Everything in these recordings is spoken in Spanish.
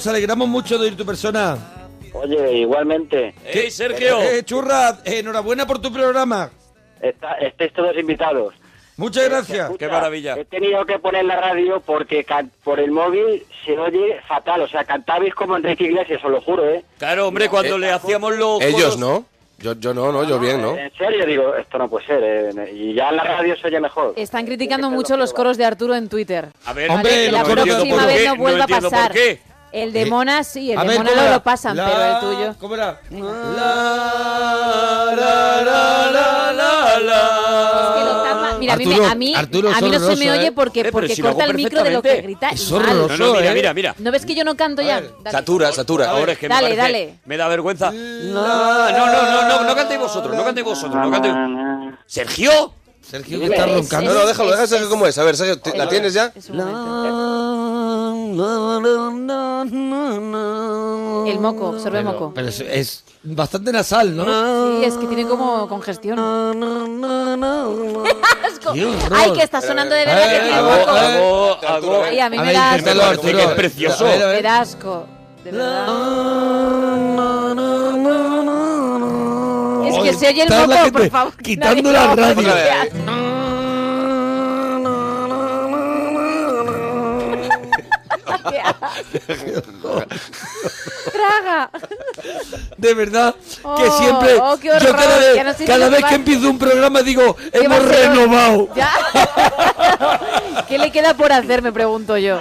nos alegramos mucho de oír tu persona. Oye, igualmente. ¡Ey, Sergio! Eh, churra, eh, enhorabuena por tu programa. Está- estáis todos invitados. Muchas gracias. Escucha, ¡Qué maravilla! He tenido que poner la radio porque can- por el móvil se oye fatal. O sea, cantabais como Enrique Iglesias, os lo juro, ¿eh? Claro, hombre, cuando le hacíamos los Ellos no. Yo, yo no, no, yo bien, ¿no? En serio, digo, esto no puede ser. ¿eh? Y ya en la radio se oye mejor. Están criticando mucho los coros de Arturo en Twitter. A ver, Hombre, Que los la coros de próxima Arturo. vez no vuelva a pasar. por qué. El de Mona sí, el A de ver, Mona ¿cómo no lo pasan, La- pero el tuyo. ¿Cómo era? Es que lo tapa- Mira, a mí, me- Arturo, a mí, Arturo, a es mí no se me oye ¿eh? porque, Eh, porque si corta el micro de lo que grita. Es horroroso. No, no, mira, ¿eh? mira, mira. ¿No ves que yo no canto ya? Dale. Satura, satura. Ahora es que me Dale, parece- dale. Me da vergüenza. No, no, no, no, no, no cantéis vosotros, no cantéis vosotros, no cantéis. ¿Sergio? Sergio, que está Es- roncando. No, no, déjalo, déjalo, Sergio, es- ¿cómo es? A ver, Sergio, ¿te- ¿la tienes ya? Es un momento. El moco, sorbe moco. Pero es, es bastante nasal, ¿no? Sí, es que tiene como congestión. Asco. Ay, que está sonando de verdad que Eh, tiene moco. Hago, hago. Ay, a mí me da asco. Es precioso. Me da asco. De verdad. Se oye el Está la moco, gente por favor. quitando la radio. Traga. De verdad que Oh, siempre oh, qué yo cada vez, ya no sé ni cada vez que empiezo un programa digo ¿Qué va a hemos renovado. Ya. ¿Qué le queda por hacer? Me pregunto yo.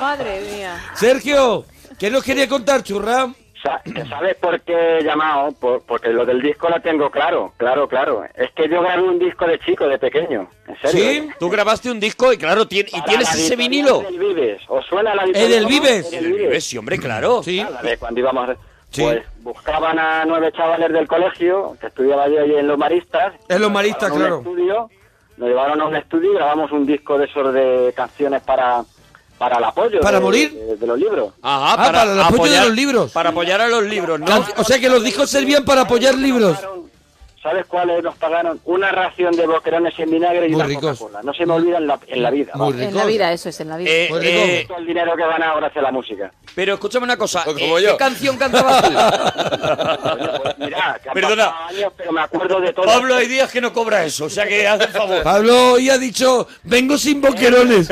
Madre mía. Sergio, ¿qué nos quería contar, churra? Sa- ¿Sabes por qué he llamado? Por- porque lo del disco lo tengo claro, claro, claro. Es que yo grabé un disco de chico, de pequeño. En serio. ¿Sí? Tú grabaste un disco y claro, y tienes ese vinilo. del Vives. ¿Os suena la ¿El del Vives? El del Vives. Sí, hombre, claro. Sí. La de cuando íbamos, Sí. pues buscaban a nueve chavales del colegio, que estudiaba yo allí en Los Maristas. En Los Maristas, a claro. estudio, nos llevaron a un estudio y grabamos un disco de esos de canciones para, para el apoyo. ¿Para de- morir? De, de los libros. Ajá, Ah, para el apoyo de los libros. Para apoyar a los libros, O sea que los discos servían para apoyar libros. ¿Sabes cuáles nos pagaron? Una ración de boquerones en vinagre y Muy una ricos. Coca-Cola. No se me olvida en la, en la vida. Muy. En la vida, eso es, en la vida. Eh, Muy eh, Todo el dinero que van ahora hacia la música. pero escúchame una cosa. Como eh, yo. ¿Qué canción cantabas tú? Pues mira, Perdona. años, pero me acuerdo de todo. Pablo, hay días que no cobra eso, o sea que haz el favor. Pablo hoy ha dicho, vengo sin boquerones.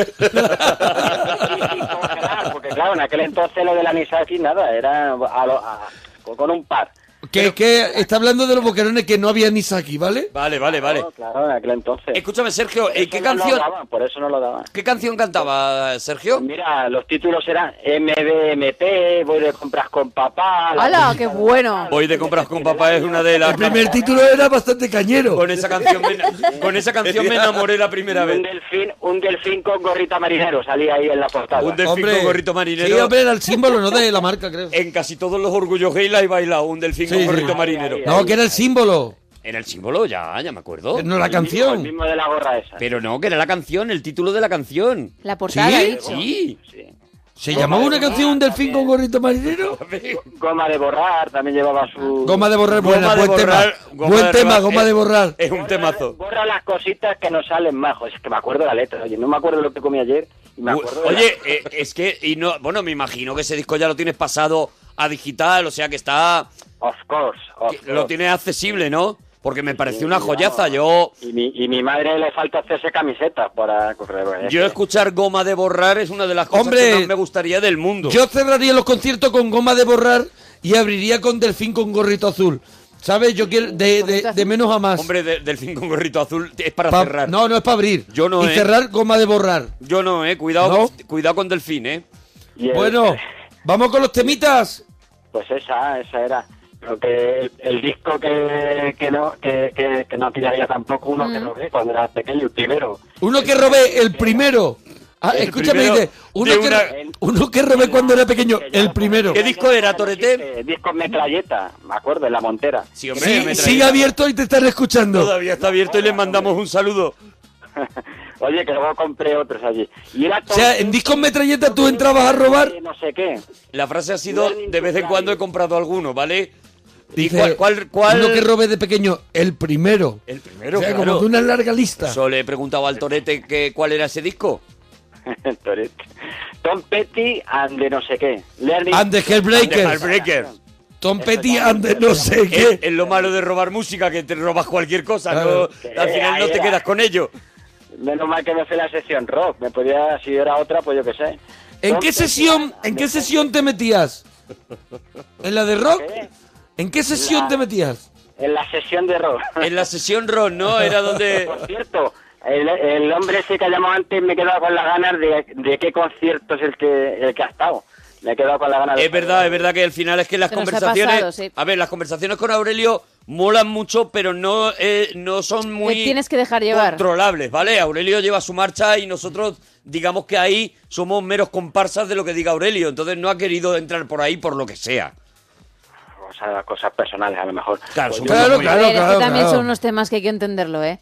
Porque claro, en aquel entonces lo de la Nisaki nada, era a lo- a- con un par. Que, que está hablando de los boquerones que no había ni aquí, ¿vale? Vale, vale, vale. Claro, en aquel entonces. Escúchame, Sergio, ¿eh, ¿qué no lo canción, daban, por eso no lo daban. qué canción cantaba Sergio? Mira, los títulos eran MBMP, voy de compras con papá. la ¡Hala, qué bueno! Voy de compras con papá es una de las El primer título era bastante cañero. con esa canción me, con esa canción me enamoré la primera vez. Un delfín, un delfín con gorrita marinero salía ahí en la portada. Un delfín con gorrito marinero. Sí, hombre, era el símbolo, ¿no? De la marca, creo. En casi todos los orgullos gay la he bailado un delfín Sí, con sí. gorrito marinero. ahí, No, que era el símbolo. Era el símbolo, ya, ya me acuerdo. No la El canción. mismo de la gorra esa. Pero no, que era la canción, el título de la canción. La portada, ¿Sí? dicho. Sí. Sí. ¿Se llamaba una canción Un delfín con gorrito marinero? Goma de borrar, también llevaba su... Goma de borrar, buena, Goma de buen borrar, tema. goma Buen de tema, borrar, goma de borrar. Es un temazo. Borra las cositas que no salen majos. Es que me acuerdo la letra. Oye, no me acuerdo lo que comí ayer Y me acuerdo de Oye, eh, es que, y no, bueno, me imagino que ese disco ya lo tienes pasado a digital, o sea que está, Of course, of que lo course. tienes accesible, ¿no? Porque me pareció una joyaza. Yo, Y mi, y mi madre le falta hacerse camisetas para correr. yo escuchar goma de borrar es una de las cosas Hombre, que más me gustaría del mundo. Yo cerraría los conciertos con goma de borrar y abriría con delfín con gorrito azul. ¿Sabes? Yo quiero de, de- de menos a más. Hombre, de- Delfín con gorrito azul es para Pa- cerrar. No, no es para abrir. Yo no, Y ¿eh? cerrar goma de borrar. Yo no, eh. Cuidado, ¿No? cuidado con Delfín, eh. Bueno, vamos con los temitas. Pues esa, esa era. Pero que el, el disco que, que no que, que, que no tiraría tampoco uno Mm. que robé cuando era pequeño, el primero. Uno que robé el primero. Ah, El escúchame, dice, uno que, una- uno que robé cuando era pequeño, el primero. ¿Qué disco era, Torete? Disco metralleta, me acuerdo, en la montera. Sí, hombre, Sí, sigue abierto y te están escuchando. Todavía está abierto y le mandamos un saludo. Oye, que luego compré otros allí. Y era O sea, en discos metralleta tú entrabas a robar. No sé qué. La frase ha sido, de vez en cuando he comprado alguno, ¿vale? ¿Y Dice, cuál, cuál, cuál- Uno que robé de pequeño, el primero. El primero, o sea, claro. como de una larga lista. Eso le he preguntado al Torete que, cuál era ese disco. Toret. Tom Petty and de no sé qué. Learning- And the Hellbreakers. Tom Petty and the no sé Es, qué. es lo malo de robar música, que te robas cualquier cosa, Claro. no- al final no te quedas con ello. Menos mal que me fue la sesión rock. Me podía, si era otra, pues yo qué sé. ¿En Tom qué sesión, en qué sesión te metías? ¿En la de rock? ¿Qué? ¿En qué sesión La- te metías? En la sesión de rock. En la sesión rock, ¿no? Era donde... Por cierto, el, el hombre ese que ha llamado antes me he quedado con las ganas de, de qué concierto es el que, el que ha estado. Me he quedado con las ganas de Es verdad, es verdad que al final es que las Se nos ha conversaciones... pasado, sí. A ver, las conversaciones con Aurelio molan mucho, pero no, eh, no son muy... Tienes que dejar llevar. Controlables, ¿vale? Aurelio lleva su marcha y nosotros, digamos que ahí somos meros comparsas de lo que diga Aurelio. Entonces no ha querido entrar por ahí por lo que sea. Cosas, cosas personales, a lo mejor. Claro, Pues Claro, claro, que claro, también claro. son unos temas que hay que entenderlo, ¿eh?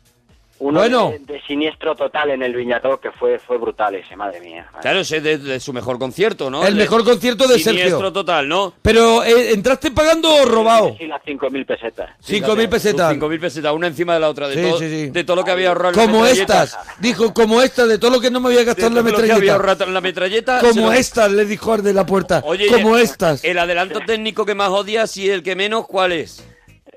Uno Bueno. de, de siniestro total en el Viñató que fue, fue brutal ese, madre mía. Claro, ese es de, de su mejor concierto, ¿no? El de- mejor concierto de Siniestro Sergio. total, ¿no? Pero, eh, ¿entraste pagando o robado? Sí, las 5.000 pesetas. Cinco mil pesetas. 5.000 pesetas, una encima de la otra, de, Sí, todo, sí, sí. de todo lo que había ahorrado en la Como metralleta. estas. Dijo, como estas, de todo lo que no me había gastado en la lo que había metralleta. ahorrado en la metralleta. Como lo- estas, le dijo al de la puerta. Oye, como el- estas. El adelanto técnico que más odias y el que menos, ¿cuál es?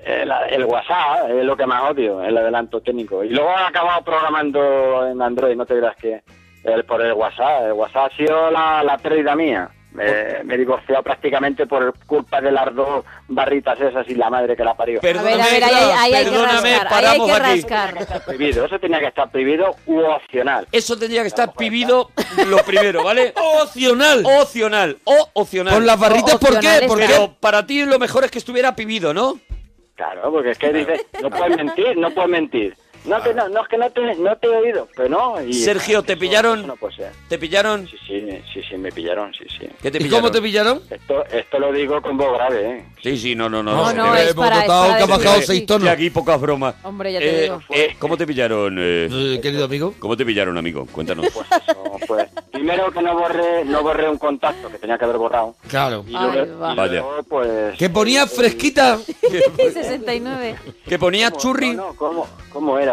El, el WhatsApp es lo que más odio, el adelanto técnico. Y luego he acabado programando en Android, no te creas que el, por el WhatsApp. El WhatsApp ha sido la, la pérdida mía. Me, me he divorciado prácticamente por culpa de las dos barritas esas y la madre que la parió. A ver, Perdóname, a ver, ahí, hay- ahí hay que perdóname, rascar, ahí hay paramos que aquí. rascar. Está prohibido, eso tenía que estar prohibido u opcional. Eso tendría que estar pibido lo primero, ¿vale? Opcional. Opcional, o opcional. Con las barritas, ¿por qué? opcionales, ¿Por claro. qué? Pero para ti lo mejor es que estuviera pibido, ¿no? Claro, porque es que dice, no puedes mentir, no puedes mentir. No, que no, no, es que no te, no te he oído, pero no. Y, Sergio, ¿te eso- pillaron? eso no puede ser. ¿Te pillaron? Sí, sí, sí, sí, me pillaron, sí, sí. ¿Qué te ¿Y pillaron? cómo te pillaron? Esto, esto lo digo con voz grave, ¿eh? Sí, sí, no, no, no. No, no, es para- es notado para que ha bajado Y aquí pocas bromas. Hombre, ya te Eh, digo. eh, ¿Cómo te pillaron? eh? Eh, querido amigo. ¿Cómo te pillaron, amigo? Cuéntanos. Pues eso, pues. Primero que no borré, no borré un contacto que tenía que haber borrado. Claro. Y Ay, luego, va. y Vaya. luego, pues... Que ponía fresquita. 69. ¿Que ponía ¿cómo? churri? No, no, ¿cómo, cómo era?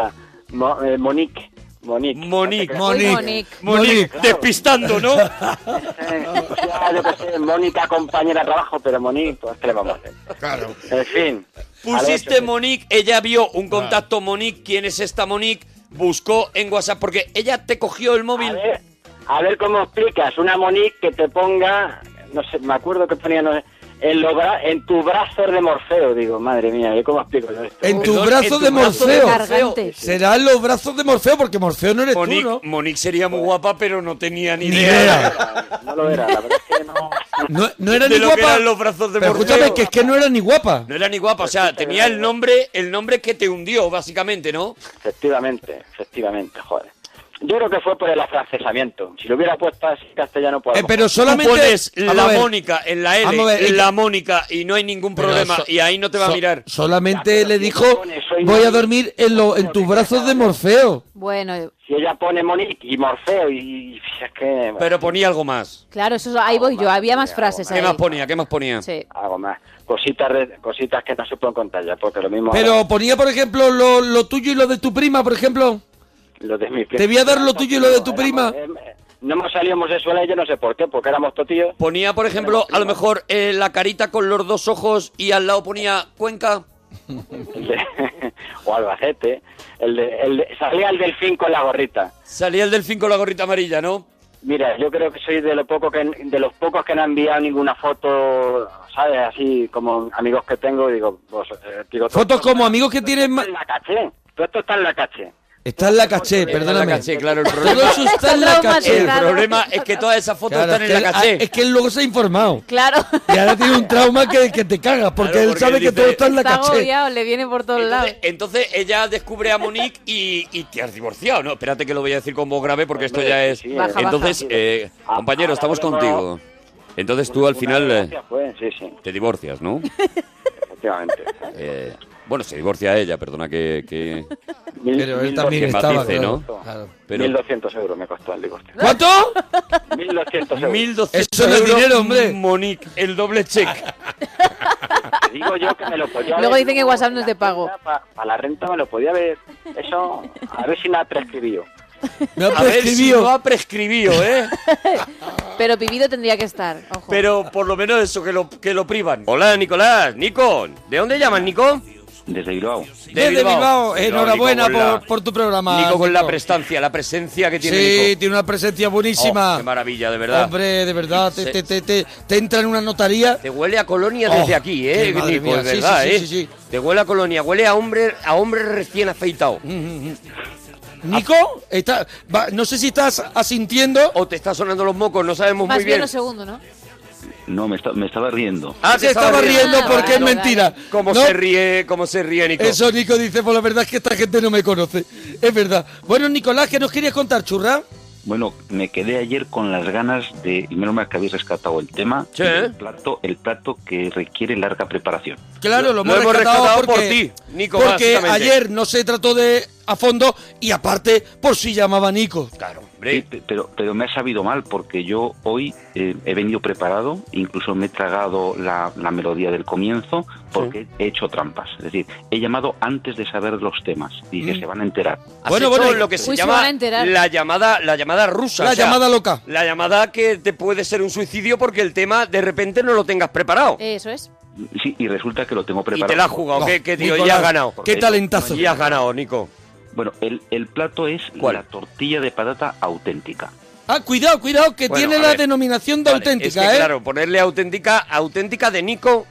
Mo- eh, Monique. Monique. Monique. No Monique. Monique. Despistando, ¿no? sea, yo qué sé, Mónica compañera de trabajo, pero Monique, pues ¿qué le vamos a hacer? Claro. En fin. a Pusiste hecho, Monique, ella vio un contacto Monique, ¿quién es esta Monique? Buscó en WhatsApp, porque ella te cogió el A móvil. ver, a ver cómo explicas una Monique que te ponga, no sé, me acuerdo que ponía, no sé, en, los bra- en tu brazo de Morfeo, digo, madre mía, ¿y ¿cómo explico yo esto? En tu Perdón, brazo en tu de brazo Morfeo. Serán los brazos de Morfeo, porque Morfeo no eres tú, Monique, ¿no? Monique sería muy guapa, pero no tenía ni Ni idea. idea. No lo era, la verdad es que no. No, no era De ni lo que guapa. eran los brazos de Pero Morfeo. escúchame, que es que no era ni guapa. No era ni guapa, o sea, tenía el nombre, el nombre que te hundió, básicamente, ¿no? Efectivamente, efectivamente, joder. Yo creo que fue por el afrancesamiento. Si lo hubiera puesto así en castellano, pues... Eh, pero solamente. Tú pones la. Mónica en la ver, L, ella- la Mónica, y no hay ningún problema, so- y ahí no te va a mirar. Solamente Ya, le dijo: pone, Voy a dormir en, lo, en tus brazos de Morfeo. Bueno, Si ella pone Monique y Morfeo y... y es que... Pero ponía algo más. claro, eso ahí voy yo. Había más frases ¿Qué ahí. más ponía? ¿Qué más ponía? Sí. Algo más. Cositas, re- cositas que no se pueden contar ya, porque lo mismo... Pero ponía, por ejemplo, lo, lo tuyo y lo de tu prima, por ejemplo. Lo de mi Te voy a dar lo tuyo y lo de tu prima. No hemos salido homosexuales, yo no sé por qué, porque éramos totillos. Ponía, por ejemplo, a lo mejor eh, la carita con los dos ojos y al lado ponía Cuenca. De- o Albacete. El de, el de- salía el delfín con la gorrita. Salía el delfín con la gorrita amarilla, ¿no? Mira, yo creo que soy de, lo poco que, de los pocos que no han enviado ninguna foto, ¿sabes? Así como amigos que tengo, digo, pues, eh, digo Fotos como amigos que tienen... está en la caché. Todo esto está en la caché. Está en la caché, Está en la perdóname. caché, claro, el Todo problema, eso está en la el caché. Claro. problema es que todas esas fotos Claro, están es en la caché. es que él luego se ha informado. Claro. Y ahora tiene un trauma que, que te cagas, porque Claro, él porque sabe él que dice- todo está en la Está caché. agobiado, le viene por todos lados. Entonces, entonces ella descubre a Monique y, y te has divorciado. No, espérate que lo voy a decir con voz grave porque esto ya es... sí, Baja, Entonces, baja. eh, Ah, compañero, estamos contigo. Entonces tú al final eh, te divorcias, ¿no? efectivamente. Eh, bueno, se divorcia ella, perdona que... que- Mil- Pero él también estaba, matice, claro. ¿no? Claro. Pero 1.200 euros me costó el divorcio. ¿Cuánto? 1.200 euros. 1.200 Eso no es dinero, hombre. Monique, el doble cheque. Te digo yo que me lo podía Luego dicen que WhatsApp no es de pago. Para la renta me lo podía haber. Eso, a ver si me ha prescribido. Me ha A ver si prescribido. no ha prescribido, ¿eh? Pero vivido tendría que estar. Ojo. Pero por lo menos eso, que lo, que lo privan. Hola, Nicolás. Nico, ¿de dónde llamas, Nico? Desde Bilbao. Desde Bilbao, Bilbao, enhorabuena Nico, con la- por, tu programa. Nico con la prestancia, la presencia que tiene Sí, Nico. tiene una presencia buenísima. Oh, qué maravilla, de verdad. Hombre, de verdad, te, te, te, te- te entra en una notaría. Te huele a colonia Oh, desde aquí, ¿eh, qué madre Nico? mía, Es sí, verdad, sí, sí, ¿eh? sí, sí. Te huele a colonia, huele a hombre, a hombre recién afeitado. Nico, está, va- no sé si estás asintiendo. O te está sonando los mocos, no sabemos Más muy bien bien. lo segundo, ¿no? No, me, esta- me estaba riendo. Ah, se estaba riendo Ah, porque es vale, mentira. ¿Cómo ¿no? se ríe, cómo se ríe, Nico? Eso Nico dice, pues la verdad es que esta gente no me conoce. Es verdad. Bueno, Nicolás, ¿qué nos querías contar, churra? Bueno, me quedé ayer con las ganas de, y menos mal que habéis rescatado el tema, Sí. el plato, el plato que requiere larga preparación. Claro, lo, Lo hemos rescatado, rescatado porque, por ti, Nico, Porque ayer no se trató de a fondo y aparte por si llamaba Nico. Claro, Sí, pero, pero me ha sabido mal porque yo hoy eh, he venido preparado, incluso me he tragado la, la melodía del comienzo porque he hecho trampas. Es decir, he llamado antes de saber los temas y que Mm. se van a enterar. Bueno, bueno, lo que se Uy, llama la llamada, la llamada rusa. La o sea, llamada loca. La llamada que te puede ser un suicidio porque el tema de repente no lo tengas preparado. Eso es. Sí, y resulta que lo tengo y preparado. te la has jugado. ¿Qué, qué tío? Nicolás, Y has ganado. Qué talentazo. Y has ganado, Nico. Bueno, el, el plato es ¿Cuál? la tortilla de patata auténtica. Ah, cuidado, cuidado, que Bueno, tiene la ver. denominación de Vale, auténtica, es que, ¿eh? claro, ponerle auténtica, auténtica de Nico.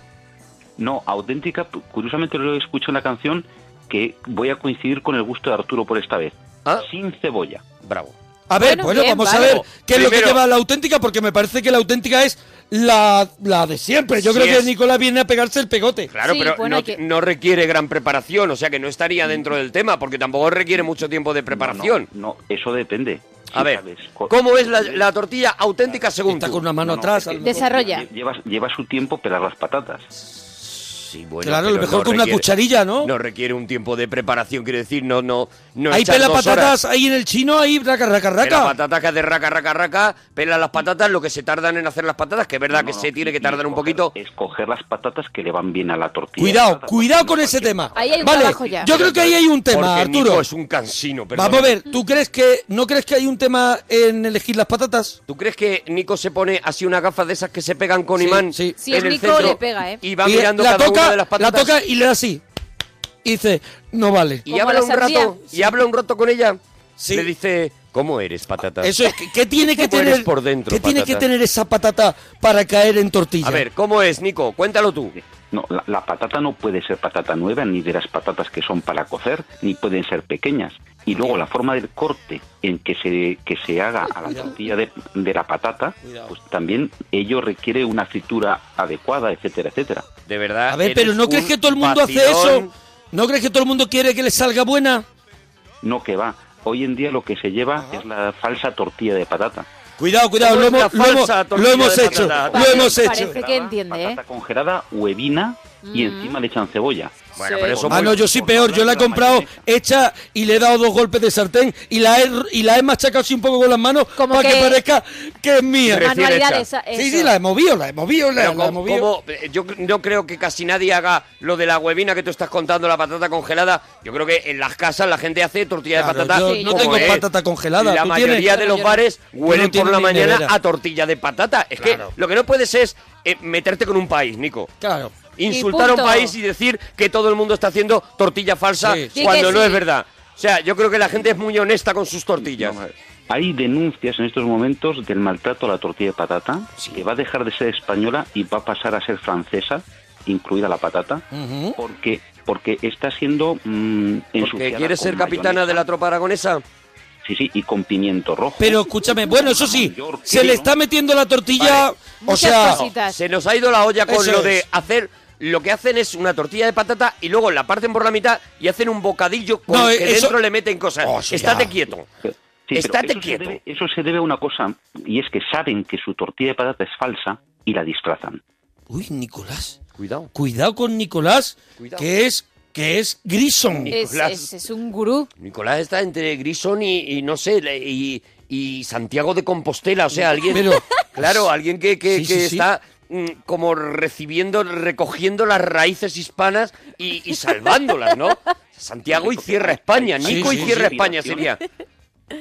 No, auténtica, curiosamente lo escucho en la canción que voy a coincidir con el gusto de Arturo por esta vez. Ah. Sin cebolla. Bravo. A ver, Bueno, bueno, bien, vamos vale. a ver qué es lo que lleva la auténtica, porque me parece que la auténtica es la, la de siempre. Yo Sí creo que. Nicolás viene a pegarse el pegote. Claro, Sí, pero bueno, no, hay que- no requiere gran preparación, o sea que no estaría dentro del tema, porque tampoco requiere mucho tiempo de preparación. No, no, eso depende. A ver, ¿cómo es la, la tortilla auténtica según Está tú? con una mano No, no, atrás. Desarrolla. lle- Lleva, lleva su tiempo pelar las patatas. Sí, bueno, Claro, a lo mejor no con una cucharilla, ¿no? No requiere un tiempo de preparación, quiero decir, no, no, no Ahí echar pela dos patatas, horas. ahí en el chino, ahí raca, raca, Pela raca. patatas que hace raca, raca, raca, pela las patatas, lo que se tardan en hacer las patatas, que es verdad No, que no, se tiene que tardar un poquito. Escoger las patatas que le van bien a la tortilla. Cuidado, de cuidado con no ese tema. Ahí hay un vale, trabajo ya. yo creo que ahí hay un tema, porque Arturo. Nico es un cansino, perdón. Vamos a ver, ¿tú crees que no crees que hay un tema en elegir las patatas? ¿Tú crees que Nico se pone así una gafa de esas que se pegan con Sí, imán sí. Si en es el Nico, centro le pega, ¿eh? y va Y mirando la cada toca, una de las la toca y le da así. Y dice, no vale. y habla la un rato y habla un rato con ella. Sí. Le dice, ¿cómo eres, patata? Eso es, ¿qué, tiene que ¿Cómo eres tener por dentro, ¿Qué tiene que tener esa patata para caer en tortilla? A ver, ¿cómo es, Nico? Cuéntalo tú. No, la, la patata no puede ser patata nueva, ni de las patatas que son para cocer, ni pueden ser pequeñas. Y luego la forma del corte en que se, que se haga a la tortilla de, de la patata, pues también ello requiere una fritura adecuada, etcétera, etcétera. De verdad. A ver, pero ¿no crees que todo el mundo hace eso? ¿No crees que todo el mundo quiere que le salga buena? No que va. Hoy en día lo que se lleva es la falsa tortilla de patata. Cuidado, cuidado, ¿Cómo lo hemos, lo hemos- hecho, patata? lo hemos hecho. Parece que entiende, ¿eh? Congelada, huevina y encima le echan cebolla. Bueno, Sí. pero eso Ah, muy- no, yo sí peor. Yo la he comprado hecha y le he dado dos golpes de sartén y la he, y la he machacado así un poco con las manos Como para que... que- parezca que es mía. Hecha. eso. Sí, sí, la he movido, la he movido, la, la he como- movido. como- eh, yo no creo que casi nadie haga lo de la huevina que tú estás contando, la patata congelada. Yo creo que en las casas la gente hace tortilla Claro, de patata. yo Sí, no tengo patata congelada. La ¿Tú mayoría tienes? de los bares no huelen por la mañana nevera. a tortilla de patata. Es Claro. que lo que no puedes es eh, meterte con un país, Nico. Claro. Insultar a un país y decir que todo el mundo está haciendo tortilla falsa Sí. Cuando no sí. es verdad. O sea, yo creo que la gente es muy honesta con sus tortillas. Hay denuncias en estos momentos del maltrato a la tortilla de patata, que va a dejar de ser española y va a pasar a ser francesa, incluida la patata, porque porque está siendo mm, Porque ensuciada quieres con ser capitana mayonesa. de la tropa aragonesa. Sí, sí, y con pimiento rojo. Pero escúchame, bueno, eso sí, se le está metiendo la tortilla, Vale. o Muchas sea, cositas. Se nos ha ido la olla con Eso lo de es. hacer. Lo que hacen es una tortilla de patata y luego la parten por la mitad y hacen un bocadillo con No, que eso- dentro le meten cosas. Oh, sí, Estate ya. quieto. Sí, Estate eso se quieto. debe- eso se debe a una cosa, y es que saben que su tortilla de patata es falsa y la disfrazan. uy, Nicolás, Cuidado. cuidado con Nicolás, Cuidado. que es que es Grison. Es, Nicolás. es- es un gurú. Nicolás está entre Grison y, y no sé, y, y Santiago de Compostela. O sea, alguien. Pero- claro, alguien que, que- Sí, que sí, sí. está como recibiendo, recogiendo las raíces hispanas y, y salvándolas, ¿no? Santiago y cierra España. Sí, Nico y cierra sí. España sería.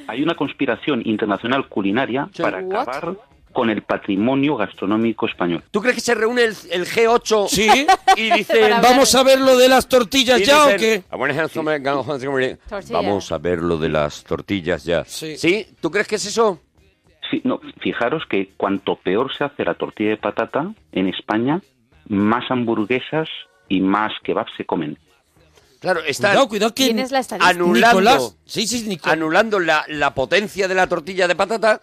Hay una conspiración internacional culinaria para What? acabar con el patrimonio gastronómico español. ¿Tú crees que se reúne el, el G8 Sí, y dicen... Para vamos a ver lo de las tortillas ya o qué? "I wanna have some- Tortilla. Vamos a ver lo de las tortillas ya. Sí. ¿Tú crees que es eso? Sí, no, fijaros que cuanto peor se hace la tortilla de patata en España, más hamburguesas y más kebabs se comen. Claro, están Cuidado, cuidado que ¿Quién es la estadística? anulando, Nicolás, sí, sí, Nicolás. anulando la, la potencia de la tortilla de patata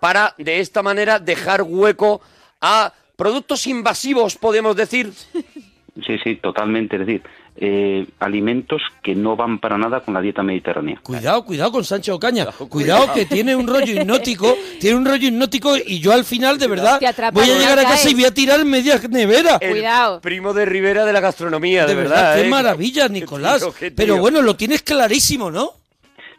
para de esta manera dejar hueco a productos invasivos, podemos decir. Sí, sí, totalmente. Es decir, eh, alimentos que no van para nada con la dieta mediterránea. Cuidado, cuidado con Sancho Ocaña. Cuidado que tiene un rollo hipnótico, tiene un rollo hipnótico y yo al final de verdad voy a llegar a casa y voy a tirar media nevera. El Cuidado. primo de Rivera de la gastronomía, de, De verdad, qué ¿eh? maravilla, Qué Nicolás. tío, qué tío. Pero bueno, lo tienes clarísimo, ¿no?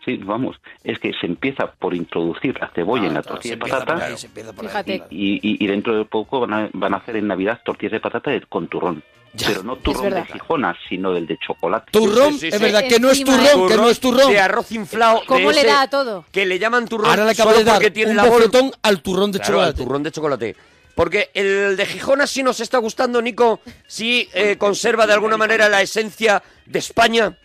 Sí, vamos, es que se empieza por introducir la cebolla en la tortilla de patata y, y- y dentro de poco van a, van a hacer en Navidad tortillas de patata de- con turrón. Ya. Pero no turrón de. Gijona, sino del de chocolate. Turrón, Sí, sí, es verdad que no es turrón, que no es turrón. de arroz inflado. ¿Cómo le da a todo? Que le llaman turrón Ahora le acabo solo de dar porque tiene un bofetón al turrón de Claro, chocolate. al turrón de chocolate. Porque el de Gijona sí nos está gustando, Nico. Sí eh, conserva de alguna manera la esencia de España.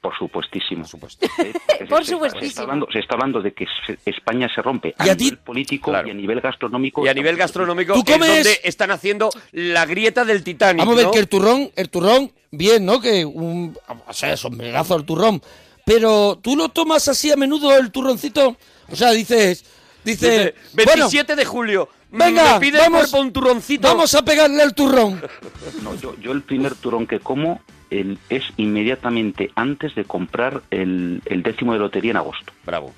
Por supuestísimo. supuesto. Eh, se- Por se- supuestísimo. Se está, hablando, se está hablando de que se- España se rompe a, ¿Y a ti? nivel político Claro. y a nivel gastronómico. Y a nivel gastronómico ¿Tú es comes? donde están haciendo la grieta del Titanic, Vamos a ver ¿no? que el turrón, el turrón, bien, ¿no? Que un, o sea, sombrerazo al turrón. Pero tú lo tomas así a menudo el turroncito. O sea, dices, dices, Dice, bueno, 27 de julio. venga, me pide vamos, el un turroncito. vamos a pegarle al turrón. No, yo, yo el primer turón que como el- es inmediatamente antes de comprar el, el décimo de lotería en agosto. Bravo.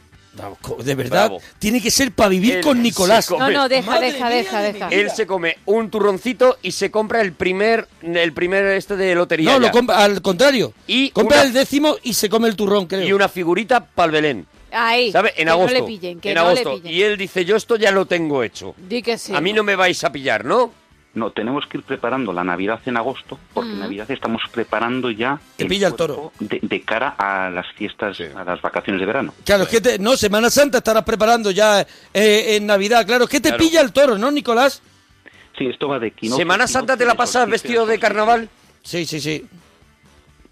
De verdad, Bravo. tiene que ser para vivir Él con Nicolás. No, no, deja, deja, mía deja, deja. Él se come un turroncito y se compra el primer, el primer este de lotería. No, lo compra, al contrario. Y compra una- el décimo y se come el turrón, creo. y una figurita para el Belén. Ahí. ¿Sabes? En que agosto. no le pillen, que en no agosto. le pillen. Y él dice, yo esto ya lo tengo hecho. Di que sí. A mí no me vais a pillar, ¿no? No, tenemos que ir preparando la Navidad en agosto, porque en Navidad estamos preparando ya Que pilla el cuerpo De, de cara a las fiestas, a las vacaciones de verano. Claro, es que te- no, Semana Santa estarás preparando ya eh, en Navidad. Claro, es que te Claro. pilla el toro, ¿no, Nicolás? Sí, esto va de quinoa. ¿Semana Santa te la pasas vestido de carnaval? Sí, sí, sí.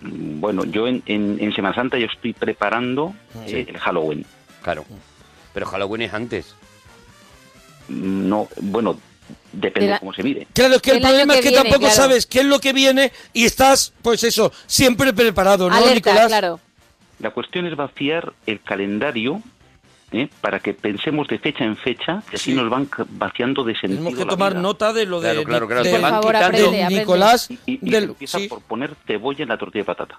Bueno, yo en, en- en Semana Santa yo estoy preparando eh, el Halloween. Claro. Pero Halloween es antes. No, bueno, depende De la- cómo se mire. Claro, es que el, problema que es que viene, tampoco claro. sabes qué es lo que viene y estás, pues eso, siempre preparado, ¿no, Alerta, Nicolás? claro. La cuestión es vaciar el calendario ¿eh? para que pensemos de fecha en fecha y así Sí. nos van vaciando de sentido. Tenemos que la tomar vida. nota de lo de, Claro, claro, claro, de- Por favor, aprende, de aprende. Nicolás. Y, y del, empieza sí. por poner cebolla en la tortilla de patata.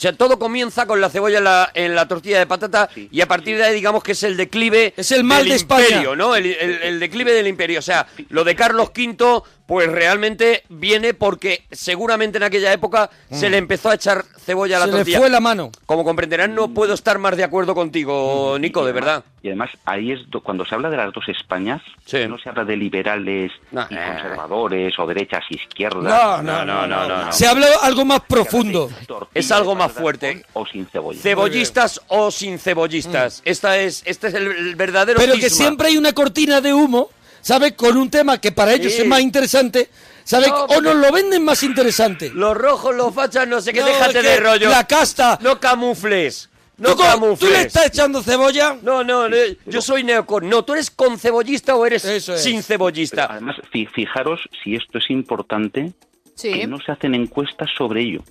O sea, todo comienza con la cebolla en la, en la tortilla de patata Sí. y a partir de ahí digamos que es el declive Es el mal del de España. imperio, ¿no? El, el- el declive del imperio. O sea, lo de Carlos V pues realmente viene porque seguramente en aquella época se le empezó a echar cebolla a la Mm. Se le tortilla. fue la mano. Como comprenderán, no puedo estar más de acuerdo contigo, Nico, de verdad. Y además, ahí es do- cuando se habla de las dos Españas, no se habla de liberales No, y eh. conservadores o derechas y izquierdas. No, no, no, no, no. Se habla algo más profundo. Es algo más fuerte. O sin cebolla. Cebollistas o sin cebollistas. Esta es, este es el, el verdadero Mm. Pero que cisma. siempre hay una cortina de humo, ¿sabes? Con un tema que para ellos Sí. es más interesante, ¿sabes? No, o nos lo venden más interesante. Los rojos, los fachas, no sé qué, No, déjate es de rollo. La casta. No camufles. No ¿Tú, camufles. ¿Tú le estás echando cebolla? No, no, no, yo soy neocon. No, tú eres con cebollista o eres es. sin cebollista. Además, fi- fijaros si esto es importante, Sí. que no se hacen encuestas sobre ello.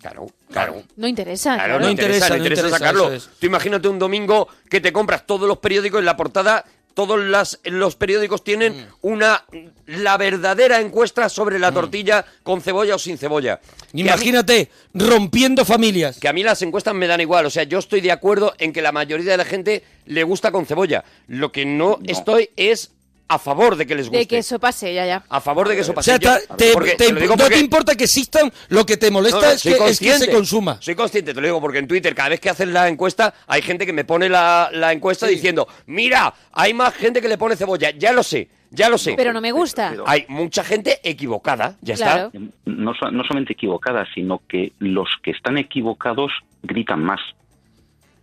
Claro, claro. No interesa. Claro, claro. no interesa, no interesa sacarlo. eso es. Tú imagínate un domingo que te compras todos los periódicos en la portada, todos las, los periódicos tienen Mm. una la verdadera encuesta sobre la tortilla con cebolla o sin cebolla. Mí- Imagínate, rompiendo familias. que a mí las encuestas me dan igual, o sea, yo estoy de acuerdo en que la mayoría de la gente le gusta con cebolla. Lo que no, estoy es a favor de que les guste. De que eso pase, ya, ya. A favor de que eso O pase. sea, Yo- ta- te- porque- te- no porque- te importa que existan, lo que te molesta no, no, es, que, es que se consuma. Soy consciente, te lo digo, porque en Twitter, cada vez que hacen la encuesta, hay gente que me pone la, la encuesta diciendo, mira, hay más gente que le pone cebolla. Ya lo sé, ya lo sé. Pero no me gusta. Hay mucha gente equivocada, ya Claro. está. No, no solamente equivocadas, sino que los que están equivocados gritan más.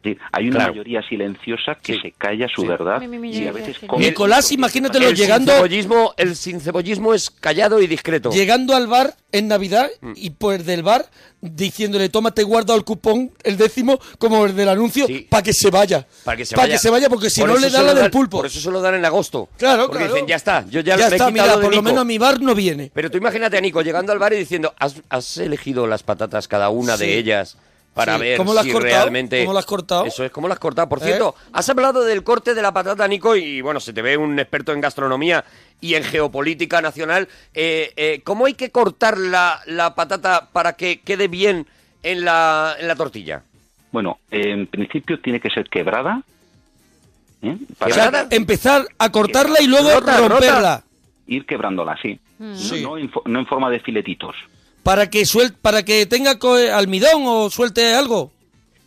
Sí, hay una Claro. mayoría silenciosa que Sí. se calla su Sí. verdad Mi, mi, mi, y a veces Nicolás, imagínatelo El llegando, Sincebollismo, el sincebollismo es callado y discreto. llegando al bar en Navidad Mm. y pues del bar diciéndole, toma, te he guardado el cupón, el décimo, como el del anuncio, Sí. para que se vaya. Para que se Pa' vaya. que se vaya, porque si Por no le da se la lo del dan- pulpo. Por eso se lo dan en agosto. Claro, Porque claro. dicen, ya está, yo ya, Ya me he está, quitado mira, de por lo Nico. menos a mi bar no viene. Pero tú imagínate a Nico llegando al bar y diciendo, ¿has, has elegido las patatas cada una Sí. de ellas para Sí. ver ¿Cómo si cortado? realmente... ¿Cómo las has cortado? Eso es, ¿cómo las has cortado? Por ¿Eh? cierto, has hablado del corte de la patata, Nico, y bueno, se te ve un experto en gastronomía y en geopolítica nacional. Eh, eh, ¿Cómo hay que cortar la, la patata para que quede bien en la, en la tortilla? Bueno, en principio tiene que ser quebrada. ¿eh? O Para sea, empezar a cortarla y luego Rota, romperla. rota. ir quebrándola, sí. Sí. No, en, no en forma de filetitos. Para que suel para que tenga almidón o suelte algo.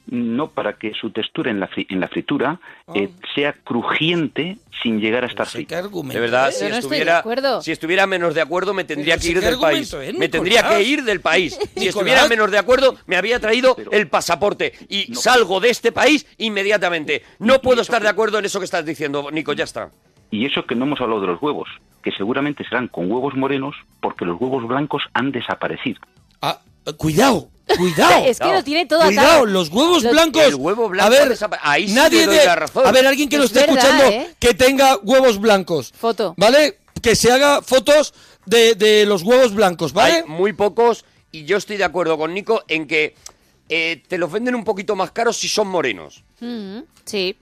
No para que su textura en la, fri- en la fritura eh, sea crujiente sin llegar a estar frita. argumento De verdad, es. si no estoy de estuviera, acuerdo. si estuviera menos de acuerdo, me tendría Pero que si ir del país. es, Me tendría que ir del país. Si Nicolás. estuviera menos de acuerdo, me había traído Pero- el pasaporte y No. salgo de este país inmediatamente. No puedo estar de acuerdo en eso que estás diciendo, Nico, ya está. Y eso que no hemos hablado de los huevos, que seguramente serán con huevos morenos porque los huevos blancos han desaparecido. Ah, cuidado, cuidado. Es que lo tiene todo Cuidado, atado. los huevos Los- blancos. El huevo blanco A ver, ahí sí nadie le doy de- la razón. A ver, alguien que Es nos esté verdad, escuchando ¿eh? que tenga huevos blancos. Foto. ¿Vale? Que se haga fotos de, de los huevos blancos, ¿vale? Hay muy pocos y yo estoy de acuerdo con Nico en que eh, te los venden un poquito más caros si son morenos. Mm, sí.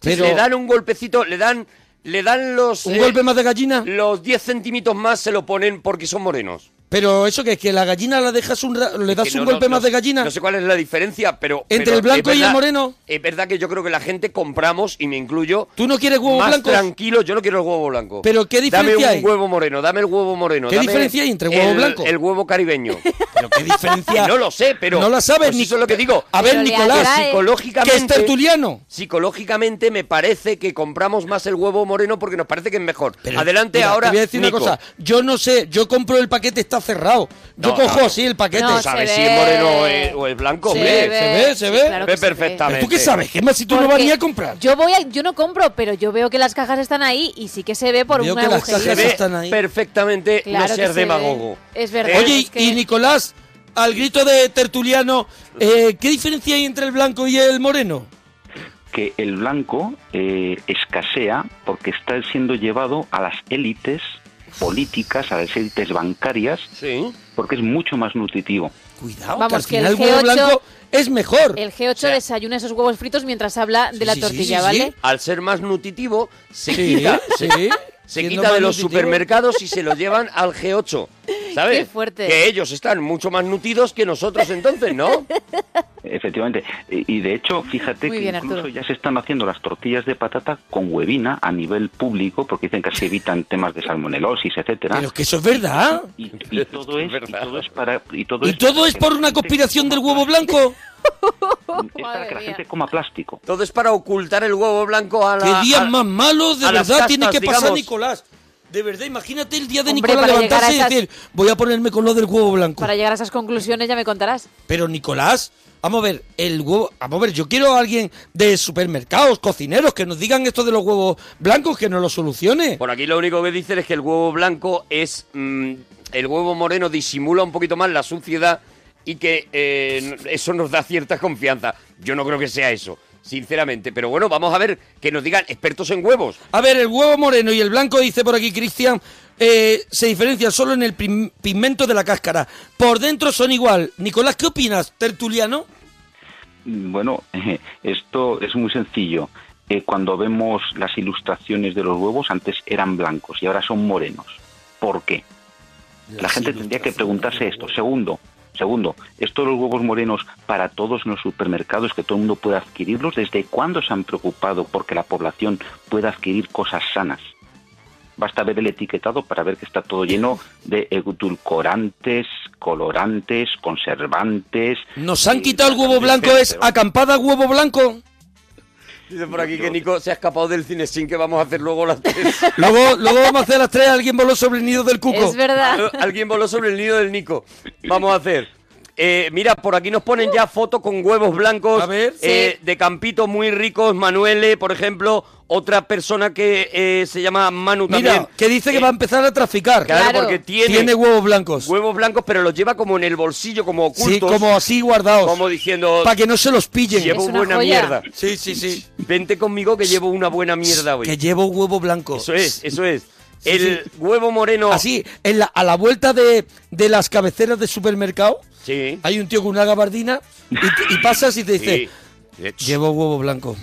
Pero Le dan un golpecito, le dan, le dan los... un eh, golpe más de gallina. Los 10 centímetros más se lo ponen porque son morenos. Pero eso que es que la gallina la dejas un ra- le das Que un golpe no- más de gallina. No sé cuál es la diferencia, pero... ¿Entre pero el blanco y el moreno? Es verdad que yo creo que la gente compramos, y me incluyo... ¿Tú no quieres huevos más blancos? tranquilo, yo no quiero el huevo blanco. ¿Pero qué diferencia Dame hay? un huevo moreno, dame el huevo moreno. ¿Qué dame diferencia hay entre huevo el- blanco? El huevo caribeño. Pero qué diferencia. no lo sé, pero... No la sabes pues ni Eso es lo que digo. A ver, Nicolás, atrae. que es Psicológicamente... tertuliano. Psicológicamente me parece que compramos más el huevo moreno porque nos parece que es mejor. Pero, Adelante mira, ahora, Te voy a decir Nico. una cosa. Yo no sé, yo compro el paquete, está cerrado. Yo No, cojo no. así el paquete. No, ¿Tú sabes se si ve. es moreno o es, o es blanco? Se hombre? se ve, se ve. claro Ve se perfectamente. ¿Tú qué sabes? ¿Qué más si tú no vas ni a comprar? Yo voy a, yo no compro, pero yo veo que las cajas están ahí y sí que se ve por Veo un que las agujerito. Se cajas ve están ahí. perfectamente Claro no se ve. demagogo. Es verdad. Oye, es que- y Nicolás, al grito de tertuliano, eh, ¿qué diferencia hay entre el blanco y el moreno? Que el blanco eh, escasea porque está siendo llevado a las élites políticas, a las élites bancarias, Sí. porque es mucho más nutritivo. Cuidado, Vamos, que al el final el huevo G8 blanco es mejor. El G8 desayuna esos huevos fritos mientras habla de Sí, la sí, sí, tortilla, sí, ¿vale? sí. Al ser más nutritivo, se Sí, quita, sí. Se Siendo quita de los nutritivo. supermercados y se lo llevan al G8. ¿Sabes? Qué fuerte. Que ellos están mucho más nutridos que nosotros entonces, ¿no? Efectivamente. Y de hecho, fíjate Muy que bien, incluso Arturo. ya se están haciendo las tortillas de patata con huevina a nivel público porque dicen que así evitan temas de salmonelosis, etcétera. Pero que eso es verdad. Y, y todo es, y verdad. todo es para y todo ¿Y es todo por una conspiración del huevo blanco? Es para que la mía. gente coma plástico. Todo es para ocultar el huevo blanco a la... ¿Qué días a- más malos de verdad tiene que pasar digamos. Nicolás? De verdad, imagínate el día de Hombre, Nicolás para llegar levantarse a y esas- decir, voy a ponerme con lo del huevo blanco. Para llegar a esas conclusiones ya me contarás. Pero Nicolás, vamos a ver, el huevo, vamos a ver, yo quiero a alguien de supermercados, cocineros, que nos digan esto de los huevos blancos, que nos lo solucione. Por aquí lo único que dicen es que el huevo blanco es... mm, el huevo moreno disimula un poquito más la suciedad y que eh, eso nos da cierta confianza. Yo no creo que sea eso, sinceramente. Pero bueno, vamos a ver que nos digan expertos en huevos. A ver, el huevo moreno y el blanco, dice por aquí Cristian, eh, se diferencian solo en el pigmento de la cáscara. Por dentro son igual. Nicolás, ¿qué opinas, tertuliano? Bueno, esto es muy sencillo. Eh, cuando vemos las ilustraciones de los huevos, antes eran blancos y ahora son morenos. ¿Por qué? La gente tendría que preguntarse esto. Segundo, segundo, ¿esto de los huevos morenos para todos en los supermercados que todo el mundo pueda adquirirlos? ¿Desde cuándo se han preocupado porque la población pueda adquirir cosas sanas? Basta ver el etiquetado para ver que está todo lleno de edulcorantes, colorantes, conservantes. Nos han y- quitado el huevo blanco, es acampada huevo blanco. Dice por aquí que Nico se ha escapado del cine sin que vamos a hacer luego las tres. Luego, luego vamos a hacer las tres, alguien voló sobre el nido del cuco. Es verdad. Alguien voló sobre el nido del Nico. Vamos a hacer. Eh, mira, por aquí nos ponen ya fotos con huevos blancos A ver. eh, Sí. de campitos muy ricos. Manuele, por ejemplo, otra persona que eh, se llama Manu Mira, también. que dice que Eh, va a empezar a traficar. Claro, Claro. porque tiene, Tiene huevos blancos. huevos blancos, pero los lleva como en el bolsillo, como ocultos. Sí, como así guardados. como diciendo, Para que no se los pillen. llevo Es una buena joya. mierda. Sí, sí, sí. Vente conmigo que llevo una buena mierda hoy. Que llevo huevo blanco. Eso es, eso es. El sí. huevo moreno. Así, en la- a la vuelta de, de las cabeceras de supermercado, Sí. hay un tío con una gabardina y, pasas y te dice, Sí. Llevo huevo blanco,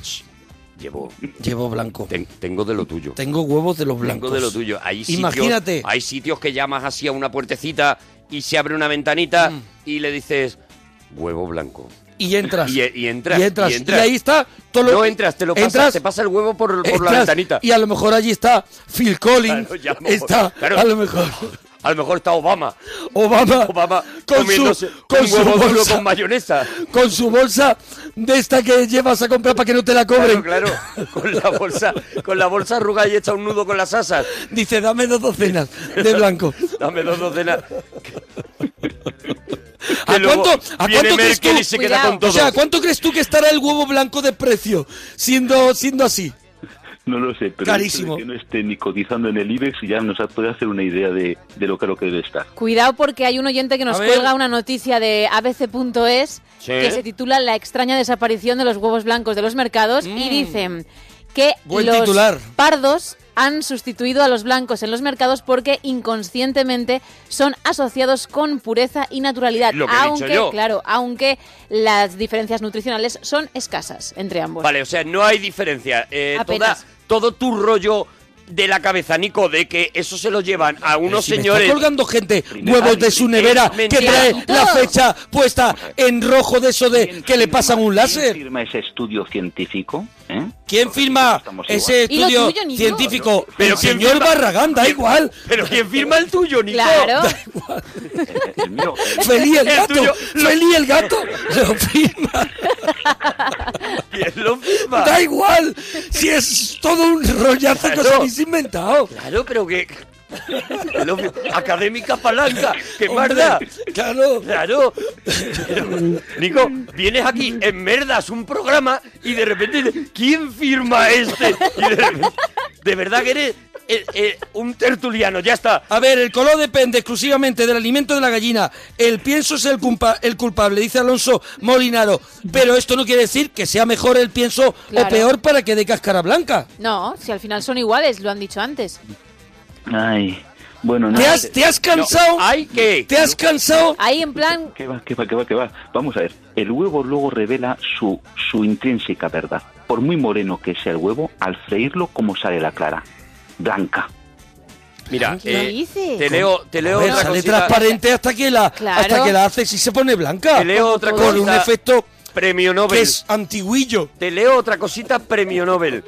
Llevo. llevo blanco. ten- tengo de lo tuyo. Tengo huevos de los blancos. Tengo de lo tuyo. Hay sitios, Imagínate. Hay sitios que llamas así a una puertecita y se abre una ventanita Mm. y le dices huevo blanco. Y entras. Y, y entras. Y entras. Y, entras. ahí está todo lo No entras, te lo pasas, entras, te pasa el huevo por, por la entras, ventanita. Y a lo mejor allí está Phil Collins. Claro, está, claro. a lo mejor, A lo mejor está Obama. Obama, Obama con su, con un su huevo bolsa, con mayonesa. con su bolsa de esta que llevas a comprar para que no te la cobren. Claro, claro. Con la bolsa, con la bolsa arrugada y hecha un nudo con las asas. Dice, dame dos docenas de blanco. Dame dos docenas. ¿A cuánto, a cuánto crees tú? Y se queda con todo. O sea, ¿cuánto crees tú que estará el huevo blanco de precio siendo, siendo así? No lo sé, pero Carísimo. el hecho de que no esté ni cotizando en el IBEX ya nos puede hacer una idea de, de lo que lo que debe estar. Cuidado porque hay un oyente que nos A ver. cuelga una noticia de abc.es Sí. que se titula La extraña desaparición de los huevos blancos de los mercados y dicen que. Buen los titular. pardos han sustituido a los blancos en los mercados porque inconscientemente son asociados con pureza y naturalidad, Lo que he dicho yo. claro, aunque las diferencias nutricionales son escasas entre ambos. Vale, o sea, no hay diferencia. Eh, toda- Apenas. todo tu rollo de la cabeza, Nico, de que eso se lo llevan a unos Si me señores. está colgando gente huevos de su nevera que trae la fecha puesta en rojo de eso de ¿Quién que le firma- pasan un ¿Quién láser. firma ese estudio científico? ¿Eh? ¿Quién firma ese ¿Y lo estudio tuyo, científico? Pero el ¿quién señor firma? Barragán, da igual. Pero ¿quién firma el tuyo, Nico? Claro. igual. El mío, Feliz el El gato. tuyo. Feliz el gato. Lo firma. ¿Quién lo firma? Da igual. Si es todo un rollazo que inventado. Claro, pero que. Académica palanca, qué Hombre, marda. Claro. Claro. Pero, Nico, vienes aquí en Merdas, un programa, y de repente, dices, ¿quién firma este? Y de, repente- de verdad que eres eh, eh, un tertuliano, ya está. A ver, el color depende exclusivamente del alimento de la gallina. El pienso es el, culpa- el culpable, dice Alonso Molinaro. Pero esto no quiere decir que sea mejor el pienso o peor para que dé cáscara blanca. No, si al final son iguales, lo han dicho antes. Ay, bueno, ¿Te nada. has, te has cansado? ¿Hay que ¿Te has cansado? Ahí en plan, ¿Qué va, qué va, qué va, qué va? Vamos a ver. El huevo luego revela su, su intrínseca verdad. Por muy moreno que sea el huevo, al freírlo, ¿cómo sale la clara? Blanca. Mira, ¿Qué eh, dices? te leo, te leo ver, otra sale cosita. transparente hasta que la Claro. hasta que la haces y se pone blanca. Te leo otra Con un efecto Premio Nobel. que es antiguillo. Te leo otra cosita, premio Nobel.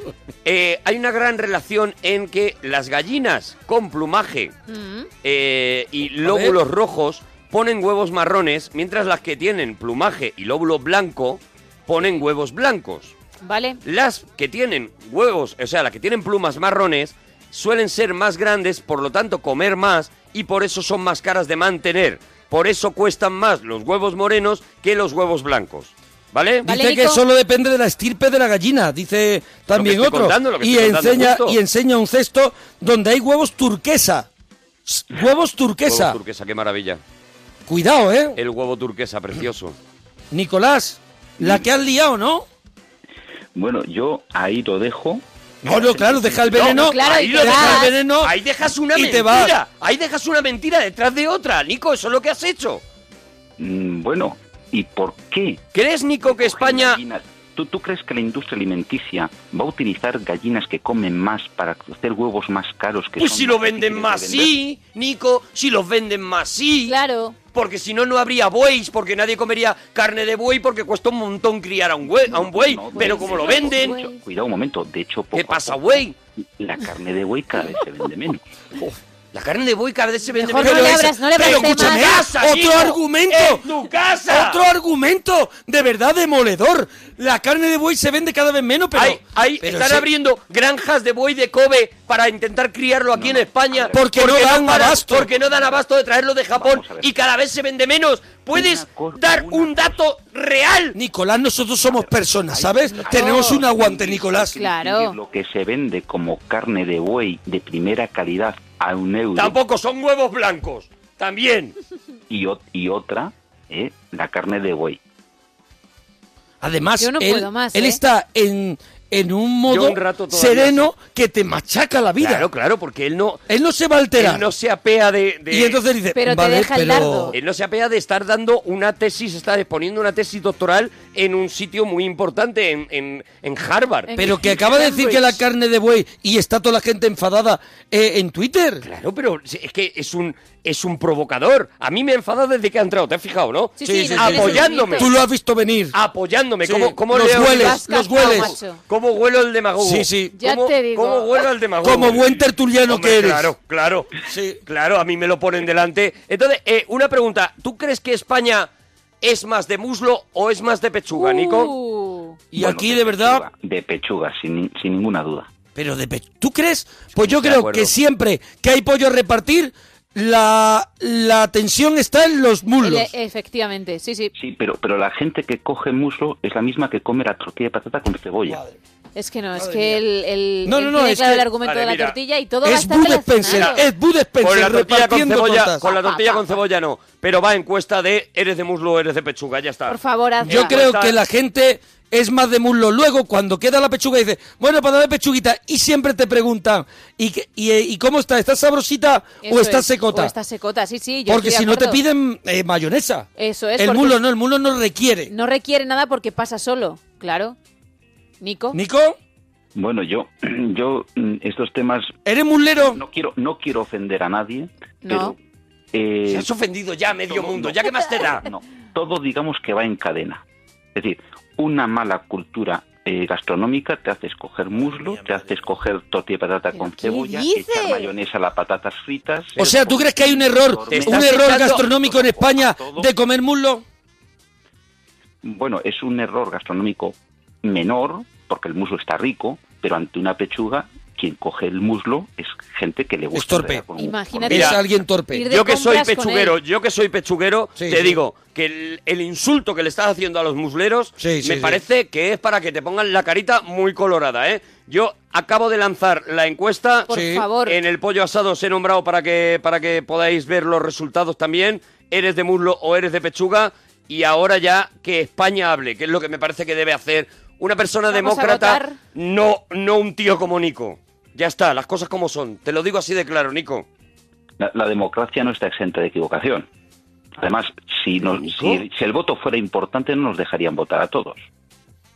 Eh, hay una gran relación en que las gallinas con plumaje Mm. eh, y lóbulos rojos ponen huevos marrones, mientras las que tienen plumaje y lóbulo blanco ponen huevos blancos. Vale. Las que tienen huevos, o sea, las que tienen plumas marrones, suelen ser más grandes, por lo tanto comer más y por eso son más caras de mantener. Por eso cuestan más los huevos morenos que los huevos blancos. ¿Vale? Vale, Dice que solo depende de la estirpe de la gallina, dice también otro. contando, y, enseña, justo. y enseña un cesto donde hay huevos turquesa. Huevos turquesa. Huevo turquesa, qué maravilla. Cuidado, ¿eh? El huevo turquesa, precioso. Nicolás, la que has liado, ¿no? Bueno, yo ahí lo dejo. No, no, claro, deja el veneno. No, claro, ahí lo vas. el veneno. Ahí dejas una mentira. Ahí dejas una mentira detrás de otra. Nico, eso es lo que has hecho. Mm, Bueno, ¿y por qué? ¿Crees, Nico, que España... gallinas? ¿Tú, ¿Tú crees que la industria alimenticia va a utilizar gallinas que comen más para hacer huevos más caros que Pues son si lo venden más, sí, Nico. Si los venden más, sí. Claro. Porque si no, no habría bueyes, porque nadie comería carne de buey porque cuesta un montón criar a un buey. A un buey. No, pero como lo venden... hecho, Cuidado un momento, de hecho, poco ¿Qué a pasa, poco, buey? La carne de buey cada vez se vende menos. La carne de buey cada vez se vende Mejor menos. no le abras- no le pero abras escúchame, temas. casa, otro Nico, argumento. en tu casa. Otro argumento, de verdad demoledor. La carne de buey se vende cada vez menos, pero... Hay, hay- pero están abriendo granjas de buey de Kobe para intentar criarlo aquí en España. Porque no dan paran- abasto. Porque no dan abasto de traerlo de Japón y cada vez se vende menos. ¿Puedes cosa, dar un dato real? Nicolás, nosotros somos personas, ¿sabes? Tenemos un aguante, Nicolás. Claro. Lo que se vende como carne de buey de primera calidad a un euro Tampoco son huevos blancos. También. y, o- y otra, eh, la carne de buey. Además, Yo no él, puedo más, él ¿eh? está en, en un modo un rato todavía sereno que te machaca la vida. Claro, claro, porque él no, Él no se va a alterar. él no se apea de, de- y entonces dice, Pero te vale, deja el pero... Él no se apea de estar dando una tesis, está exponiendo una tesis doctoral en un sitio muy importante, en, en, en Harvard. Pero que acaba de decir que la carne de buey y está toda la gente enfadada eh, en Twitter. Claro, pero es que es un, es un provocador. A mí me enfada desde que ha entrado, ¿te has fijado, no? Sí, Apoyándome. Tú lo has visto venir. Apoyándome. Sí, ¿Cómo, cómo los leo- hueles, los hueles. ¿Cómo huelo el demagogo? Sí, sí. Ya ¿Cómo- te digo. ¿Cómo huelo el demagogo? Como buen tertuliano Hombre, que eres. Claro, claro. Sí. Claro, a mí me lo ponen delante. Entonces, eh, una pregunta. ¿Tú crees que España es más de muslo o es más de pechuga, Nico? Uh, Y Bueno, aquí de verdad... pechuga, de pechuga, sin, sin ninguna duda. Pero de pe- ¿Tú crees? Pues yo De creo acuerdo. que siempre que hay pollo a repartir, la, la tensión está en los muslos. efectivamente, sí, sí. Sí, pero, pero la gente que coge muslo es la misma que come la tortilla de patata con cebolla. Es que no, es que el, el, No, no, no, tiene es claro que- el argumento Vale, de la mira. tortilla y todo va a Es estar Bud Spencer, relacionado. es Bud Spencer Con la tortilla con cebolla, tortas. con la tortilla con cebolla no, pero va encuesta de eres de muslo o eres de pechuga, ya está. Por favor, haz Yo creo que la gente es más de muslo. Luego, cuando queda la pechuga, dice, bueno, para darle pechuguita. Y siempre te preguntan, ¿y, qué- y, ¿y cómo está? ¿Está sabrosita Eso o está es, secota? O está secota, sí, sí. yo Porque si no te piden eh, mayonesa. Eso es, El muslo no, el muslo no requiere. No requiere nada porque pasa solo, claro. Nico. Nico, Bueno, yo, yo mm, estos temas ¿eres muslero? no quiero, no quiero ofender a nadie, No. pero eh, Se has ofendido ya a medio mundo. ¿ya qué más te da? no, todo digamos que va en cadena. Es decir, una mala cultura eh, gastronómica te hace escoger muslo, te hace escoger tortilla de patata ¿Pero con cebolla, dice? echar mayonesa a las patatas fritas. O sea, ¿tú crees que hay un error, un error gastronómico en España de comer muslo? Bueno, es un error gastronómico menor, porque el muslo está rico, pero ante una pechuga, quien coge el muslo es gente que le gusta. torpe. entregar con Imagínate. Es Mira, alguien torpe. Yo que soy con pechuguero, yo que soy pechuguero, Sí, te sí. digo que el, el insulto que le estás haciendo a los musleros Sí, sí, me sí. parece que es para que te pongan la carita muy colorada, ¿eh? Yo acabo de lanzar la encuesta. Por Sí. favor. En el pollo asado os he nombrado para que, para que podáis ver los resultados también. ¿Eres de muslo o eres de pechuga? Y ahora ya que España hable, que es lo que me parece que debe hacer una persona Vamos demócrata, no, no un tío como Nico. Ya está, las cosas como son. Te lo digo así de claro, Nico. La, la democracia no está exenta de equivocación. Además, si, nos- ¿Nico? si, si el voto fuera importante, no nos dejarían votar a todos.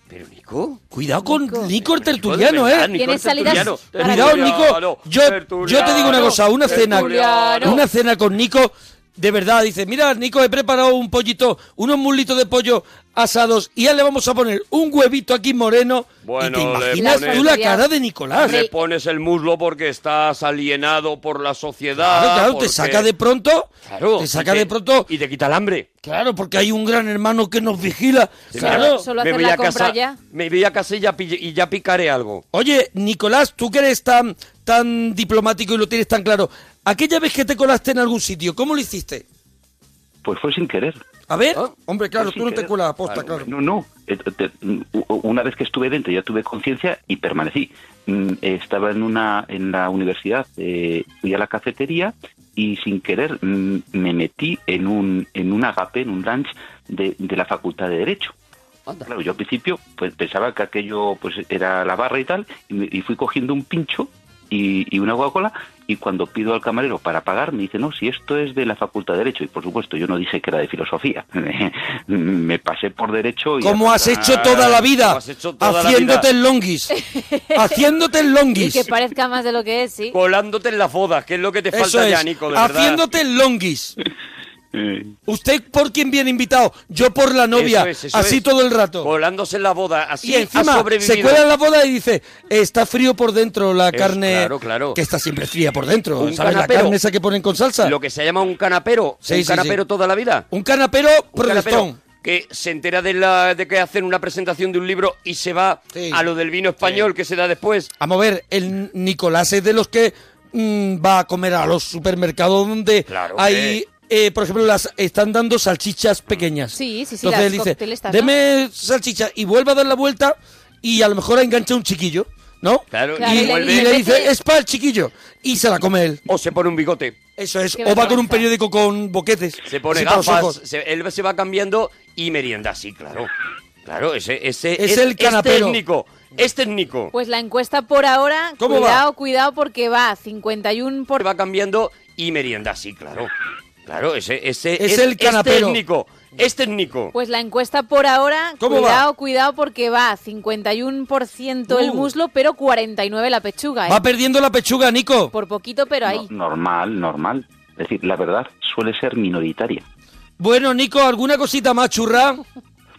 Pero Nico. Cuidado con Nico. Nico, el tertuliano, verdad, ¿eh? Tienes el salidas Cuidado, Nico. Yo, yo te digo una cosa, una cena, una cena con Nico, de verdad, dice, mira, Nico, he preparado un pollito, unos muslitos de pollo asados y ya le vamos a poner un huevito aquí moreno. Bueno, y te imaginas pones- tú la cara de Nicolás. Le pones el muslo porque estás alienado por la sociedad. Claro, claro, te saca de pronto. Claro, te saca y de pronto. Y te quita el hambre. Claro, porque hay un gran hermano que nos vigila. Sí, claro. mira, Solo me voy la a compra casa, ya. Me voy a casa y ya, y ya picaré algo. Oye, Nicolás, tú que eres tan, tan diplomático y lo tienes tan claro, aquella vez que te colaste en algún sitio, ¿cómo lo hiciste? Pues fue sin querer. A ver, Ah, hombre, claro, Fue tú no te cuelas a posta, claro. No, no. Eh, Una vez que estuve dentro ya tuve conciencia y permanecí. Mm, Estaba en una en la universidad, eh, fui a la cafetería y sin querer mm, me metí en un en un agape, en un lunch de, de la Facultad de Derecho. Claro, yo al principio pues pensaba que aquello pues era la barra y tal y, me- y fui cogiendo un pincho y, y una Coca-Cola y cuando pido al camarero para pagar me dice, no, si esto es de la Facultad de Derecho. Y por supuesto yo no dije que era de Filosofía. me pasé por Derecho y... Como has hecho toda la vida, Como has hecho toda la haciéndote el longuis. haciéndote el Y longuis. que parezca más de lo que es, sí. Colándote en las bodas, que es lo que te Eso falta ya, Nico, de verdad. haciéndote el longuis. ¿Usted por quién viene invitado? Yo por la novia, Eso es, eso así es. todo el rato. Colándose en la boda, así y encima se cuela en la boda y dice, está frío por dentro la Es- carne, claro, claro. que está siempre fría por dentro, Un ¿sabes? La canapero. carne esa que ponen con salsa. Lo que se llama un canapero. Sí, un sí, canapero sí. toda la vida. Un canapero Un canapero protestón. que se entera de, la, de que hacen una presentación de un libro y se va a lo del vino español que se da después. Vamos a ver, el Nicolás es de los que mm, va a comer a los supermercados donde Claro, hay, eh, por ejemplo, las están dando salchichas pequeñas. Sí, sí, sí, Entonces las él dice, deme salchicha y vuelve a dar la vuelta y a lo mejor engancha un chiquillo, ¿no? Claro, Claro, y, y le- y y le dice, es para el chiquillo. Y se la come él. O se pone un bigote. Eso es. Qué O va con un periódico con boquetes. Se pone gafas, ojos. se- él se va cambiando y merienda así, claro. Claro, ese, ese Es el canapero. Es técnico, es técnico. Pues la encuesta por ahora, ¿Cómo cuidado, cuidado, porque va 51 por... va cambiando y merienda así, claro. Claro, ese, ese Es el canapero. técnico, es técnico. Pues la encuesta por ahora, ¿Cómo cuidado, cuidado, porque va 51% el Uh. muslo, pero 49% la pechuga, ¿eh? Va perdiendo la pechuga, Nico. Por poquito, pero ahí. no- normal, normal. Es decir, la verdad suele ser minoritaria. Bueno, Nico, ¿alguna cosita más churra?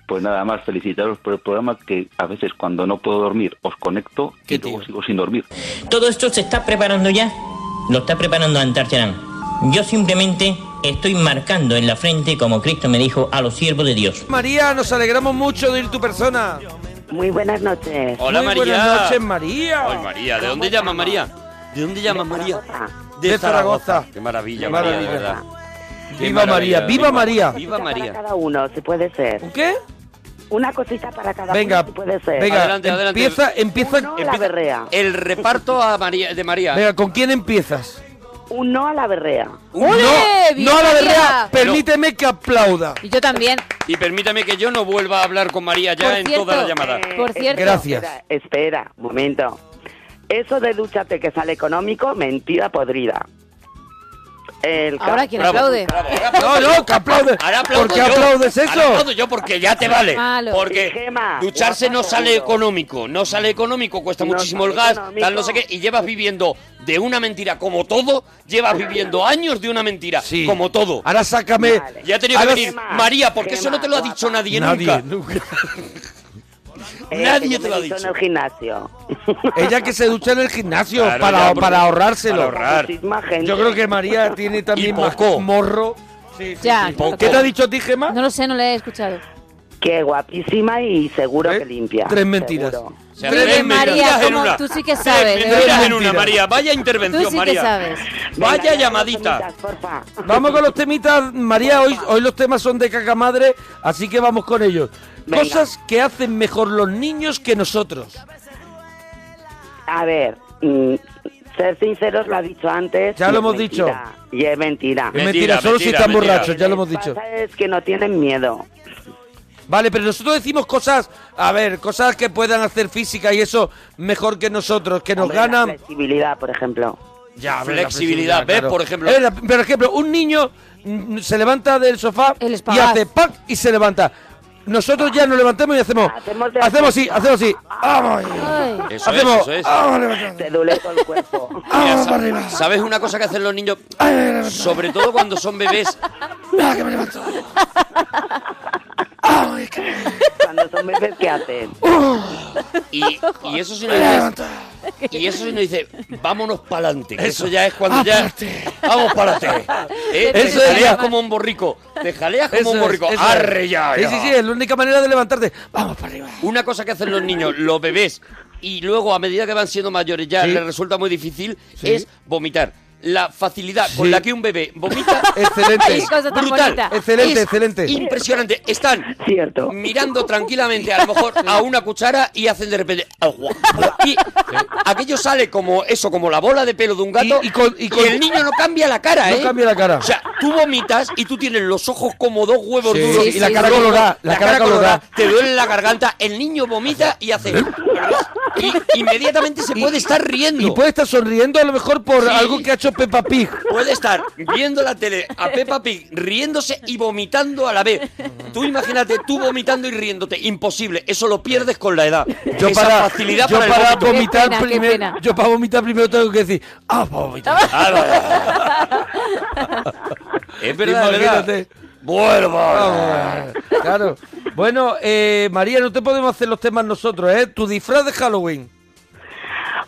Pues nada más felicitaros por el programa que a veces cuando no puedo dormir os conecto y luego sigo sin dormir. Todo esto se está preparando ya. Lo está preparando Antártida. Yo simplemente estoy marcando en la frente, como Cristo me dijo, a los siervos de Dios. María, nos alegramos mucho de ir tu persona. Muy buenas noches. Hola Muy María. buenas noches, María. Ay, María, ¿de dónde llamas María? ¿De dónde llamas María? Zaragoza. De Zaragoza. Qué maravilla, Qué María, de maravilla. verdad. Qué Viva María, viva María. Viva Para María. cada uno, si puede ser. ¿Un qué? Una cosita para cada Venga, uno, si puede ser. venga, Adelante, adelante. empieza, empieza, Un no a la berrea. El reparto a María, de María. Venga, ¿con quién empiezas? Un no a la berrea. ¡Ole! No, ¡Viva no a la berrea, permíteme que aplauda. Y yo también. Y permítame que yo no vuelva a hablar con María ya Por en cierto, toda la llamada. Eh, Por cierto. Gracias. Espera, espera, un momento. Eso de dúchate que sale económico, mentira podrida. El Ahora, ¿quién Bravo, aplaude? bravo, No, no, que aplaude. Ahora ¿Por qué yo. aplaudes eso? Ahora aplaudo yo porque ya te vale. Malo. Porque Gema, ducharse no sale económico. No sale económico, cuesta No muchísimo el gas, económico. tal no sé qué. Y llevas viviendo de una mentira como todo. Llevas viviendo años de una mentira Sí. como todo. Ahora sácame. Vale. Ya ha tenido que venir María, porque eso no te lo ha dicho nadie, Nadie, nunca. nunca. Eh, nadie te lo ha dicho. en el gimnasio. Ella que se ducha en el gimnasio Claro, para, ya, para ahorrárselo. para ahorrar. Yo creo que María tiene también más morro. Sí, sí, Ya, sí. ¿Qué te ha dicho a ti, Gemma? No lo sé, no le he escuchado. Que guapísima y seguro ¿Eh? que limpia. Tres mentiras. seguro. O sea, Tres tres mentiras. María. Tú sí que Tres sabes, de mentiras verdad. en una, María. Vaya Tú intervención, sí que María. sabes. Venga, Vaya ya, llamadita. temitas, porfa. Vamos con los temitas, María. Hoy, hoy los temas son de caca madre, así que vamos con ellos. Venga. Cosas que hacen mejor los niños que nosotros. A ver, mm, ser sinceros lo ha dicho antes. Ya lo hemos mentira, dicho. Y es mentira. Es Mentira, mentira, solo si están mentira. borrachos, ya lo hemos Lo que dicho. pasa es que no tienen miedo. Vale, pero nosotros decimos cosas, a ver, cosas que puedan hacer física y eso mejor que nosotros, que nos Hombre, la ganan. flexibilidad, por ejemplo. Ya, Flexibilidad, ¿ves? Por ejemplo. Eh, la- por ejemplo, un niño mm, se levanta del sofá El y hace ¡pac! y se levanta. Nosotros ya nos levantamos y hacemos. Hacemos Hacemos así, hacemos así. ¡Vamos! Ay. Eso hacemos. es, eso es. ¡Vamos, levantando! Te duele todo el cuerpo. Mira, ¡Vamos sa- para arriba! ¿Sabes una cosa que hacen los niños? Sobre todo cuando son bebés. ¡Mira que me levanto! ¡Ah, Cuando son bebés, ¿qué hacen? Y, y eso sí nos dice, y eso sí nos dice, vámonos para adelante. Eso. ya es cuando ya, vamos para adelante. ¿Eh? Te Eso jaleas ya. como un borrico. Te jaleas como Eso un borrico. es. Arre ya, Sí, sí, sí, es la única manera de levantarte. Vamos para arriba. Una cosa que hacen los niños, los bebés, y luego a medida que van siendo mayores ya Sí. les resulta muy difícil, Sí. es vomitar. La facilidad Sí. con la que un bebé vomita Excelente. Qué cosa tan brutal. bonita. Excelente, Es excelente. Impresionante. Están Cierto. mirando tranquilamente a lo mejor a una cuchara y hacen de repente agua. y aquello sale como eso como la bola de pelo de un gato Y- y con- y con- el niño no cambia la cara No ¿eh? cambia la cara. o sea tú vomitas y tú tienes los ojos como dos huevos Sí, duros y la sí, cara sí. colorada. La, cara colorada. te duele la garganta el niño vomita y hace y inmediatamente se puede estar riendo Y puede estar sonriendo a lo mejor por Sí. algo que ha hecho Peppa Pig. puede estar viendo la tele a Peppa Pig riéndose y vomitando a la vez. Tú imagínate tú vomitando y riéndote, imposible. Eso lo pierdes con la edad. Yo Esa para, facilidad yo para, para vomitar pena, primero, yo para vomitar primero tengo que decir, ah, para vomitar. Es verdad, verdad. Vamos, claro. Bueno, eh, María, no te podemos hacer los temas nosotros, ¿eh? Tu disfraz de Halloween.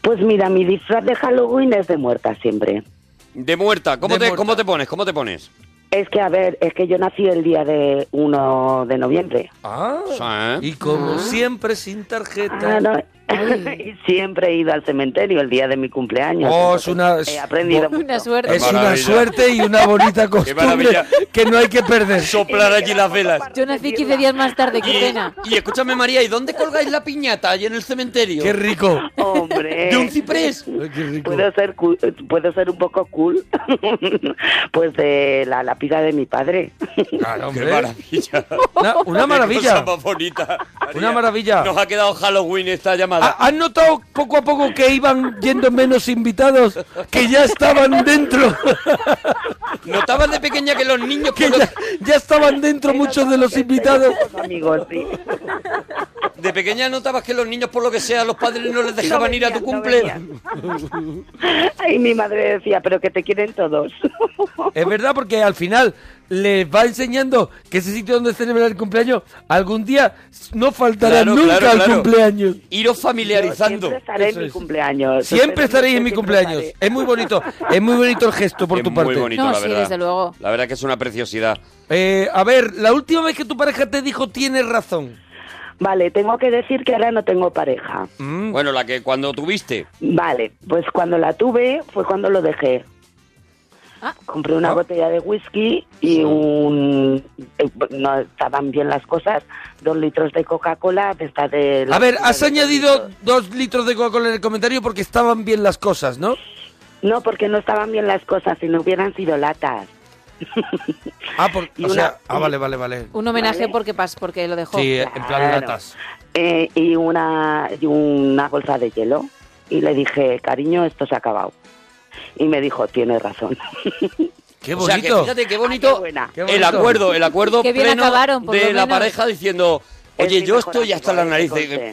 Pues mira, mi disfraz de Halloween es de muerta siempre. De muerta. ¿Cómo, De te, muerta. ¿Cómo te pones? ¿Cómo te pones? Es que, a ver, es que yo nací el día de 1 de noviembre. Ah. Sí. Y como siempre, sin tarjeta. Ah, no. y siempre he ido al cementerio el día de mi cumpleaños. Oh, es una- He aprendido. Una suerte. Es una suerte y una bonita costumbre maravilla. que no hay que perder. Soplar allí las velas. Yo nací 15 días más tarde, qué Y, pena. y escúchame, María, ¿y dónde colgáis la piñata? Allí en el cementerio. Qué rico. Hombre. ¿De un ciprés? Ay, Qué rico. Puedo ser, cool- puedo ser un poco cool, pues de la lápida de mi padre. Claro, Qué maravilla. Una, maravilla. cosa más bonita. María. Una maravilla. Nos ha quedado Halloween esta llamada. ¿Ha- ¿Has notado poco a poco que iban yendo menos invitados? Que ya estaban dentro. ¿Notabas de pequeña que los niños Que ya, ya estaban dentro muchos de los invitados. Amigos, sí. de pequeña notabas que los niños por lo que sea los padres no les dejaban No ir a tu no cumple? venían. Ay, mi madre decía, pero que te quieren todos. Es verdad, porque al final les va enseñando que ese sitio donde celebrar el cumpleaños algún día no faltará Claro, nunca claro, al claro. cumpleaños. Iros Yo familiarizando. Siempre estaré Eso en mi es. cumpleaños. Siempre estaréis en mi cumpleaños. Es muy bonito, es muy bonito el gesto por Es tu muy parte. bonito, No, la sí, verdad. desde luego. La verdad que es una preciosidad. Eh, a ver, la última vez que tu pareja te dijo tienes razón. Vale, tengo que decir que ahora no tengo pareja. Mm, Bueno, la que cuando tuviste. Vale, pues cuando la tuve fue cuando lo dejé. Ah. Compré una Ah. botella de whisky y un... eh, No estaban bien las cosas. Dos litros de Coca-Cola de esta de... A ver, has de- añadido dos litros de Coca-Cola en el comentario porque estaban bien las cosas, ¿no? No, porque no estaban bien las cosas, si no hubieran sido latas. Ah, por, Y o una- sea, ah, vale, vale, vale. Un homenaje Vale. porque, pas, porque lo dejó. Sí, en plan latas. Eh, y, una, y una bolsa de hielo. Y le dije, cariño, esto se ha acabado. Y me dijo, tienes razón. Qué O sea, que bonito. fíjate qué Qué bonito, buena. Qué el bonito. acuerdo, el acuerdo Qué bien pleno acabaron, de la menos. pareja diciendo, oye, yo estoy hasta la nariz.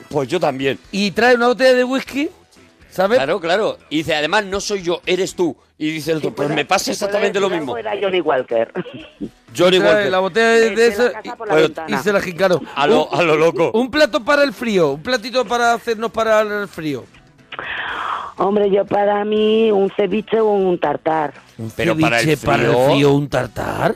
Pues yo también. Y trae una botella de whisky, ¿sabes? Claro, claro. Y dice, además, no soy yo, eres tú. Y dice el otro, pues puedo- me pasa exactamente lo mismo. Era Johnny Walker. Johnny Walker. la botella de, de la y- ventana. y se la jincaron. A lo, a lo loco. Un plato para el frío, un platito para hacernos para el frío. Hombre, yo para mí un ceviche o un tartar. Un Pero para el ceviche, para el frío- frío, un tartar.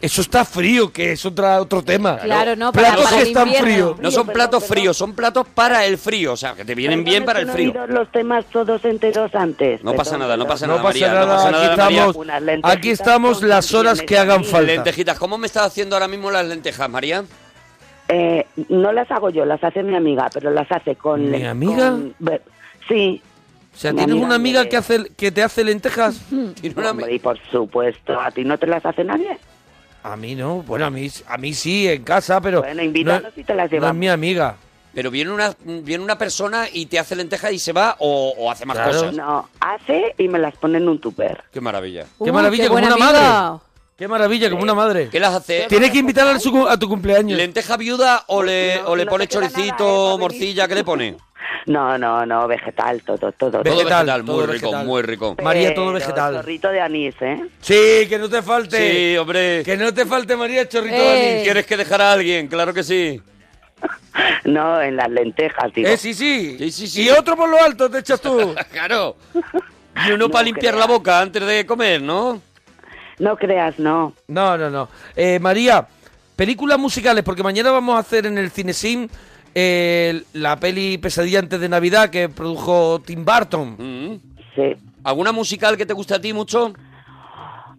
Eso está frío, que es otra, otro tema. Claro, no, para, Platos para que el están invierno. fríos. No son Perdón, platos perdón. fríos, son platos para el frío. O sea, que te vienen bien Perdón, para es el que frío. No he oído los temas todos enteros antes. No pasa Perdón, nada, no pasa No nada, pasa María. nada, no pasa aquí nada, María. estamos, Unas lentejitas aquí estamos con las horas que hagan falta. Lentejitas, ¿cómo me estás haciendo ahora mismo las lentejas, María? Eh, no las hago yo, las hace mi amiga, pero las hace con... ¿Mi amiga? con- ver- sí. O sea, ¿tienes una amiga que, hace, que te hace lentejas? Tiene una- Hombre, y por supuesto, ¿a ti no te las hace nadie? A mí no. Bueno, a mí, a mí sí, en casa, pero... Bueno, invítanos no, y te las no es llevamos. mi amiga. Pero viene una, viene una persona y te hace lentejas y se va o, o hace más Claro. cosas. No, hace y me las pone en un tupper. Qué maravilla. Qué maravilla, qué como una madre. Qué maravilla, como una madre. ¿Qué las hace? Tienes que invitarla a, su- a tu cumpleaños. ¿Lenteja viuda o le, No, o le no pone choricito, ¿eh? Morcilla? ¿Qué le pone? No, no, no, vegetal, todo, todo. Todo Vegetal, vegetal, muy todo rico, vegetal. muy rico. María, todo vegetal. Chorrito de anís, ¿eh? Sí, que no te falte. Sí, hombre. Que no te falte, María, chorrito Eh. de anís. ¿Quieres que dejara a alguien? Claro que sí. No, en las lentejas, digo. Eh, sí, sí. Sí, sí, sí. Y otro por lo alto te echas tú. Claro. Y uno para limpiar creas. la boca antes de comer, ¿no? No creas, no. No, no, no. Eh, María, películas musicales, porque mañana vamos a hacer en el Cinesim eh, la peli Pesadilla antes de Navidad que produjo Tim Burton. Mm. Sí. ¿Alguna musical que te guste a ti mucho?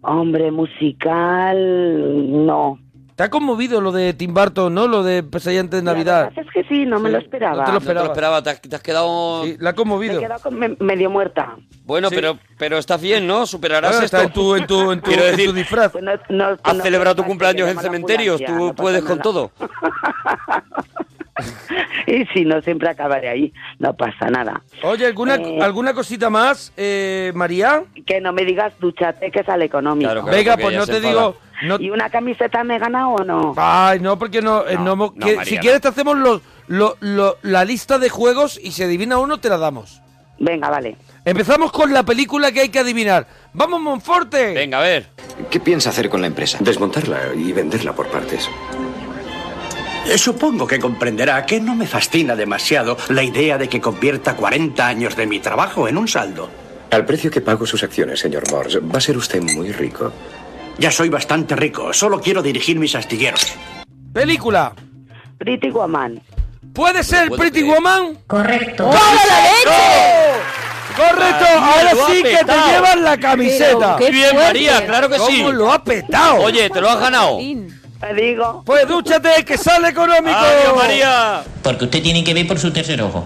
Hombre, musical, no. ¿Te ha conmovido lo de Tim Burton, no? Lo de Pesadilla antes de Navidad. es que sí, no me lo esperaba. no te lo No te lo Esperaba. esperaba, te has, te has quedado... Sí, la ha Me conmovido. he quedado con- me- medio muerta. Bueno, Sí. pero, pero estás bien, ¿no? Superarás Bueno, esto. está en tu, en tu, en tu, Quiero en decir, tu disfraz. Pues no- no- Has no celebrado tu pasa, cumpleaños en la cementerios, ambulancia, tú no pasa puedes con nada. todo. y si no, siempre acabaré ahí. No pasa nada. Oye, ¿alguna, Eh. ¿alguna cosita más, eh, María? Que no me digas dúchate que sale económico. Claro, claro. Venga, pues no te digo... No, ¿Y una camiseta me he ganado o no? Ay, no, porque no... eh, No, no que- María, si no. quieres te hacemos los, lo- lo- la lista de juegos y si adivina uno te la damos. Venga, vale. Empezamos con la película que hay que adivinar. ¡Vamos, Monforte! Venga, a ver. ¿Qué piensa hacer con la empresa? Desmontarla y venderla por partes. Eh, Supongo que comprenderá que no me fascina demasiado la idea de que convierta 40 años de mi trabajo en un saldo. Al precio que pago sus acciones, señor Morse, va a ser usted muy rico. Ya soy bastante rico, solo quiero dirigir mis astilleros. Película. Pretty Woman. ¿Puede ser Pretty creer. Woman? Correcto. ¡Correcto! María, Ahora sí que te llevas la camiseta. Pero qué Bien, fuerte. María, claro que sí. ¿Cómo lo ha petado? Oye, te lo has ganado. Te digo. Pues dúchate, que sale económico. ¡Adiós, María! Porque usted tiene que ver por su tercer ojo.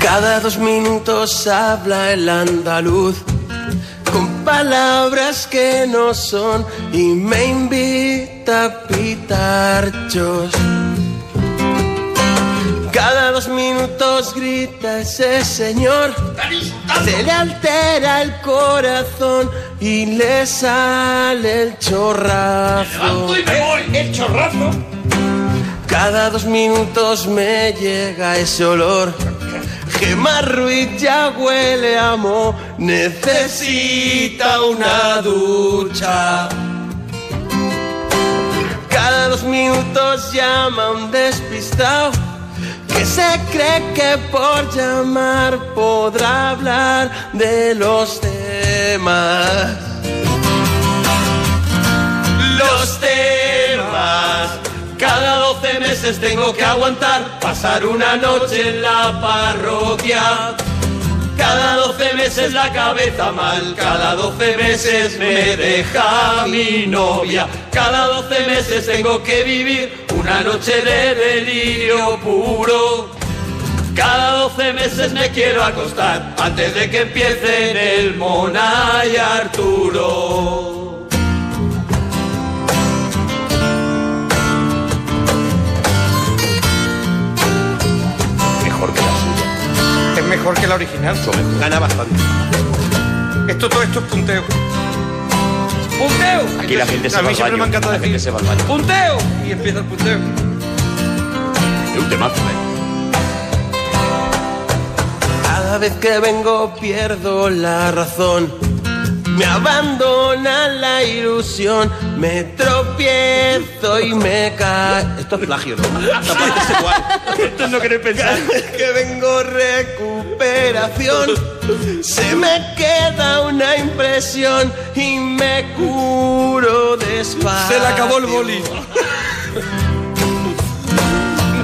Cada dos minutos habla el andaluz con palabras que no son y me invita a pitarchos. Cada dos minutos grita ese señor, se le altera el corazón y le sale el chorrazo. ¡El chorrazo! Cada dos minutos me llega ese olor. Ruiz ya huele a necesita una ducha. Cada dos minutos llama un despistado que se cree que por llamar podrá hablar de los temas. Los temas. Cada 12 meses tengo que aguantar pasar una noche en la parroquia. Cada 12 meses la cabeza mal, cada 12 meses me deja mi novia. Cada 12 meses tengo que vivir una noche de delirio puro. Cada 12 meses me quiero acostar antes de que empiecen el Mona y Arturo. Mejor que la original. Gana bastante. Esto, todo esto es punteo. ¡Punteo! Aquí la gente se a va mí al siempre me baño. encanta La gente decir se va al baño. ¡Punteo! Y empieza el punteo. Es un temazo, ¿eh? Cada vez que vengo pierdo la razón. Me abandona la ilusión, me tropiezo y me cae. Esto es plagio, ¿no? Esta parte es igual. Esto no queréis pensar. Que vengo recuperación, se me queda una impresión y me curo despacio. Se le acabó el boli.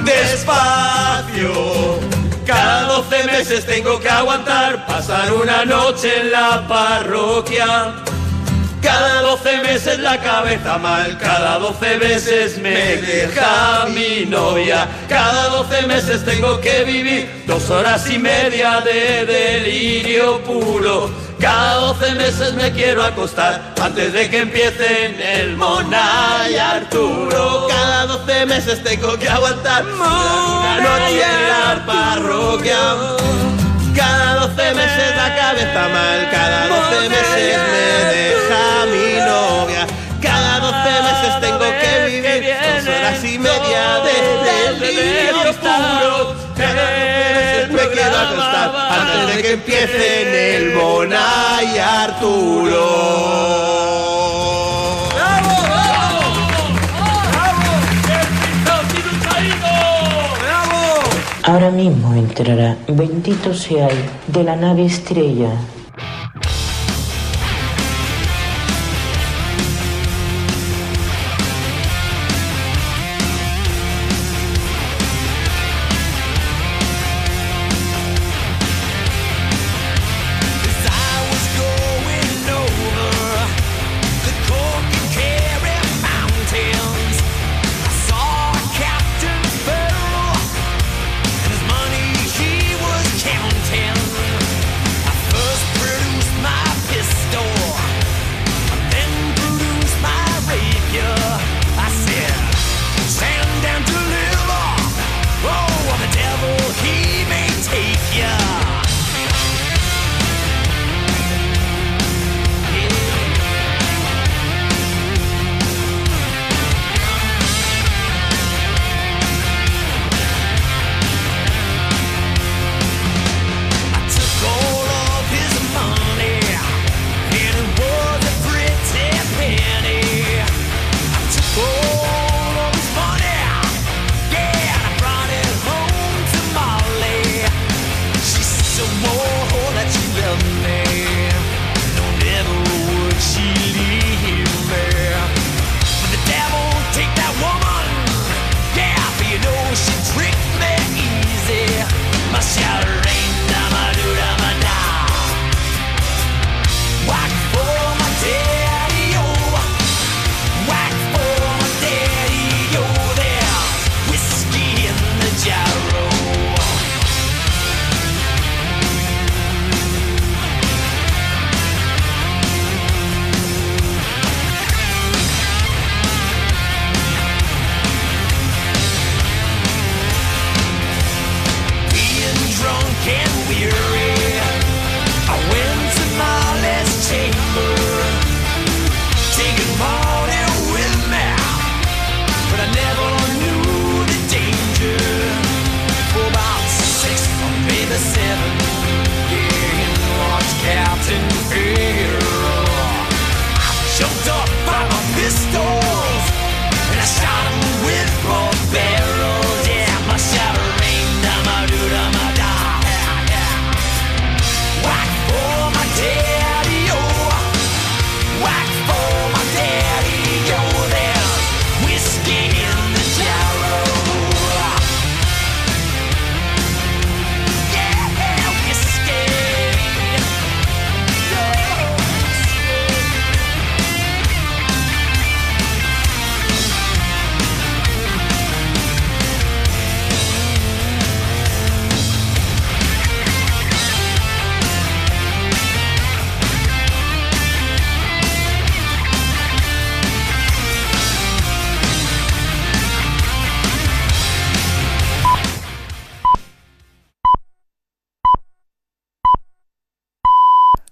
despacio. Cada 12 meses tengo que aguantar pasar una noche en la parroquia. Cada 12 meses la cabeza mal, cada 12 meses me deja mi novia. Cada 12 meses tengo que vivir dos horas y media de delirio puro. Cada 12 meses me quiero acostar antes de que empiecen el Mona y Arturo. Cada 12 meses tengo que aguantar una noche en la parroquia. Cada 12 meses la cabeza mal, cada 12 meses me deja mi novia. Cada 12 meses tengo que vivir dos horas y media de delirio puro. Cada 12 meses me quiero acostar antes de que empiece en el Mona y Arturo. Ahora mismo entrará, bendito seáis, de la nave estrella.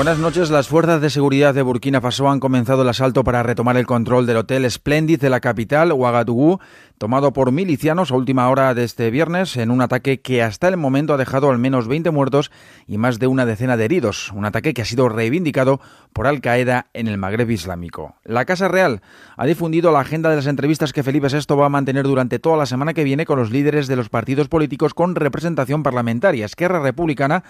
Buenas noches. Las fuerzas de seguridad de Burkina Faso han comenzado el asalto para retomar el control del hotel Splendid de la capital, Ouagadougou, tomado por milicianos a última hora de este viernes en un ataque que hasta el momento ha dejado al menos 20 muertos y más de una decena de heridos. Un ataque que ha sido reivindicado por Al Qaeda en el Magreb Islámico. La Casa Real ha difundido la agenda de las entrevistas que Felipe VI va a mantener durante toda la semana que viene con los líderes de los partidos políticos con representación parlamentaria. Esquerra Republicana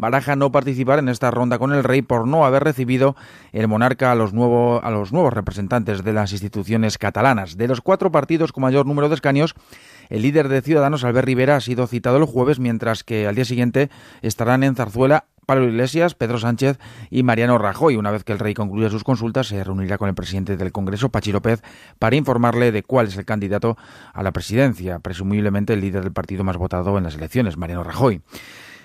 baraja no participar en esta ronda con el rey por no haber recibido el monarca a los, nuevo, a los nuevos representantes de las instituciones catalanas. De los cuatro partidos con mayor número de escaños, el líder de Ciudadanos, Albert Rivera, ha sido citado el jueves, mientras que al día siguiente estarán en Zarzuela Pablo Iglesias, Pedro Sánchez y Mariano Rajoy. Una vez que el rey concluya sus consultas, se reunirá con el presidente del Congreso, Pachi López, para informarle de cuál es el candidato a la presidencia, presumiblemente el líder del partido más votado en las elecciones, Mariano Rajoy.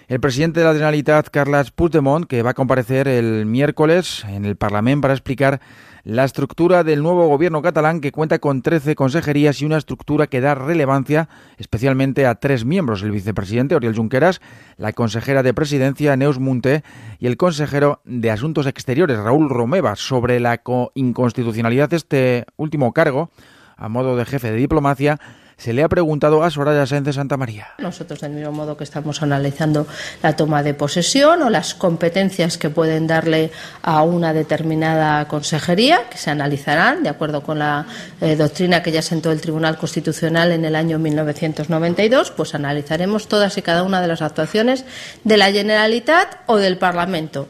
El presidente de la Generalitat, Carles Puigdemont, que va a comparecer el miércoles en el Parlamento para explicar la estructura del nuevo gobierno catalán que cuenta con 13 consejerías y una estructura que da relevancia especialmente a tres miembros, el vicepresidente Oriol Junqueras, la consejera de presidencia Neus Munté y el consejero de Asuntos Exteriores Raúl Romeva. Sobre la inconstitucionalidad de este último cargo a modo de jefe de diplomacia se le ha preguntado a Soraya Sáenz de Santa María. Nosotros, del mismo modo que estamos analizando la toma de posesión o las competencias que pueden darle a una determinada consejería, que se analizarán de acuerdo con la eh, doctrina que ya sentó el Tribunal Constitucional en el año 1992, pues analizaremos todas y cada una de las actuaciones de la Generalitat o del Parlamento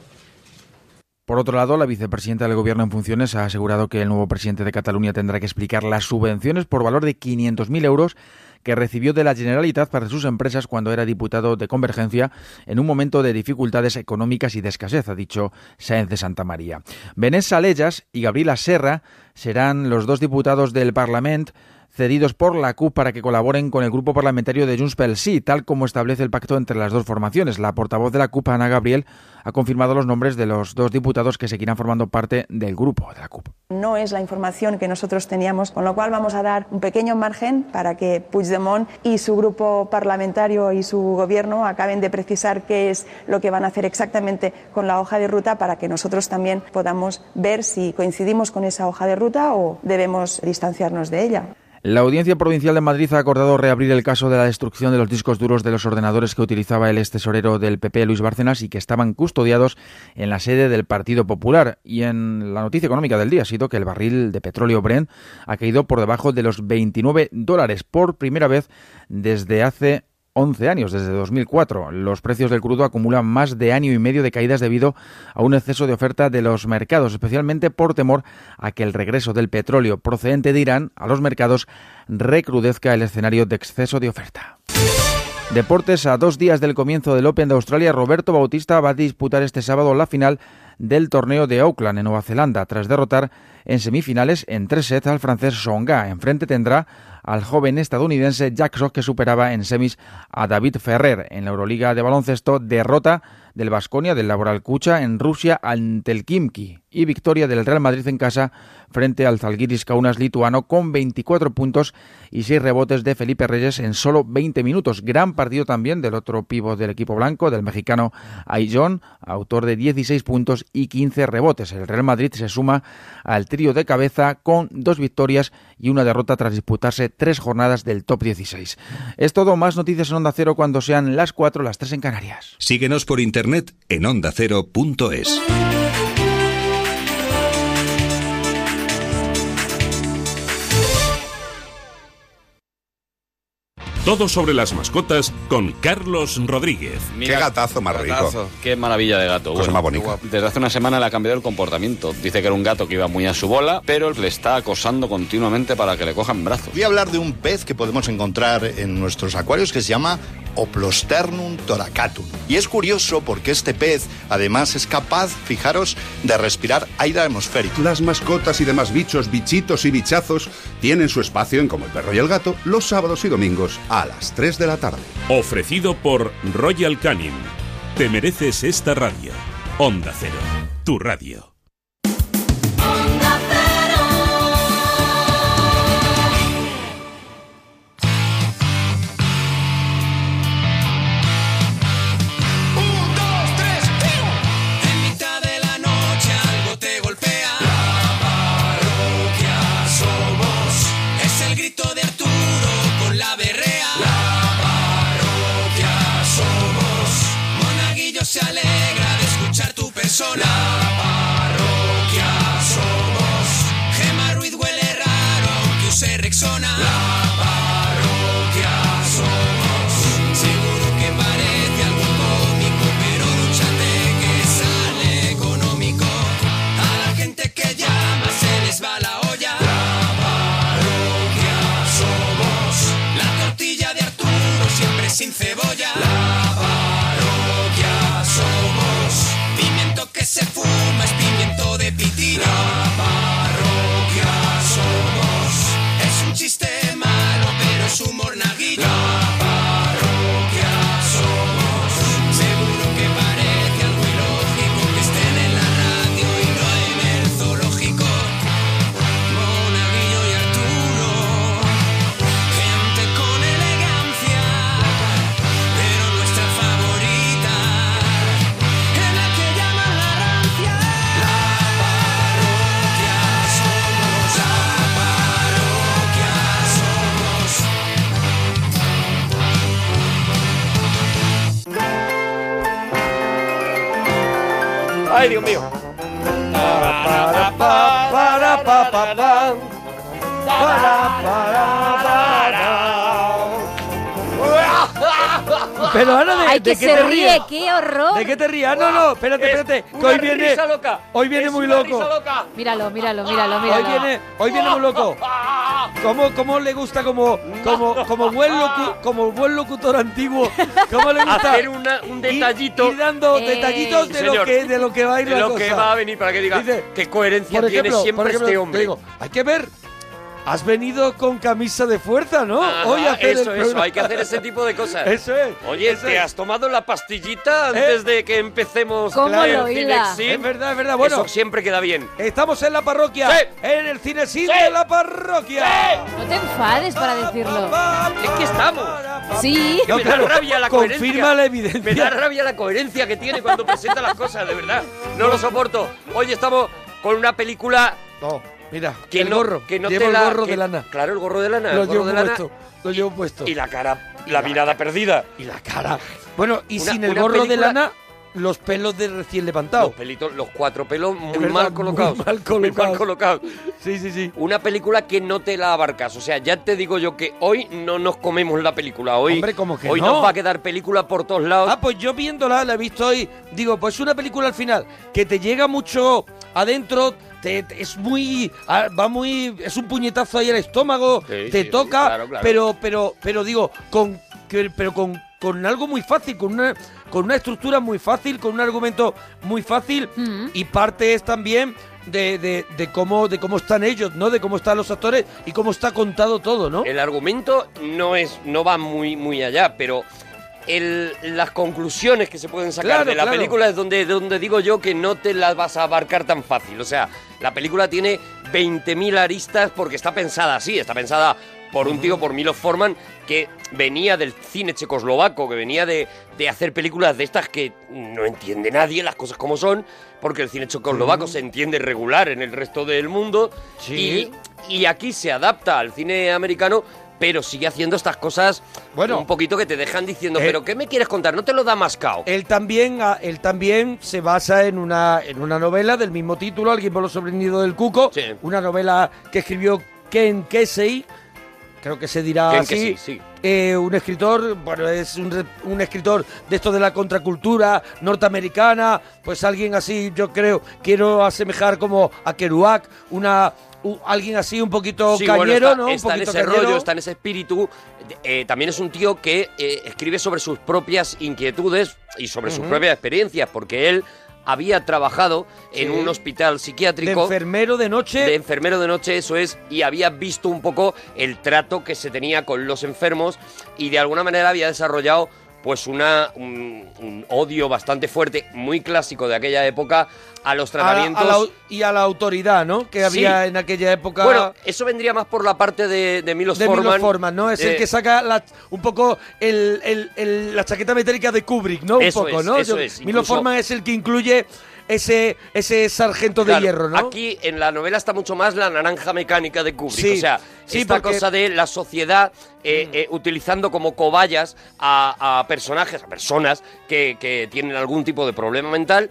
por otro lado, la vicepresidenta del Gobierno en funciones ha asegurado que el nuevo presidente de Cataluña tendrá que explicar las subvenciones por valor de 500.000 euros que recibió de la Generalitat para sus empresas cuando era diputado de Convergencia en un momento de dificultades económicas y de escasez, ha dicho Sáenz de Santa María. Benés Salellas y Gabriela Serra serán los dos diputados del Parlamento cedidos por la CUP para que colaboren con el grupo parlamentario de Junts pel Sí, tal como establece el pacto entre las dos formaciones. La portavoz de la CUP, Ana Gabriel, ha confirmado los nombres de los dos diputados que seguirán formando parte del grupo de la CUP. No es la información que nosotros teníamos, con lo cual vamos a dar un pequeño margen para que Puigdemont y su grupo parlamentario y su gobierno acaben de precisar qué es lo que van a hacer exactamente con la hoja de ruta para que nosotros también podamos ver si coincidimos con esa hoja de ruta o debemos distanciarnos de ella. La Audiencia Provincial de Madrid ha acordado reabrir el caso de la destrucción de los discos duros de los ordenadores que utilizaba el ex tesorero del PP, Luis Bárcenas, y que estaban custodiados en la sede del Partido Popular. Y en la noticia económica del día ha sido que el barril de petróleo Brent ha caído por debajo de los 29 dólares por primera vez desde hace 11 años, desde 2004. Los precios del crudo acumulan más de año y medio de caídas debido a un exceso de oferta de los mercados, especialmente por temor a que el regreso del petróleo procedente de Irán a los mercados recrudezca el escenario de exceso de oferta. Deportes a dos días del comienzo del Open de Australia, Roberto Bautista va a disputar este sábado la final del torneo de Auckland en Nueva Zelanda, tras derrotar en semifinales en tres sets al francés Songa. Enfrente tendrá al joven estadounidense Jack Sock que superaba en semis a David Ferrer. En la Euroliga de baloncesto, derrota del Vasconia del Laboral Cucha en Rusia ante el Kimki y victoria del Real Madrid en casa frente al Zalgiris Kaunas lituano con 24 puntos y 6 rebotes de Felipe Reyes en solo 20 minutos. Gran partido también del otro pivo del equipo blanco, del mexicano Ayllón, autor de 16 puntos y 15 rebotes. El Real Madrid se suma al trío de cabeza con dos victorias y una derrota tras disputarse tres jornadas del top 16. Es todo, más noticias en Onda Cero cuando sean las 4, las 3 en Canarias. Síguenos por internet en ondacero.es. Todo sobre las mascotas con Carlos Rodríguez. qué gatazo más rico. Qué maravilla de gato. Cosa más bonita. Desde hace una semana le ha cambiado el comportamiento. Dice que era un gato que iba muy a su bola, pero le está acosando continuamente para que le cojan brazos. Voy a hablar de un pez que podemos encontrar en nuestros acuarios que se llama Oplosternum toracatum. Y es curioso porque este pez además es capaz, fijaros, de respirar aire atmosférico. Las mascotas y demás bichos, bichitos y bichazos tienen su espacio en Como el perro y el gato los sábados y domingos a las 3 de la tarde. Ofrecido por Royal Canin. Te mereces esta radio. Onda Cero, tu radio. Se fuma es pimiento de pitina. Ay, Dios mío. Para, pa, para, pa, pa, pa. Para, para, para. Pero Ana, ¿de, Ay, de que qué se te ríe, ríes? qué horror. ¿De qué te ríes? Ah, no, no, espérate, espérate. Que una hoy viene, risa loca. hoy viene Es muy una loco. risa loca. Míralo, míralo, míralo, míralo. Hoy viene, hoy viene muy loco. ¿Cómo, cómo le gusta como, como, como, buen locu- como buen locutor antiguo? ¿Cómo le gusta? Hacer una- un detallito. Ir, ir dando Eh. detallitos de lo, Señor, que, de lo que va a ir de la lo cosa. que va a venir para que diga Dice, qué coherencia por tiene ejemplo, siempre por ejemplo, este te hombre. digo, hay que ver. Has venido con camisa de fuerza, ¿no? Ajá, Hoy hacer el eso, eso, hay que hacer ese tipo de cosas. Eso es. Oye, eso ¿te es. has tomado la pastillita antes de que empecemos ¿Cómo el lo hila? Cinexin? Es verdad, es verdad. Bueno, Eso siempre queda bien. estamos en la parroquia. Sí. En el cine Sí. de la parroquia. No te enfades para decirlo. Es que estamos. Sí. Me da rabia la confirma coherencia. la evidencia. Me da rabia la coherencia que tiene cuando presenta las cosas, de verdad. No lo soporto. Hoy estamos con una película No, mira, que el no, gorro. que no Llevo te la, el gorro que- de lana. Claro, el gorro de lana. Lo el gorro llevo de lana puesto. Lo llevo puesto. y la cara, la mirada perdida. Y la cara. Bueno, y Una- sin el gorro de lana, los pelos de recién levantado. Los pelitos, los cuatro pelos muy verdad, mal muy colocados. mal Muy mal colocados. Sí, sí, sí. Una película que no te la abarcas. O sea, ya te digo yo que hoy no nos comemos la película. Hoy, Hombre, ¿cómo que hoy no? nos va a quedar película por todos lados. Ah, pues yo viéndola, la he visto hoy. Digo, pues una película al final que te llega mucho adentro, te, te- es muy. ah, Va muy. Es un puñetazo ahí al estómago, Sí, te sí, toca, claro, claro. pero, pero, pero digo, con. que- pero con, con algo muy fácil, con una, con una estructura muy fácil, con un argumento muy fácil. Mm. Y parte es también. De, de, de cómo de cómo están ellos, ¿no? De cómo están los actores y cómo está contado todo, ¿no? El argumento no es no va muy muy allá, pero el- las conclusiones que se pueden sacar Claro, de la claro. película es donde, donde digo yo que no te las vas a abarcar tan fácil. O sea, la película tiene 20.000 aristas porque está pensada así, está pensada por un tío, por Milos Forman, que venía del cine checoslovaco, que venía de, de hacer películas de estas que no entiende nadie, las cosas como son, porque el cine checoslovaco se entiende regular en el resto del mundo. Sí. Y, y aquí se adapta al cine americano, pero sigue haciendo estas cosas Bueno. un poquito que te dejan diciendo, Eh, pero ¿qué me quieres contar? No te lo da mascao. Él también, ah, él también se basa en una, en una novela del mismo título, Alguien por lo sorprendido del cuco, Sí. una novela que escribió Ken Kesey, creo que se dirá Ken así, Kesey, sí. eh, un escritor, bueno, es un, un escritor de esto de la contracultura norteamericana, pues alguien así, yo creo, quiero asemejar como a Kerouac, una, alguien así un poquito Sí, bueno, cañero, está, ¿no? Un está en poquito ese cañero. rollo, está en ese espíritu. Eh, también es un tío que eh, escribe sobre sus propias inquietudes y sobre sus propias experiencias, porque él había trabajado en un hospital de psiquiátrico. enfermero de noche. de enfermero de noche, eso es, y había visto un poco el trato que se tenía con los enfermos y de alguna manera había desarrollado pues una, un, un odio bastante fuerte, muy clásico de aquella época, a los a la- a tratamientos... la- y a la autoridad, ¿no? Que Sí. había en aquella época. Bueno, eso vendría más por la parte de, de Milos de Forman. Milos Forman, ¿no? Es el Eh, que saca la- un poco el, el- el- la chaqueta metálica de Kubrick, ¿no? Un Eso poco, es, ¿no? eso Yo- es, Milos incluso- Forman es el que incluye ese, ese sargento de Claro, hierro, ¿no? Aquí en la novela está mucho más la naranja mecánica de Kubrick. Sí, o sea, sí, esta porque- Mm. cosa de la sociedad eh, eh, utilizando como cobayas a, a personajes, a personas que, que tienen algún tipo de problema mental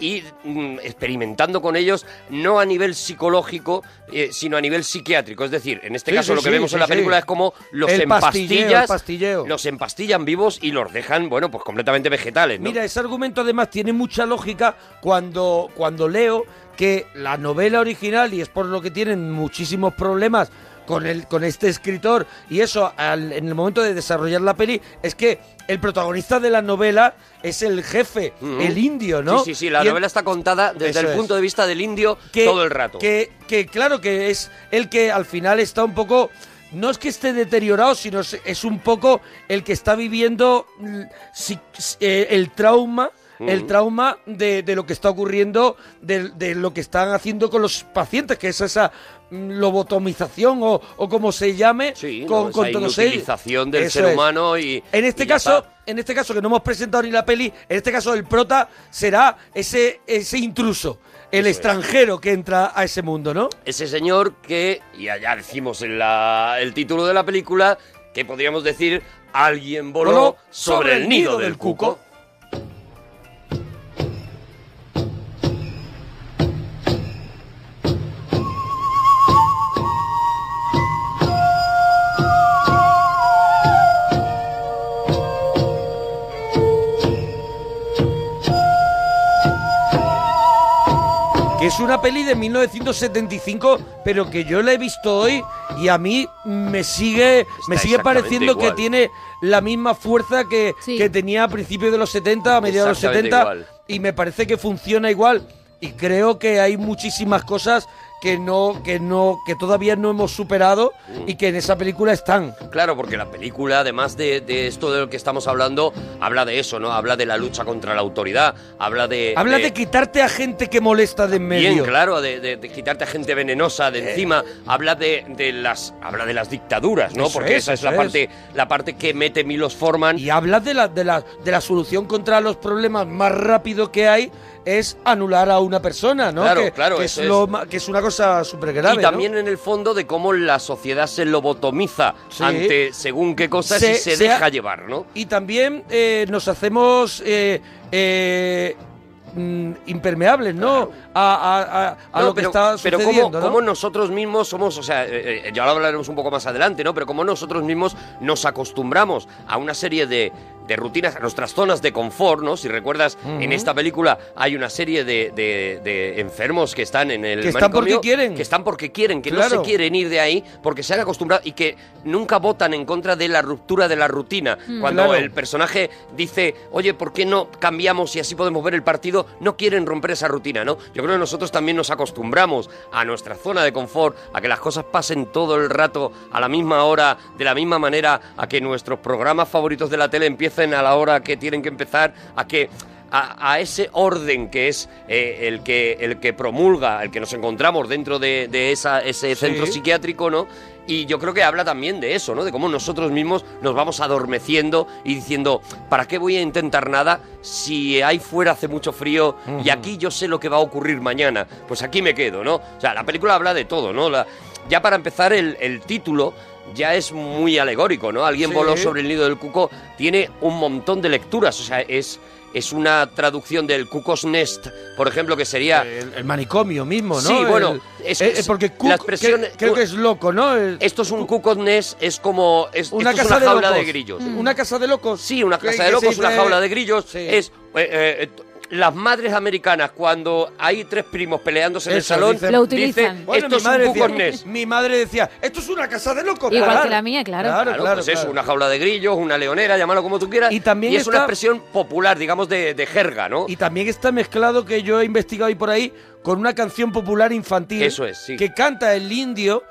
y mm, experimentando con ellos no a nivel psicológico, eh, sino a nivel psiquiátrico. Es decir, en este Sí, caso sí, lo que sí, vemos sí, en la sí. película es como los El pastilleo, el empastillas, pastilleo. los empastillan vivos y los dejan, bueno, pues completamente vegetales, ¿no? Mira, ese argumento además tiene mucha lógica cuando, cuando leo que la novela original, y es por lo que tienen muchísimos problemas con, el, con este escritor y eso al- en el momento de desarrollar la peli es que el protagonista de la novela es el jefe, el indio, ¿no? Sí, sí, sí, la Y el- novela está contada desde Eso el es. punto de vista del indio que, todo el rato. Que, que claro que es el que al final está un poco. No es que esté deteriorado, sino es, un poco el que está viviendo mm, si- el trauma. De, de lo que está ocurriendo, de, de lo que están haciendo con los pacientes, que es esa mm, lobotomización o, o como se llame, Sí, con, ¿no? con esa todos ellos. del Eso ser es. humano y... En este y caso, está. en este caso que no hemos presentado ni la peli, en este caso el prota será ese, ese intruso, el Eso es. extranjero que entra a ese mundo, ¿no? Ese señor que, y allá decimos en la, el título de la película, que podríamos decir, alguien voló, Voló sobre, el nido del cuco. Es una peli de 1975, pero que yo la he visto hoy y a mí me sigue, me sigue pareciendo que tiene la misma fuerza que, Sí. que tenía a principios de los 70, a mediados de los Exactamente 70, igual. y me parece que funciona igual. Y creo que hay muchísimas cosas que no, que no, que todavía no hemos superado y que en esa película están. Claro, porque la película, además de, de esto de lo que estamos hablando, habla de eso, ¿no? Habla de la lucha contra la autoridad, habla de... Habla de quitarte a gente que molesta de en medio. Bien, claro, de, de- quitarte a gente venenosa de encima. Habla de, de las habla de las dictaduras, ¿no? Eso Porque es, esa es la parte la parte que mete Milos Forman. Y habla de la, de, la, de la solución contra los problemas más rápido que hay es anular a una persona, ¿no? Claro, que, claro, que es, lo que es una cosa súper grave. y también en el fondo de cómo la sociedad se lobotomiza Sí. ante según qué cosas Se- y se, se ha- deja llevar, ¿no? Y también eh, nos hacemos eh, eh, mm, impermeables, ¿no? A, a- a- a No, lo que pero, está pero sucediendo, cómo, ¿no? cómo nosotros mismos somos, o sea, eh, eh, ya lo hablaremos un poco más adelante, ¿no? Pero cómo nosotros mismos nos acostumbramos a una serie de, de rutinas, a nuestras zonas de confort, ¿no? Si recuerdas, en esta película hay una serie de, de- de enfermos que están en el Que están porque quieren. Que están porque quieren, que no se quieren ir de ahí porque se han acostumbrado y que nunca votan en contra de la ruptura de la rutina. Mm. Cuando Claro. el personaje dice, oye, ¿por qué no cambiamos y así podemos ver el partido? No quieren romper esa rutina, ¿no? Yo creo que nosotros también nos acostumbramos a nuestra zona de confort, a que las cosas pasen todo el rato a la misma hora, de la misma manera, a que nuestros programas favoritos de la tele empiecen a la hora que tienen que empezar, a que a, a ese orden que es eh, el que el que promulga, el que nos encontramos dentro de, de esa, ese Sí. centro psiquiátrico, ¿no? Y yo creo que habla también de eso, ¿no? De cómo nosotros mismos nos vamos adormeciendo y diciendo, ¿para qué voy a intentar nada si ahí fuera hace mucho frío y aquí yo sé lo que va a ocurrir mañana? Pues aquí me quedo, ¿no? O sea, la película habla de todo, ¿no? La- ya para empezar, el, el título ya es muy alegórico, ¿no? Alguien Sí. voló sobre el nido del cuco, tiene un montón de lecturas, o sea, es... Es una traducción del Cucos Nest, por ejemplo, que sería... El, el manicomio mismo, ¿no? Sí, El- bueno, es, eh, eh, porque Cook, la expresión, que- creo que es loco, ¿no? El- esto es un Cucos Nest, es como es una casa una de jaula locos. de grillos. Una casa de locos. Sí, una casa de locos, una jaula de grillos. Sí. Es eh, eh, las madres americanas cuando hay tres primos peleándose en el Eso, salón dicen- Lo utilizan. dicen, Bueno, esto mi es un madre, Cucos decía, Nest. mi madre decía, esto es una casa de locos. Igual claro. que la mía, claro. Claro, Claro, claro, pues claro. eso, una jaula de grillos, una leonera, llámalo como tú quieras. Y también es una está- expresión popular, digamos, de, de jerga, ¿no? Y también está mezclado que yo he investigado ahí por ahí con una canción popular infantil. Eso es, sí. Que canta el indio,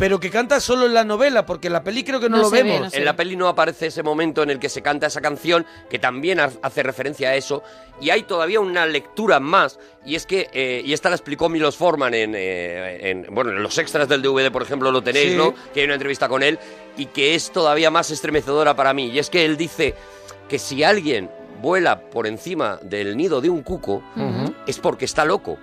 pero que canta solo en la novela, porque en la peli creo que no, No lo se ve, vemos. no se En la peli no aparece ese momento en el que se canta esa canción, que también ha- hace referencia a eso. Y hay todavía una lectura más, y es que, eh, y esta la explicó Milos Forman en, eh, en- bueno, en los extras del DVD, por ejemplo, lo tenéis, Sí. ¿no? Que hay una entrevista con él, y que es todavía más estremecedora para mí. Y es que él dice que si alguien vuela por encima del nido de un cuco, es porque está loco.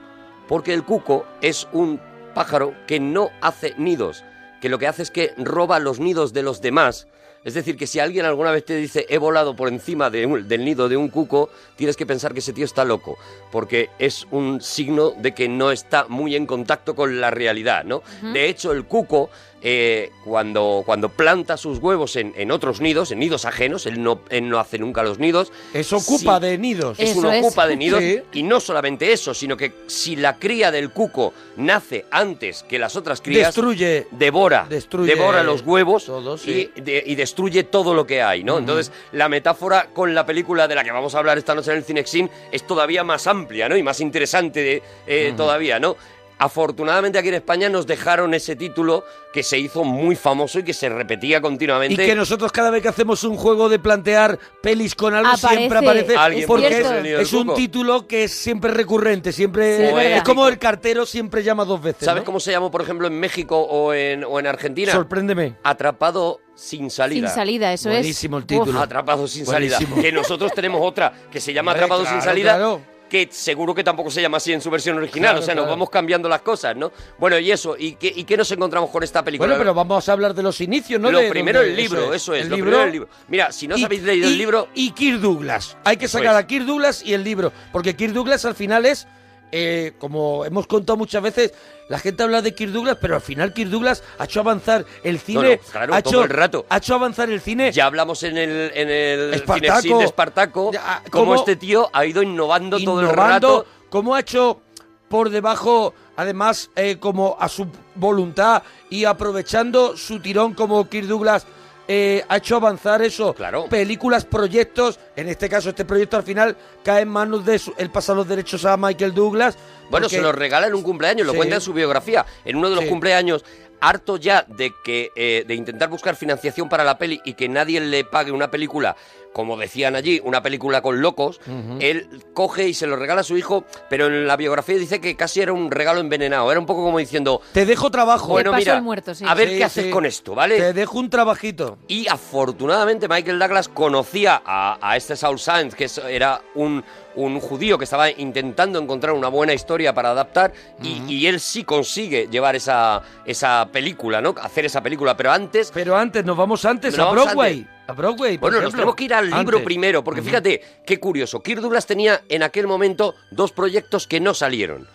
Porque el cuco es un pájaro que no hace nidos, que lo que hace es que roba los nidos de los demás. Es decir, que si alguien alguna vez te dice he volado por encima de un- del nido de un cuco, tienes que pensar que ese tío está loco, porque es un signo de que no está muy en contacto con la realidad, ¿no? De hecho, el cuco eh, cuando, cuando planta sus huevos en, en otros nidos, en nidos ajenos, él no, él no hace nunca los nidos. Eso ocupa Sí, de nidos. Es un ocupa de nidos. Sí. Y no solamente eso, sino que si la cría del cuco nace antes que las otras crías, Destruye. devora, Destruye devora los huevos sí. y, de- y destruye todo lo que hay, ¿no? Entonces, la metáfora con la película de la que vamos a hablar esta noche en el Cinexin es todavía más amplia, ¿no? Y más interesante de- eh, todavía, ¿no? Afortunadamente aquí en España nos dejaron ese título que se hizo muy famoso y que se repetía Y continuamente. que nosotros cada vez que hacemos un juego de plantear pelis con algo Aparece, siempre aparece Alguien porque es, es un título que es siempre recurrente, siempre Sí, es como el cartero siempre llama dos veces. ¿Sabes ¿no? cómo se llamó, por ejemplo, en México o en, o en Argentina? Sorpréndeme. Atrapado sin salida. Sin salida, eso Buenísimo es. el título. Uf. Atrapado sin salida. Buenísimo. Que nosotros tenemos otra que se llama Atrapado sin salida. claro. Que seguro que tampoco se llama así en su versión original. Claro, o sea, nos vamos cambiando las cosas, ¿no? Bueno, y eso. ¿Y qué, y qué nos encontramos con esta película? Bueno, pero vamos a hablar de los inicios, ¿no? lo De primero el libro, eso es. El lo libro, primero el libro. Mira, si no y- habéis leído y- el libro, Y Kirk Douglas. Hay que sacar a Kirk Douglas y el libro. Porque Kirk Douglas al final es, eh, como hemos contado muchas veces, la gente habla de Kirk Douglas, pero al final Kirk Douglas ha hecho avanzar el cine. no, claro, ha todo hecho, el rato. Ha hecho avanzar el cine. ya hablamos en el, en el Espartaco. De Espartaco, Ya, cómo cómo- este tío ha ido innovando, todo el rato. cómo ha hecho por debajo, además, eh, como a su voluntad y aprovechando su tirón como Kirk Douglas. Eh, ha hecho avanzar eso. Películas, proyectos. En este caso, este proyecto al final cae en manos de su- él pasa los derechos a Michael Douglas. Bueno, porque- se lo regala en un cumpleaños, lo Sí. cuenta en su biografía. En uno de los Sí. cumpleaños, harto ya de que eh, de intentar buscar financiación para la peli y que nadie le pague una película, como decían allí, una película con locos, él coge y se lo regala a su hijo, pero en la biografía dice que casi era un regalo envenenado. Era un poco como diciendo, Te dejo trabajo. bueno, mira, el muerto, sí. a ver Sí, qué haces sí. con esto, ¿vale? Te dejo un trabajito. Y afortunadamente Michael Douglas conocía a, a este Saul Sands, que era un, un judío que estaba intentando encontrar una buena historia para adaptar, y, y él sí consigue llevar esa, esa película, ¿no? Hacer esa película, pero antes... Pero antes, nos vamos antes Nos a vamos Broadway. antes. A Broadway, por Bueno, nos tenemos que ir al libro Antes. primero, porque Ujú. fíjate, qué curioso. Kirk Douglas tenía en aquel momento dos proyectos que no salieron.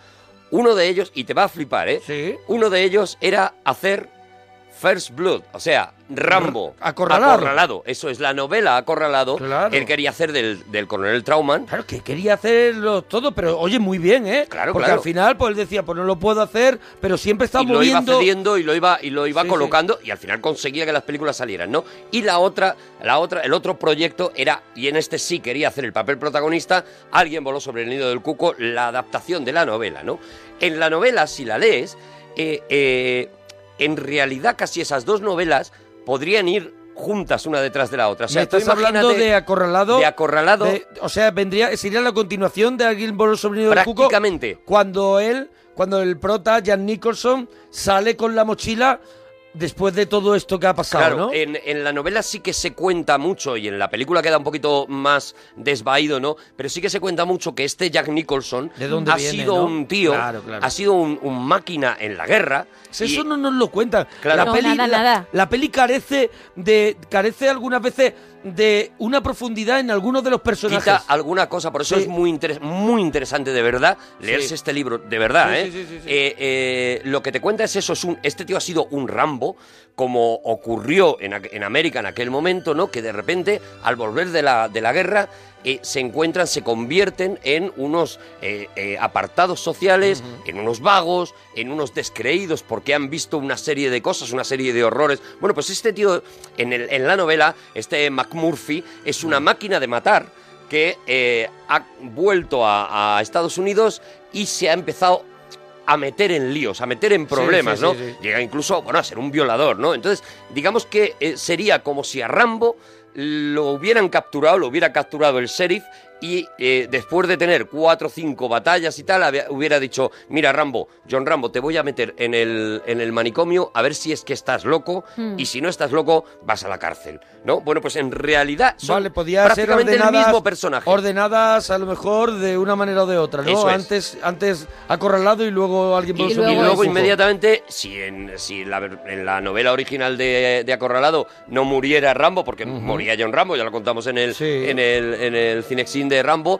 Uno de ellos, y te va a flipar, ¿eh? Sí. Uno de ellos era hacer First Blood, o sea, Rambo. Acorralado. Acorralado. Eso es la novela Acorralado. Claro. Él quería hacer del, del coronel Trauman. Claro, que quería hacerlo todo, pero oye, muy bien, ¿eh? Claro, Porque claro. al final, pues él decía, pues no lo puedo hacer, pero siempre está y lo iba cediendo y lo iba y lo iba Sí, colocando y al final conseguía que las películas salieran, ¿no? Y la otra, la otra, el otro proyecto era y en este sí quería hacer el papel protagonista. Alguien voló sobre el nido del cuco, la adaptación de la novela, ¿no? En la novela, si la lees, eh, eh, en realidad casi esas dos novelas podrían ir juntas una detrás de la otra. O sea, Me estás hablando de Acorralado. de Acorralado. de- o sea, vendría, sería la continuación de el nido del cuco. Prácticamente. Cuando él, cuando el prota, Jan Nicholson, sale con la mochila después de todo esto que ha pasado, Claro, ¿no? en, en la novela sí que se cuenta mucho y en la película queda un poquito más desvaído, ¿no? Pero sí que se cuenta mucho que este Jack Nicholson ¿De dónde ha viene, sido no? un tío, Claro, claro. ha sido un, un máquina en la guerra. Si y- Eso no nos lo cuentan. Claro. La No, peli, nada, la, nada. la peli carece de carece algunas veces de una profundidad en algunos de los personajes. quita alguna cosa, por eso Sí. es muy, interes- muy interesante de verdad leerse Sí. este libro, de verdad, Sí, ¿eh? sí, sí, sí, sí. Eh, eh, Lo que te cuenta es eso, es un, este tío ha sido un Rambo, como ocurrió en, en América en aquel momento, ¿no? Que de repente, al volver de la, de la guerra, eh, se encuentran, se convierten en unos eh, eh, apartados sociales, en unos vagos, en unos descreídos porque han visto una serie de cosas, una serie de horrores. Bueno, pues este tío, en, el- en la novela, este McMurphy, es una máquina de matar que ha vuelto a, a Estados Unidos y se ha empezado a meter en líos, a meter en problemas, sí, ¿no? sí. Llega incluso, bueno, a ser un violador, ¿no? Entonces, digamos que eh, sería como si a Rambo lo hubieran capturado, lo hubiera capturado el sheriff y eh, después de tener cuatro o cinco batallas y tal, había- hubiera dicho, mira Rambo, John Rambo, te voy a meter en el, en el manicomio a ver si es que estás loco Hmm. y si no estás loco, vas a la cárcel, ¿no? Bueno, pues en realidad son Vale, podía ser prácticamente el mismo personaje. ordenadas a lo mejor de una manera o de otra, ¿no? Eso es. Antes, antes acorralado y luego alguien Y, y luego, de cuco. inmediatamente, si, en, si la, en la novela original de, de Acorralado no muriera Rambo, porque moría John Rambo, ya lo contamos en el, en el, en el Cinexin de Rambo,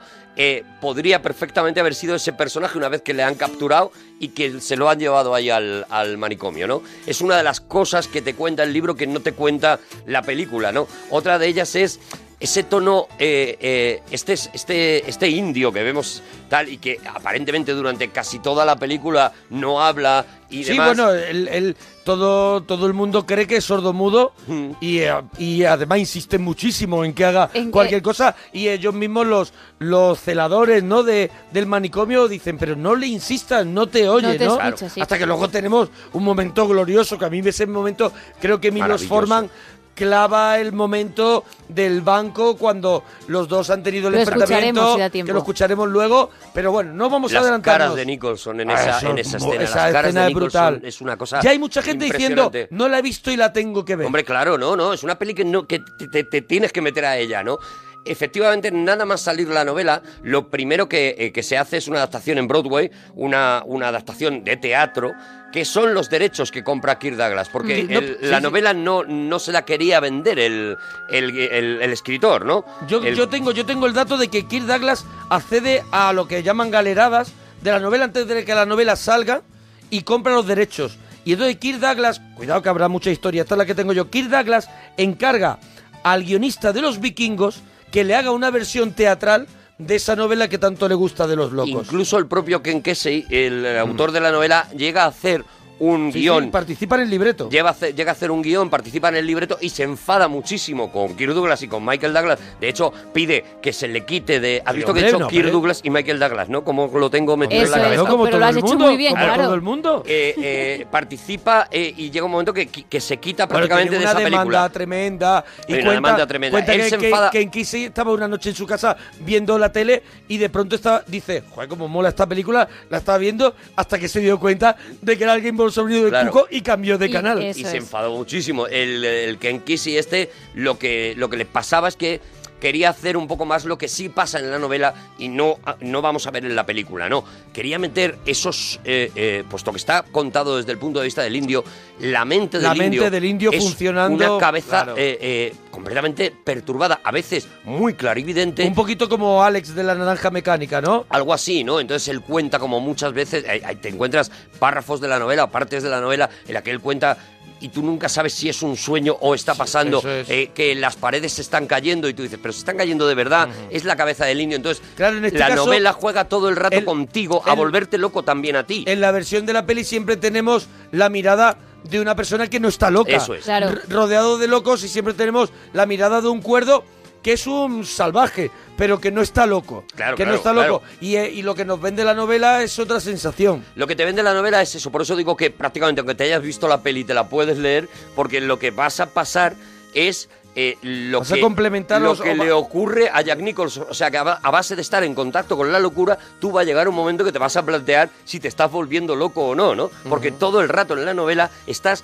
podría perfectamente haber sido ese personaje una vez que le han capturado y que se lo han llevado ahí al, al manicomio, ¿no? Es una de las cosas que te cuenta el libro que no te cuenta la película, ¿no? Otra de ellas es ese tono, eh, eh, este, este, este indio que vemos tal y que aparentemente durante casi toda la película no habla y Sí, demás. bueno, el, el- todo, todo el mundo cree que es sordomudo y, eh, y además insisten muchísimo en que haga En cualquier cosa y ellos mismos los, los celadores ¿no? de, del manicomio dicen, pero no le insistan, no te oye, No te ¿no? escucha, sí. Hasta que luego tenemos un momento glorioso, que a mí ese momento creo que Milos Maravilloso. Forman clava el momento del banco cuando los dos han tenido el Lo enfrentamiento, si que lo escucharemos luego, pero bueno, no vamos a Las adelantarnos. caras de Nicholson en Ah, esa, eso en es esa escena. esa las caras escena de es brutal. es una cosa Ya hay mucha gente diciendo, no la he visto y la tengo que ver. Hombre, claro, no, no, es una peli que, no, que te, te- te tienes que meter a ella, ¿no? Efectivamente, nada más salir la novela, lo primero que, eh, que se hace es una adaptación en Broadway, una, una adaptación de teatro, que son los derechos que compra Kirk Douglas, porque no, el- sí, la sí. novela no, no se la quería vender el, el, el- el escritor, ¿no? Yo, yo tengo, yo tengo el dato de que Kirk Douglas accede a lo que llaman galeradas de la novela antes de que la novela salga y compra los derechos. Y entonces Kirk Douglas, cuidado que habrá mucha historia, esta es la que tengo yo, Kirk Douglas encarga al guionista de los vikingos que le haga una versión teatral de esa novela que tanto le gusta de los locos. Incluso el propio Ken Kesey, el autor de la novela, llega a hacer un. Sí, guion sí, participa en el libreto. Lleva llega a hacer un guion, participa en el libreto y se enfada muchísimo con Kirk Douglas y con Michael Douglas. De hecho, pide que se le quite de... ¿Has visto que he hecho no, Kirk Douglas y Michael Douglas, no? Como lo tengo metido Eso en la es, cabeza. como pero lo todo has el hecho mundo, muy bien, como claro. todo el mundo. Eh, eh, participa eh, y llega un momento que, que se quita Bueno, prácticamente tiene de una esa demanda película. tremenda y una cuenta, demanda tremenda. cuenta Él que, se que- enfada- que en Kesey estaba una noche en su casa viendo la tele y de pronto estaba, dice, joder, cómo mola esta película, la estaba viendo hasta que se dio cuenta de que era alguien sobrino de Claro. Cuco y cambió de Y canal. y se es. enfadó muchísimo. El, el Ken Kesey este, lo que, lo que le pasaba es que quería hacer un poco más lo que sí pasa en la novela y no, no vamos a ver en la película, no. Quería meter esos, eh, eh, puesto que está contado desde el punto de vista del indio, la mente del La mente del indio es funcionando, una cabeza claro. eh, completamente perturbada, a veces muy clarividente. Un poquito como Alex de la naranja mecánica, ¿no? Algo así, ¿no? Entonces él cuenta como muchas veces, te encuentras párrafos de la novela o partes de la novela en la que él cuenta y tú nunca sabes si es un sueño o está pasando, es. eh, que las paredes se están cayendo y tú dices, pero se están cayendo de verdad, es la cabeza del indio. Entonces Claro, en este la caso, novela juega todo el rato el- contigo a el- volverte loco también a ti. En la versión de la peli siempre tenemos la mirada de una persona que no está loca. Eso es. Claro. Rodeado de locos y siempre tenemos la mirada de un cuerdo que es un salvaje, pero que no está loco. Claro, que no está loco. claro. Y, eh, y lo que nos vende la novela es otra sensación. Lo que te vende la novela es eso, por eso digo que prácticamente aunque te hayas visto la peli te la puedes leer, porque lo que vas a pasar es eh, lo Vas a que, complementar lo que le ocurre a Jack Nicholson. O sea, que a, ba- a base de estar en contacto con la locura, tú va a llegar un momento que te vas a plantear si te estás volviendo loco o no, ¿no? Porque todo el rato en la novela estás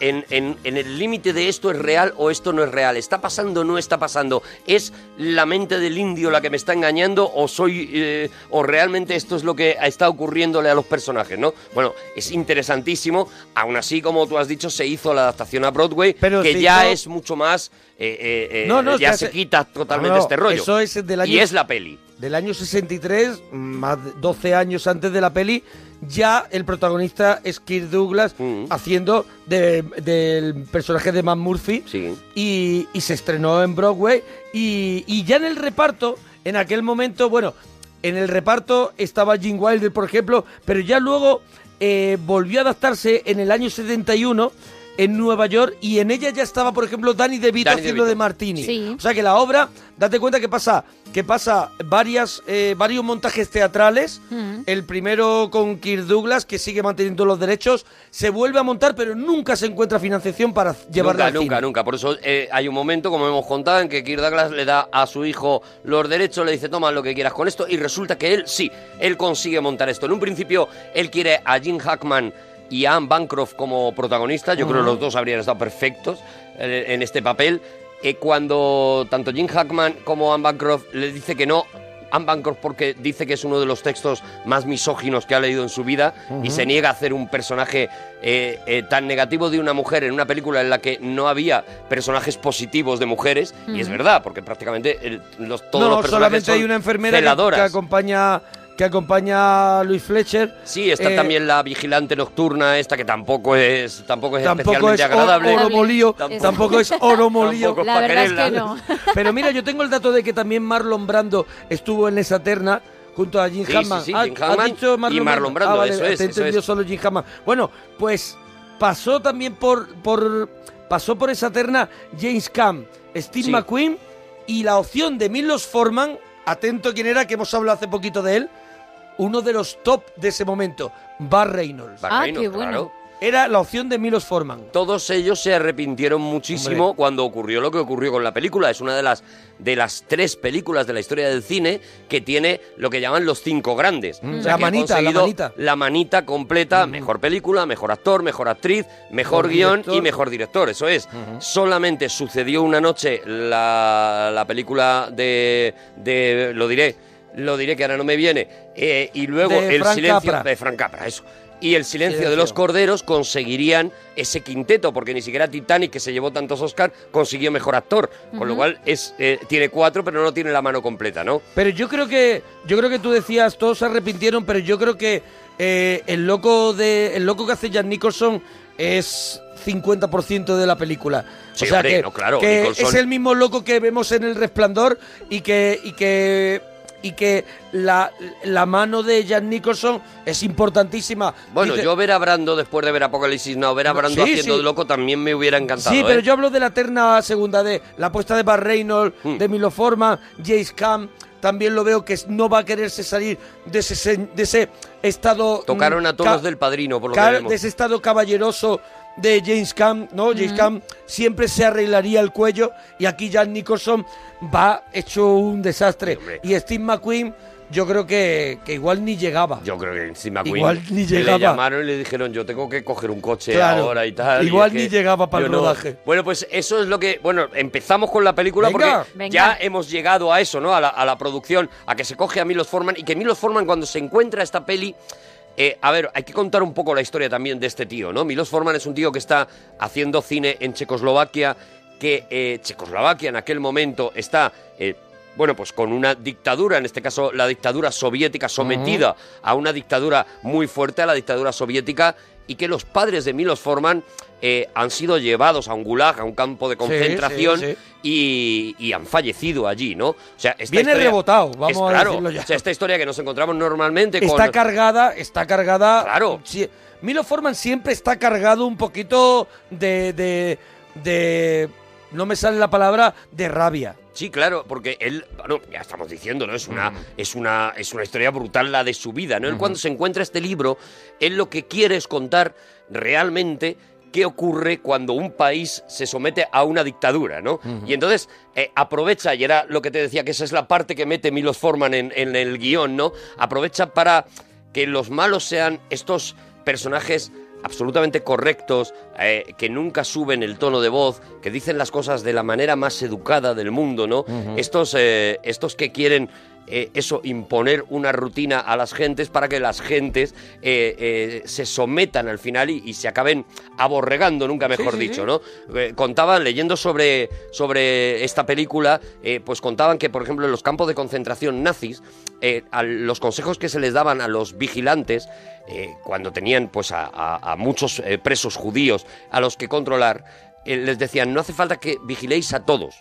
en, en- en el límite de esto es real o esto no es real. ¿Está pasando o no está pasando? ¿Es la mente del indio la que me está engañando o soy eh, o realmente esto es lo que está ocurriéndole a los personajes, ¿no? Bueno, es interesantísimo. Aún así, como tú has dicho, se hizo la adaptación a Broadway, Pero que ya hizo- es mucho más... eh, eh, No, no, ya se quita totalmente No, no, este rollo. Eso es del año, y es la peli. del año 63, más de 12 años antes de la peli, ya el protagonista es Kirk Douglas Mm. haciendo de- del personaje de Matt Murphy Sí. y, y se estrenó en Broadway y, y ya en el reparto, en aquel momento, bueno, en el reparto estaba Gene Wilder, por ejemplo, pero ya luego eh, volvió a adaptarse en el año 71 en Nueva York y en ella ya estaba, por ejemplo, Danny DeVito Danny haciendo DeVito. de Martini. Sí. O sea que la obra, date cuenta que pasa, que pasa varias, eh, varios montajes teatrales. Mm. El primero con Kirk Douglas, que sigue manteniendo los derechos, se vuelve a montar, pero nunca se encuentra financiación para llevarla nunca, al nunca, cine. nunca. Por eso eh, hay un momento, como hemos contado, en que Kirk Douglas le da a su hijo los derechos, le dice, toma lo que quieras con esto, y resulta que él sí, él consigue montar esto. En un principio, él quiere a Jim Hackman y a Anne Bancroft como protagonistas. Yo creo que los dos habrían estado perfectos en este papel. Eh, cuando tanto Jim Hackman como Anne Bancroft le dice que no, Anne Bancroft porque dice que es uno de los textos más misóginos que ha leído en su vida y se niega a hacer un personaje eh, eh, tan negativo de una mujer en una película en la que no había personajes positivos de mujeres. Y es verdad, porque prácticamente el- los, todos no, los personajes solamente son hay una enfermera celadoras. que acompaña que acompaña a Luis Fletcher. Sí, está Eh, también la vigilante nocturna esta que tampoco es tampoco es Tampoco especialmente es agradable. oro molío, tampoco es oro molío. Tampoco es pa' quererla. Pero mira, yo tengo el dato de que también Marlon Brando estuvo en esa terna junto a Jim Sí, sí, Hammond. sí, Ah, Jim ¿has Hammond dicho y Marlon Brando, Ah, vale, eso es, te he eso entendido es. solo Jim Hammond. Bueno, pues pasó también por, por pasó por esa terna James Caan, Steve Sí. McQueen y la opción de Milos Forman, atento quién era, que hemos hablado hace poquito de él, uno de los top de ese momento, Bar Reynolds. Bar Ah, Reynolds, qué bueno. claro. Era la opción de Milos Forman. Todos ellos se arrepintieron muchísimo Hombre. cuando ocurrió lo que ocurrió con la película. Es una de las, de las tres películas de la historia del cine que tiene lo que llaman los cinco grandes. Mm. O sea, La manita, la manita. la manita completa, mejor película, mejor actor, mejor actriz, mejor guion director. y mejor director. Eso es. Solamente sucedió una noche la, la película de, de... Lo diré, lo diré que ahora no me viene. eh, y luego De el Frank silencio... Capra. De Frank Capra, eso. Y el silencio, de los corderos conseguirían ese quinteto, porque ni siquiera Titanic, que se llevó tantos Oscar, consiguió mejor actor. Con lo cual es eh, tiene cuatro, pero no tiene la mano completa, ¿no? Pero yo creo que yo creo que tú decías todos se arrepintieron, pero yo creo que eh, el loco de el loco que hace Jack Nicholson es 50% de la película. Sí, o sea hombre, que, no, claro, que es el mismo loco que vemos en El Resplandor y que y que y que la, la mano de Jack Nicholson es importantísima. Bueno, Dice- yo ver a Brando después de ver Apocalipsis Now, ver a Brando sí, haciendo sí. de loco también me hubiera encantado. Sí, pero ¿eh? yo hablo de la terna segunda de la apuesta de Bar Reynolds, Hmm. de Milo Forman, Jace Cam. También lo veo que no va a quererse salir de ese, de ese estado. Tocaron mm, a todos del padrino, por lo ca- que vemos. De ese estado caballeroso de James Cam, ¿no? James Cam siempre se arreglaría el cuello y aquí Jack Nicholson va hecho un desastre. y Steve McQueen, yo creo que, que igual ni llegaba. Yo creo que encima Queen Igual ni le llegaba. llamaron y le dijeron yo tengo que coger un coche Claro, ahora y tal. igual ni que llegaba para yo el no- rodaje. Bueno, pues eso es lo que... Bueno, empezamos con la película Venga. porque Venga. ya hemos llegado a eso, ¿no? A la, a la producción, a que se coge a Milos Forman y que Milos Forman cuando se encuentra esta peli... eh, a ver, hay que contar un poco la historia también de este tío, ¿no? Milos Forman es un tío que está haciendo cine en Checoslovaquia, que eh, Checoslovaquia en aquel momento está... eh, bueno, pues con una dictadura, en este caso la dictadura soviética, sometida a una dictadura muy fuerte, a la dictadura soviética, y que los padres de Milos Forman eh, han sido llevados a un gulag, a un campo de concentración, sí, sí. Y, y han fallecido allí, ¿no? O sea, esta Viene historia- rebotado, vamos es a claro, decirlo ya. O sea, esta historia que nos encontramos normalmente Está con... cargada, está cargada. Claro. Milo Forman siempre está cargado un poquito de, de, de- No me sale la palabra de rabia. Sí, claro, porque él, bueno, ya estamos diciendo, ¿no? Es una, Mm. es una, es una historia brutal la de su vida, ¿no? Él cuando se encuentra este libro, él lo que quiere es contar realmente qué ocurre cuando un país se somete a una dictadura, ¿no? Y entonces eh, aprovecha, y era lo que te decía, que esa es la parte que mete Milos Forman en, en el guion, ¿no? Aprovecha para que los malos sean estos personajes absolutamente correctos, eh, que nunca suben el tono de voz, que dicen las cosas de la manera más educada del mundo, ¿no? Estos, eh, estos que quieren eh, eso, imponer una rutina a las gentes para que las gentes eh, eh, se sometan al final y, y se acaben aborregando, nunca mejor Sí, sí, dicho. ¿no? Contaban, leyendo sobre, sobre esta película, pues contaban que, por ejemplo, en los campos de concentración nazis, a los consejos que se les daban a los vigilantes, cuando tenían pues a, a- a muchos presos judíos a los que controlar, les decían, no hace falta que vigiléis a todos,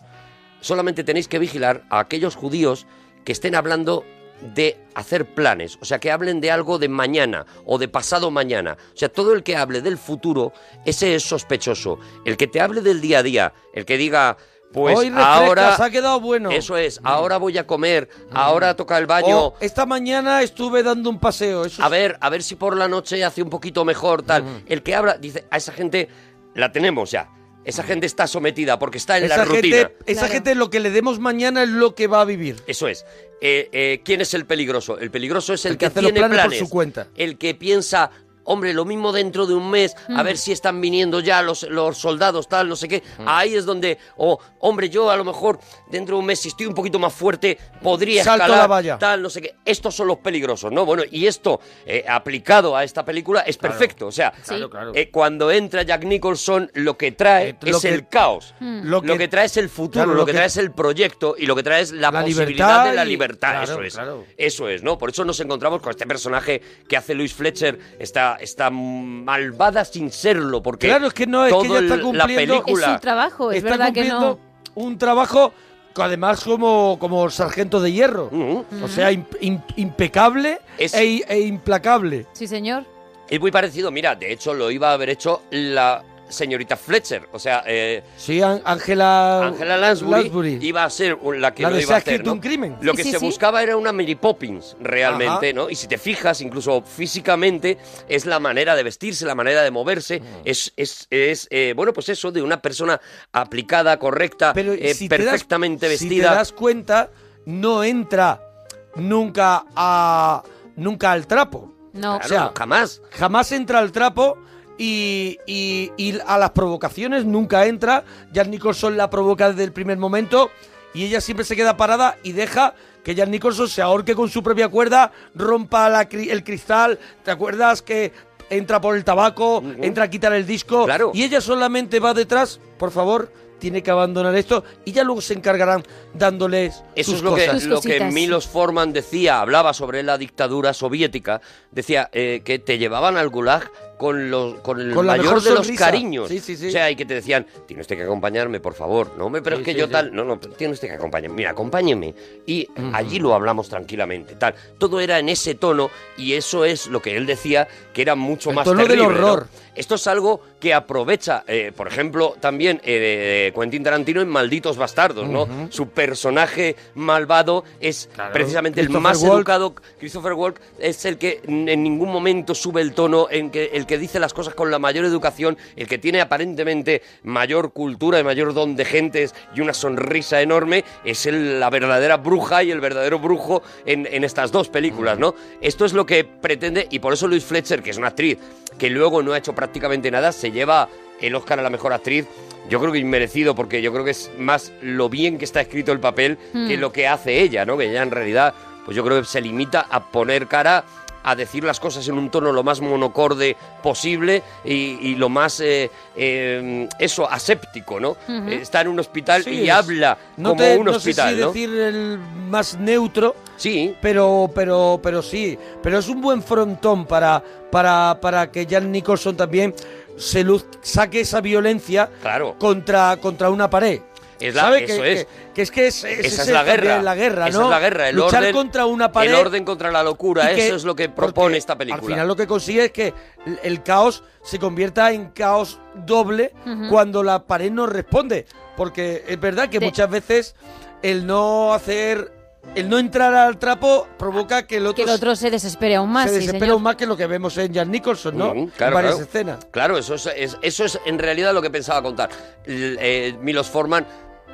solamente tenéis que vigilar a aquellos judíos que estén hablando de hacer planes, o sea, que hablen de algo de mañana o de pasado mañana. O sea, todo el que hable del futuro, ese es sospechoso. El que te hable del día a día, el que diga, pues Hoy ahora... se ha quedado bueno. Eso es, ahora voy a comer, ahora toca el baño. O esta mañana estuve dando un paseo. Eso A ver, a ver si por la noche hace un poquito mejor, tal. El que habla, dice, a esa gente la tenemos ya. Esa gente está sometida porque está en esa la rutina. gente, esa gente lo que le demos mañana es lo que va a vivir. Eso es. Eh, eh, ¿Quién es el peligroso? El peligroso es el, El que que, hace los tiene planes por planes, su cuenta. el que piensa hombre, lo mismo dentro de un mes, a ver si están viniendo ya los, los soldados, tal, no sé qué. Mm. Ahí es donde, o, hombre, yo a lo mejor dentro de un mes, si estoy un poquito más fuerte, podría Salto escalar, la valla. tal, no sé qué. Estos son los peligrosos, ¿no? Bueno, y esto, eh, aplicado a esta película, es Claro. perfecto. O sea, Claro, claro. eh, cuando entra Jack Nicholson, lo que trae Eh, lo es que- el caos. Mm. Lo, Lo que, trae es el futuro, claro, lo, lo que, que- trae es el proyecto y lo que trae es la, La posibilidad de la y- libertad. claro, eso es. claro. Eso es, ¿no? Por eso nos encontramos con este personaje que hace Luis Fletcher, esta, esta malvada sin serlo, porque Claro, es que no, es que ella está el- cumpliendo... la película... Es su trabajo, es está verdad que cumpliendo no. un trabajo que además como, como sargento de hierro. O sea, im- im- impecable Es- e, e implacable. Sí, señor. Es muy parecido, mira, de hecho lo iba a haber hecho la señorita Fletcher, o sea, eh, Sí, An- Ángela Angela Lansbury, iba a ser la que La lo iba Se a ha hacer, un crimen. Lo que sí, se sí. buscaba era una Mary Poppins, realmente, Ajá. ¿no? Y si te fijas, incluso físicamente, es la manera de vestirse, la manera de moverse, Mm. es, es, es eh, bueno, pues eso, de una persona aplicada, correcta, Pero eh, si te das- perfectamente Si vestida. te das cuenta, no entra nunca a nunca al trapo. No. o sea, jamás. Jamás entra al trapo y, y- y a las provocaciones nunca entra. Jan Nicholson la provoca desde el primer momento y ella siempre se queda parada y deja que Jan Nicholson se ahorque con su propia cuerda, rompa la el cristal. ¿Te acuerdas que entra por el tabaco, entra a quitar el disco? Y ella solamente va detrás, por favor. Tiene que abandonar esto y ya luego se encargarán dándoles Eso sus es lo que, cosas. lo que Milos Forman decía, hablaba sobre la dictadura soviética, decía eh, que te llevaban al gulag con, los, con el Con mayor de los cariños. Sí, sí, sí. O sea, y que te decían, tiene usted que acompañarme, por favor. No, hombre, pero es que yo tal, no, no, tiene usted que acompañarme. Mira, acompáñeme. Y allí lo hablamos tranquilamente, tal. Todo era en ese tono y eso es lo que él decía, que era mucho El más tono del terrible, ¿no? horror. Esto es algo que aprovecha, eh, por ejemplo, también eh, Quentin Tarantino en Malditos Bastardos, ¿no? Ujú. Su personaje malvado es precisamente el más Walken. educado. Christopher Walken es el que en ningún momento sube el tono, en que, el que dice las cosas con la mayor educación, el que tiene aparentemente mayor cultura y mayor don de gentes y una sonrisa enorme, es el- la verdadera bruja y el verdadero brujo en, en estas dos películas, ¿no? Esto es lo que pretende, y por eso Louise Fletcher, que es una actriz que luego no ha hecho prácticamente nada, se lleva el Oscar a la mejor actriz. Yo creo que inmerecido, porque yo creo que es más lo bien que está escrito el papel que Hmm. lo que hace ella, ¿no? Que ella en realidad, pues yo creo que se limita a poner cara a decir las cosas en un tono lo más monocorde posible y, y lo más, eh, eh, eso, aséptico, ¿no? Eh, Está en un hospital Sí, y es- habla no como te- un no hospital, sé si ¿no? decir el más neutro. Sí. Pero, pero, pero sí. Pero es un buen frontón para, para, para que Jan Nicholson también se luz, saque esa violencia Claro. contra, contra una pared. Es la- ¿Sabe? eso que, es. Que, que es que es, es Esa es la guerra. la guerra, Esa ¿no? es la guerra, el Luchar orden- contra una pared. El orden contra la locura, eso es lo que propone esta película. Al final lo que consigue es que el- el caos se convierta en caos doble cuando la pared no responde. Porque es verdad que De- muchas veces el no hacer, el no entrar al trapo provoca que el otro, Que el otro se desespere aún más. se sí, desespera señor. aún más que lo que vemos en Jan Nicholson, ¿no? Mm, claro, en varias claro. escenas. Claro, eso es, es- eso es en realidad lo que pensaba contar. L- eh, Milos Forman,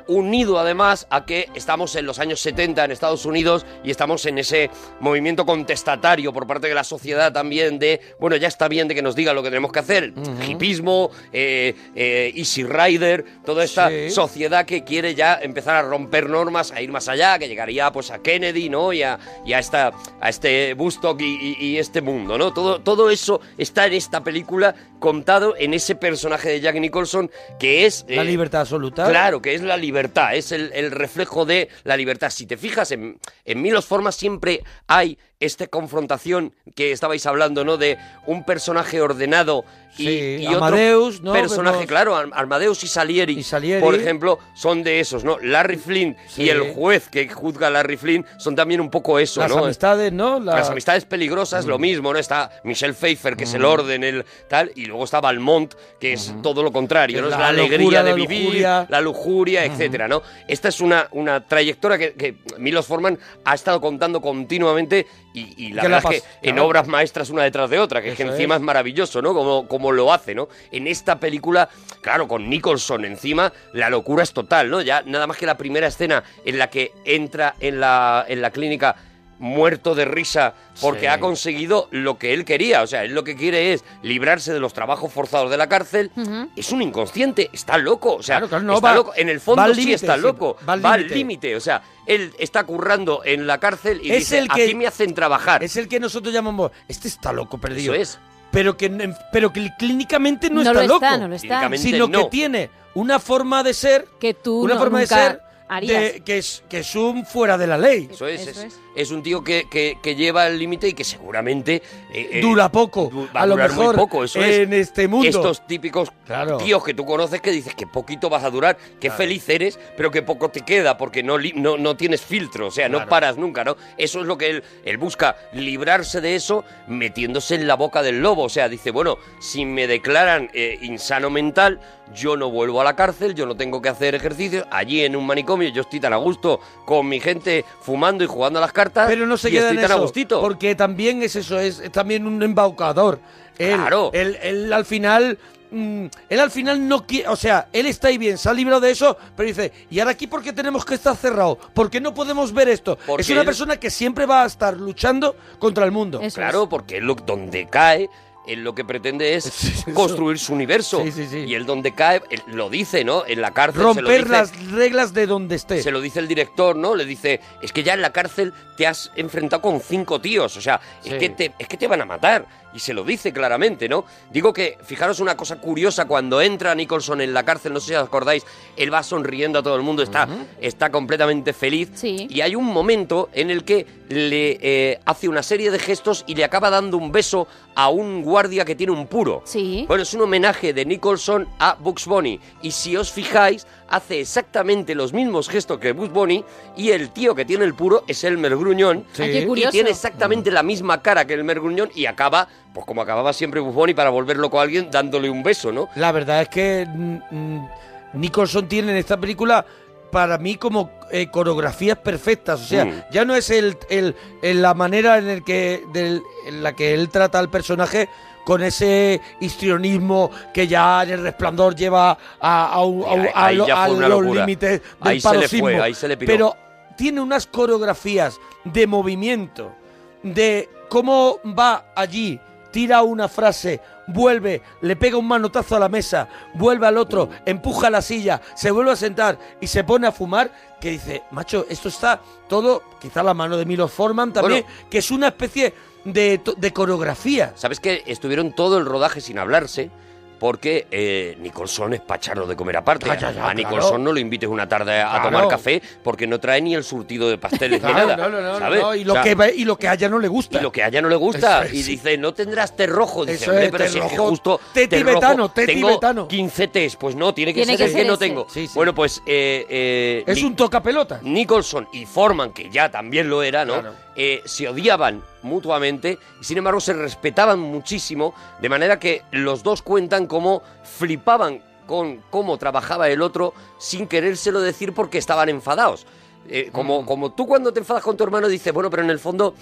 unido además a que estamos en los años 70 en Estados Unidos y estamos en ese movimiento contestatario por parte de la sociedad también de, bueno, ya está bien de que nos digan lo que tenemos que hacer. Hipismo, eh, eh, Easy Rider, toda esta Sí. sociedad que quiere ya empezar a romper normas, a ir más allá, que llegaría pues a Kennedy, ¿no? Y a, y a esta, a este Bustock y, y- y este mundo, ¿no? Todo, todo eso está en esta película contado en ese personaje de Jack Nicholson que es... La eh, libertad absoluta. Claro, que es la libertad, es el, el reflejo de la libertad. Si te fijas, en, en Milos Formas siempre hay esta confrontación que estabais hablando, ¿no? De un personaje ordenado y, Sí, y otro ¿no? personaje, Vemos- claro, Ar- Armadeus y Salieri, Salieri. por ejemplo, son de esos, ¿no? Larry Flynn Sí. y el juez que juzga a Larry Flynn son también un poco eso, Las ¿no? amistades, ¿no? La- Las amistades peligrosas, lo mismo, ¿no? Está Michelle Pfeiffer, que es el Mm. orden, el tal, y luego está Valmont, que es todo lo contrario, ¿no? Es la la, alegría locura, de la vivir, lujuria. la lujuria, etcétera, ¿no? Esta es una, una trayectoria que, que Milos Forman ha estado contando continuamente y, y la verdad es que en obras maestras una detrás de otra, que es que encima es. es maravilloso, ¿no? Como, como lo hace, ¿no? En esta película, claro, con Nicholson encima, la locura es total, ¿no? Ya nada más que la primera escena en la que entra en la, en la clínica muerto de risa porque Sí. ha conseguido lo que él quería. O sea, él lo que quiere es librarse de los trabajos forzados de la cárcel. Es un inconsciente, está loco. O sea, Claro, claro, no, está va- loco. En el fondo sí está loco. va al Va al límite. O sea, él está currando en la cárcel y Es dice, el que- aquí me hacen trabajar. Es el que nosotros llamamos, este está loco perdido. Eso es. Pero que, pero que clínicamente no, No está lo loco. está, no lo está. Sino no. que tiene una forma de ser. Que tú una no- forma de ser harías. de- que, es, que es un fuera de la ley. Eso es, es, es un tío que, que- que lleva el límite y que seguramente eh, eh, Dura poco. du- va a lo durar muy mejor poco, eso es. en este mundo. Estos típicos Claro. tíos que tú conoces que dices que poquito vas a durar, que feliz eres, pero que poco te queda porque no, no, no tienes filtro, o sea, no paras nunca, ¿no? Eso es lo que él, él busca, librarse de eso metiéndose en la boca del lobo. O sea, dice, bueno, si me declaran eh, insano mental, yo no vuelvo a la cárcel, yo no tengo que hacer ejercicio. Allí en un manicomio yo estoy tan a gusto con mi gente fumando y jugando a las cartas. Pero no se y queda estoy en eso. Porque también es eso, es, es también un embaucador. Él, Claro. Él, él al final. mm, él al final no quiere, o sea, él está ahí bien, se ha librado de eso, pero dice, ¿y ahora aquí por qué tenemos que estar cerrados? ¿Por qué no podemos ver esto? Porque es una él- persona que siempre va a estar luchando contra el mundo. claro, porque él lo, donde cae, él lo que pretende es construir su universo. Sí, sí, sí. Y él donde cae, él lo dice, ¿no? En la cárcel se lo Romper dice. las reglas de donde esté. Se lo dice el director, ¿no? Le dice, es que ya en la cárcel te has enfrentado con cinco tíos, o sea, Sí. es, que te, es que te van a matar. Y se lo dice claramente, ¿no? Digo que, fijaros una cosa curiosa, cuando entra Nicholson en la cárcel, no sé si os acordáis, él va sonriendo a todo el mundo, está, está completamente feliz. Y hay un momento en el que le eh, hace una serie de gestos y le acaba dando un beso a un guardia que tiene un puro. Sí. Bueno, es un homenaje de Nicholson a Bugs Bunny. Y si os fijáis, hace exactamente los mismos gestos que Bugs Bunny. Y el tío que tiene el puro es Elmer Gruñón. Sí. Ay, qué Y tiene exactamente la misma cara que Elmer Gruñón. Y acaba, pues como acababa siempre Bugs Bunny, para volver loco a alguien dándole un beso, ¿no? La verdad es que mm, mm, Nicholson tiene en esta película para mí como eh, coreografías perfectas. O sea, Mm. ya no es el, el- el- la manera en, el que, del- en la que él trata al personaje con ese histrionismo que ya en el resplandor lleva a, a un- a Ahí- a lo- a los límites del Ahí se le paroxismo. fue, ahí se le piró. Pero tiene unas coreografías de movimiento, de cómo va allí, tira una frase, vuelve, le pega un manotazo a la mesa, vuelve al otro, empuja la silla, se vuelve a sentar y se pone a fumar, que dice, macho, esto está todo, quizá la mano de Milos Forman también, que es una especie de, de coreografía. ¿Sabes que estuvieron todo el rodaje sin hablarse? Porque eh, Nicholson es pacharlo de comer aparte. Ya, ya, ya, a Nicholson claro. no lo invites una tarde a Claro. tomar café porque no trae ni el surtido de pasteles Claro, ni nada. no, no, no, ¿sabes? no, y, lo O sea, que, y lo que a ella no le gusta. y lo que a ella no le gusta. Es, y sí. dice, no tendrás té rojo. Dice, Eso es, pero té si es que justo té té tibetano, té tengo tibetano. 15 tés. Pues no, tiene que Tiene ser que el que no tengo. Sí, sí. Bueno, pues... eh, eh, Es Ni- un tocapelota. Nicholson y Forman, que ya también lo era, ¿no? Eh, se odiaban mutuamente y sin embargo se respetaban muchísimo, de manera que los dos cuentan cómo flipaban con cómo trabajaba el otro sin querérselo decir porque estaban enfadados. Eh, como, como tú cuando te enfadas con tu hermano dices, bueno, pero en el fondo...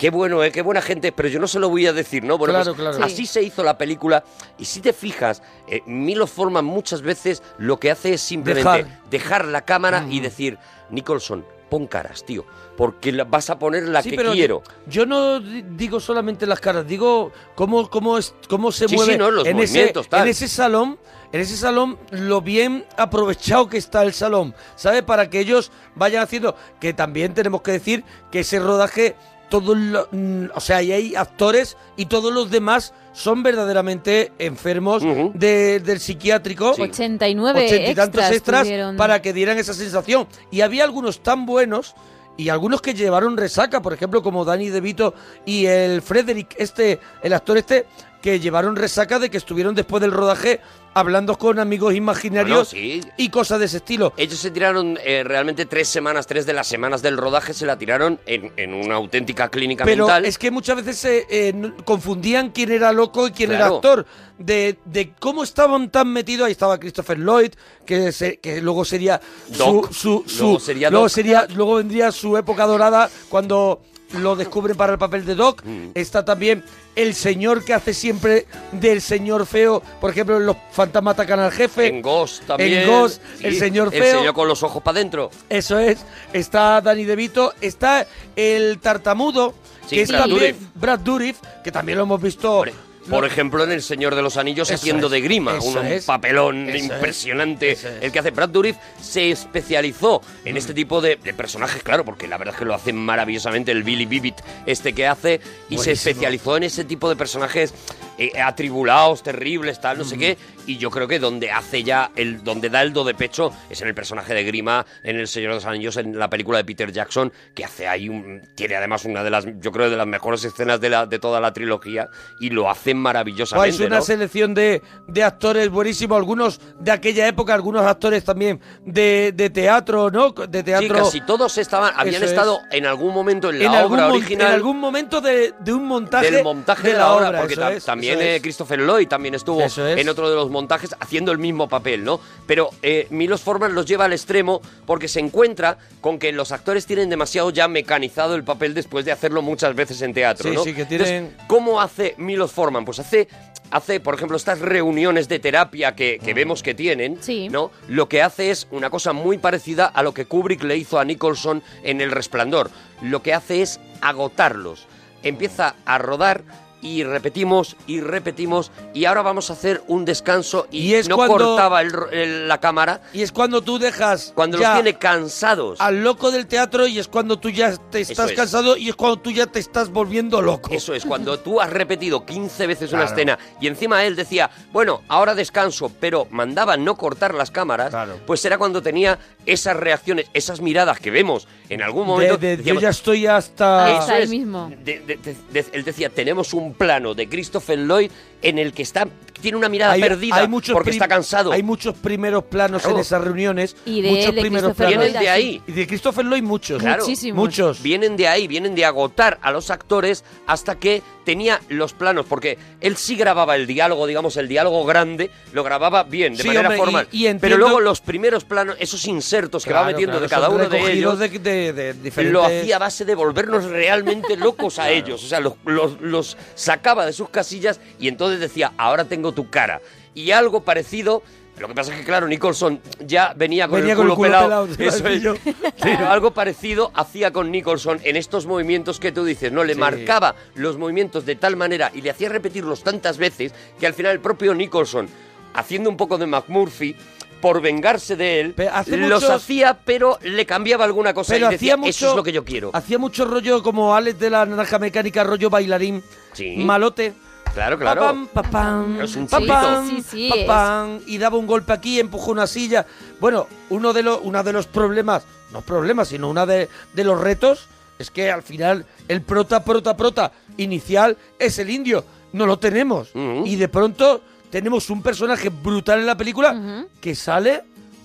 Qué bueno, ¿eh? qué buena gente, pero yo no se lo voy a decir, ¿no? Bueno, Claro, pues claro. así se hizo la película. Y si te fijas, eh, Milo Forman muchas veces lo que hace es simplemente Dejar. dejar, la cámara y decir, Nicholson, pon caras, tío, porque vas a poner la Sí, que pero quiero. Yo no di- digo solamente las caras, digo cómo, cómo, es, cómo se Sí, mueve sí, no, los en, ese, movimientos, tal. en ese salón. En ese salón, lo bien aprovechado que está el salón, ¿sabes? Para que ellos vayan haciendo. Que también tenemos que decir que ese rodaje, todos lo- mm, o sea, ahí hay actores y todos los demás son verdaderamente enfermos de- del psiquiátrico. 89 ochenta y tantos extras extras tuvieron. para que dieran esa sensación. Y había algunos tan buenos y algunos que llevaron resaca, por ejemplo, como Danny DeVito y el Frederick, este, el actor este, que llevaron resaca de que estuvieron después del rodaje hablando con amigos imaginarios Bueno, sí. y cosas de ese estilo. Ellos se tiraron eh, realmente tres semanas, tres de las semanas del rodaje se la tiraron en, en una auténtica clínica Pero mental. es que muchas veces se eh, confundían quién era loco y quién era actor. De, de cómo estaban tan metidos. Ahí estaba Christopher Lloyd, que, se- que luego sería su, Doc. su- su- Luego sería luego Doc. sería- luego vendría su época dorada cuando lo descubren para el papel de Doc. Está también el señor que hace siempre del señor feo. Por ejemplo, en Los fantasmas atacan al jefe. En Ghost también. En Ghost, Sí, el señor El feo. señor con los ojos para adentro. Eso es. Está Danny DeVito. Está el tartamudo, Sí, que es Brad también Dourif. Brad Dourif, que también lo hemos visto. Por ejemplo, en El Señor de los Anillos Eso haciendo es, de grima, un, es, papelón es, impresionante. El que hace. Brad Dourif se especializó en este tipo de, de personajes, claro, porque la verdad es que lo hace maravillosamente el Billy Bibbit este que hace y se especializó en ese tipo de personajes eh, atribulados, terribles, tal, no sé qué. Y yo creo que donde hace ya el donde da el do de pecho es en el personaje de grima en El Señor de los Anillos en la película de Peter Jackson que hace ahí un tiene además una de las yo creo de las mejores escenas de la de toda la trilogía y lo hace Buah, maravillosamente. es una ¿no? selección de, de actores buenísimos, algunos de aquella época, algunos actores también de, de teatro, ¿no? De Sí, teatro. casi todos estaban, habían Eso es. estado en algún momento en la en obra original. en algún momento de, de un montaje, del montaje de, la, obra, porque eso tam- es, también eso eh, es. Christopher Lloyd también estuvo es. en otro de los montajes haciendo el mismo papel, ¿no? Pero eh, Milos Forman los lleva al extremo porque se encuentra con que los actores tienen demasiado ya mecanizado el papel después de hacerlo muchas veces en teatro, Sí, ¿no? sí, que Entonces, tienen- ¿Cómo hace Milos Forman? Pues hace hace, por ejemplo, estas reuniones de terapia que, Mm. que vemos que tienen, ¿no? Lo que hace es una cosa muy parecida a lo que Kubrick le hizo a Nicholson en El Resplandor. Lo que hace es agotarlos. Empieza a rodar y repetimos y repetimos y ahora vamos a hacer un descanso y, Y es no cuando- cortaba el el- la cámara. Y es cuando tú dejas Cuando ya los tiene cansados. al loco del teatro y es cuando tú ya te estás es. cansado y es cuando tú ya te estás volviendo loco. Eso es, cuando tú has repetido 15 veces una Claro. escena y encima él decía, bueno, ahora descanso, pero mandaba no cortar las cámaras, pues era cuando tenía esas reacciones, esas miradas que vemos en algún momento. De- de, yo decíamos, ya estoy hasta... Eso es. De- de- de- de- él decía, tenemos un plano de Christopher Lloyd en el que está tiene una mirada perdida hay muchos porque está cansado. Hay muchos primeros planos Claro. en esas reuniones. Y de muchos él, de primeros planos. Vienen de ahí. Y de Christopher Lloyd muchos. Claro, Muchos. Vienen de ahí, vienen de agotar a los actores hasta que tenía los planos, porque él sí grababa el diálogo, digamos, el diálogo grande, lo grababa bien, de Sí, manera hombre, formal. y entiendo- Pero luego los primeros planos, esos insertos que va metiendo claro, de cada uno de ellos, de, de- de diferentes... lo hacía a base de volvernos realmente locos a ellos. O sea, los, los- los sacaba de sus casillas y entonces decía, ahora tengo tu cara. Y algo parecido... Lo que pasa es que, claro, Nicholson ya venía con, Venía el, con el culo culo pelado. Eso es. Pero algo parecido hacía con Nicholson en estos movimientos que tú dices, ¿no? Le Sí. marcaba los movimientos de tal manera y le hacía repetirlos tantas veces que al final el propio Nicholson, haciendo un poco de McMurphy, por vengarse de él, hace los muchos- hacía, pero le cambiaba alguna cosa Pero y decía, hacía mucho, eso es lo que yo quiero. Hacía mucho rollo como Alex de la Naranja Mecánica, rollo bailarín, Sí. malote. Claro, claro. Papam, papam, Es un papam. Sí, sí, sí, papam, y daba un golpe aquí, empujó una silla. Bueno, uno de los, uno de los problemas, no problemas, sino una de, de los retos, es que al final el prota, prota, prota inicial es el indio. No lo tenemos. Y de pronto tenemos un personaje brutal en la película que sale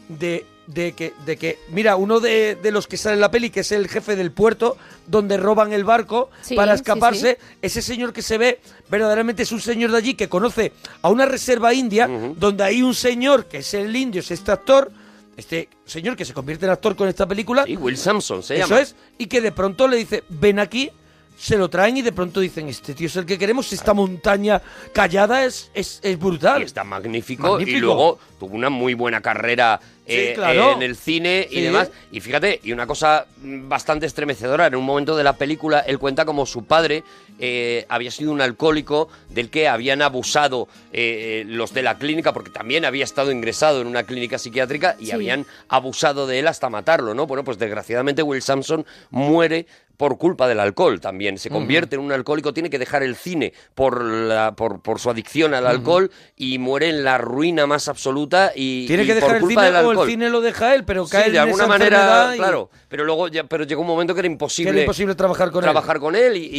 de, de que, de que, mira, uno de, de los que sale en la peli, que es el jefe del puerto, donde roban el barco Sí, para sí, escaparse, ese señor que se ve, verdaderamente es un señor de allí que conoce a una reserva india, donde hay un señor que es el indio, es este actor, este señor que se convierte en actor con esta película. Y Will Sampson se Eso llama. es, y que de pronto le dice, ven aquí, se lo traen y de pronto dicen, este tío es el que queremos, esta montaña callada es, es, es brutal. Y está magnífico, Magnífico. y luego tuvo una muy buena carrera eh, claro. en el cine y demás. Y fíjate, y una cosa bastante estremecedora, en un momento de la película él cuenta como su padre eh, había sido un alcohólico del que habían abusado eh, los de la clínica, porque también había estado ingresado en una clínica psiquiátrica y Sí. habían abusado de él hasta matarlo, ¿no? Bueno, pues desgraciadamente Will Sampson muere por culpa del alcohol también. Se convierte en un alcohólico, tiene que dejar el cine por, la, por, por su adicción al alcohol y muere en la ruina más absoluta y, Tiene y que por dejar el culpa cine del o alcohol. el cine lo deja él, pero Sí, cae de en alguna esa manera, y- claro. Pero luego ya, pero llegó un momento que era imposible, Que era imposible trabajar con él. trabajar con él y,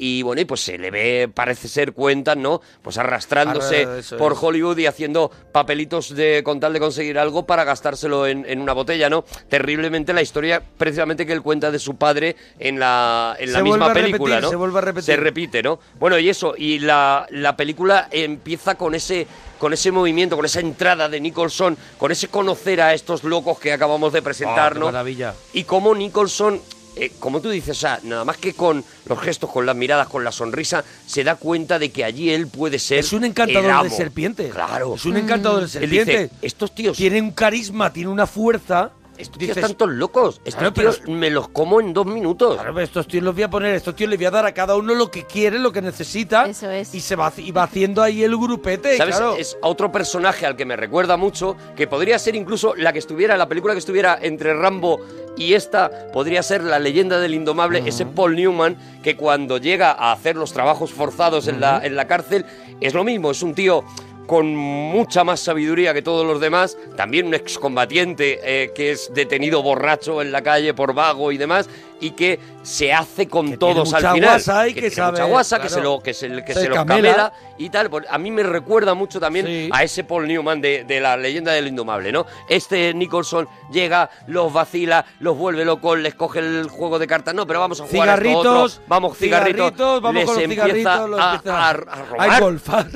y- bueno, y pues se le ve, parece ser, cuentan, ¿no? Pues arrastrándose Arra- eso por es. Hollywood y haciendo papelitos de con tal de conseguir algo para gastárselo en, en una botella, ¿no? Terriblemente la historia, precisamente que él cuenta de su padre en la, en la Se misma película, repetir, ¿no? se vuelve a repetir. Se repite, ¿no? Bueno, y eso, y la, la película empieza con ese con ese movimiento, con esa entrada de Nicholson, con ese conocer a estos locos que acabamos de Ah, presentarnos. maravilla. Y cómo Nicholson eh, como tú dices, o sea, nada más que con los gestos, con las miradas, con la sonrisa, se da cuenta de que allí él puede ser. Es un encantador el amo. de serpientes. Claro. Es un encantador de Él dice, serpientes. estos tíos. Tienen un carisma, tienen una fuerza. Estos tíos están todos locos. Estos Claro, pero- tíos me los como en dos minutos. Claro, pero estos tíos los voy a poner, estos tíos les voy a dar a cada uno lo que quiere, lo que necesita. Eso es. Y se va, y va haciendo ahí el grupete. ¿Sabes? claro. Es otro personaje al que me recuerda mucho, que podría ser incluso la que estuviera, la película que estuviera entre Rambo y esta, podría ser la leyenda del indomable, ese Paul Newman, que cuando llega a hacer los trabajos forzados en, la, en la cárcel, es lo mismo, es un tío con mucha más sabiduría que todos los demás, también un excombatiente eh, que es detenido borracho en la calle por vago y demás, y que se hace con todos mucha al final. guasa que tiene sabe, mucha guasa, que se lo, que se, que Se se lo camela. camela y tal. Pues a mí me recuerda mucho también a ese Paul Newman de, de la leyenda del indomable, ¿no? Este Nicholson llega, los vacila, los vuelve locos, les coge el juego de cartas. No, pero vamos a jugar a esto Cigarritos, otro. Vamos, cigarritos. vamos les con los empieza cigarritos, los a, a- a- a a robar. engolfar.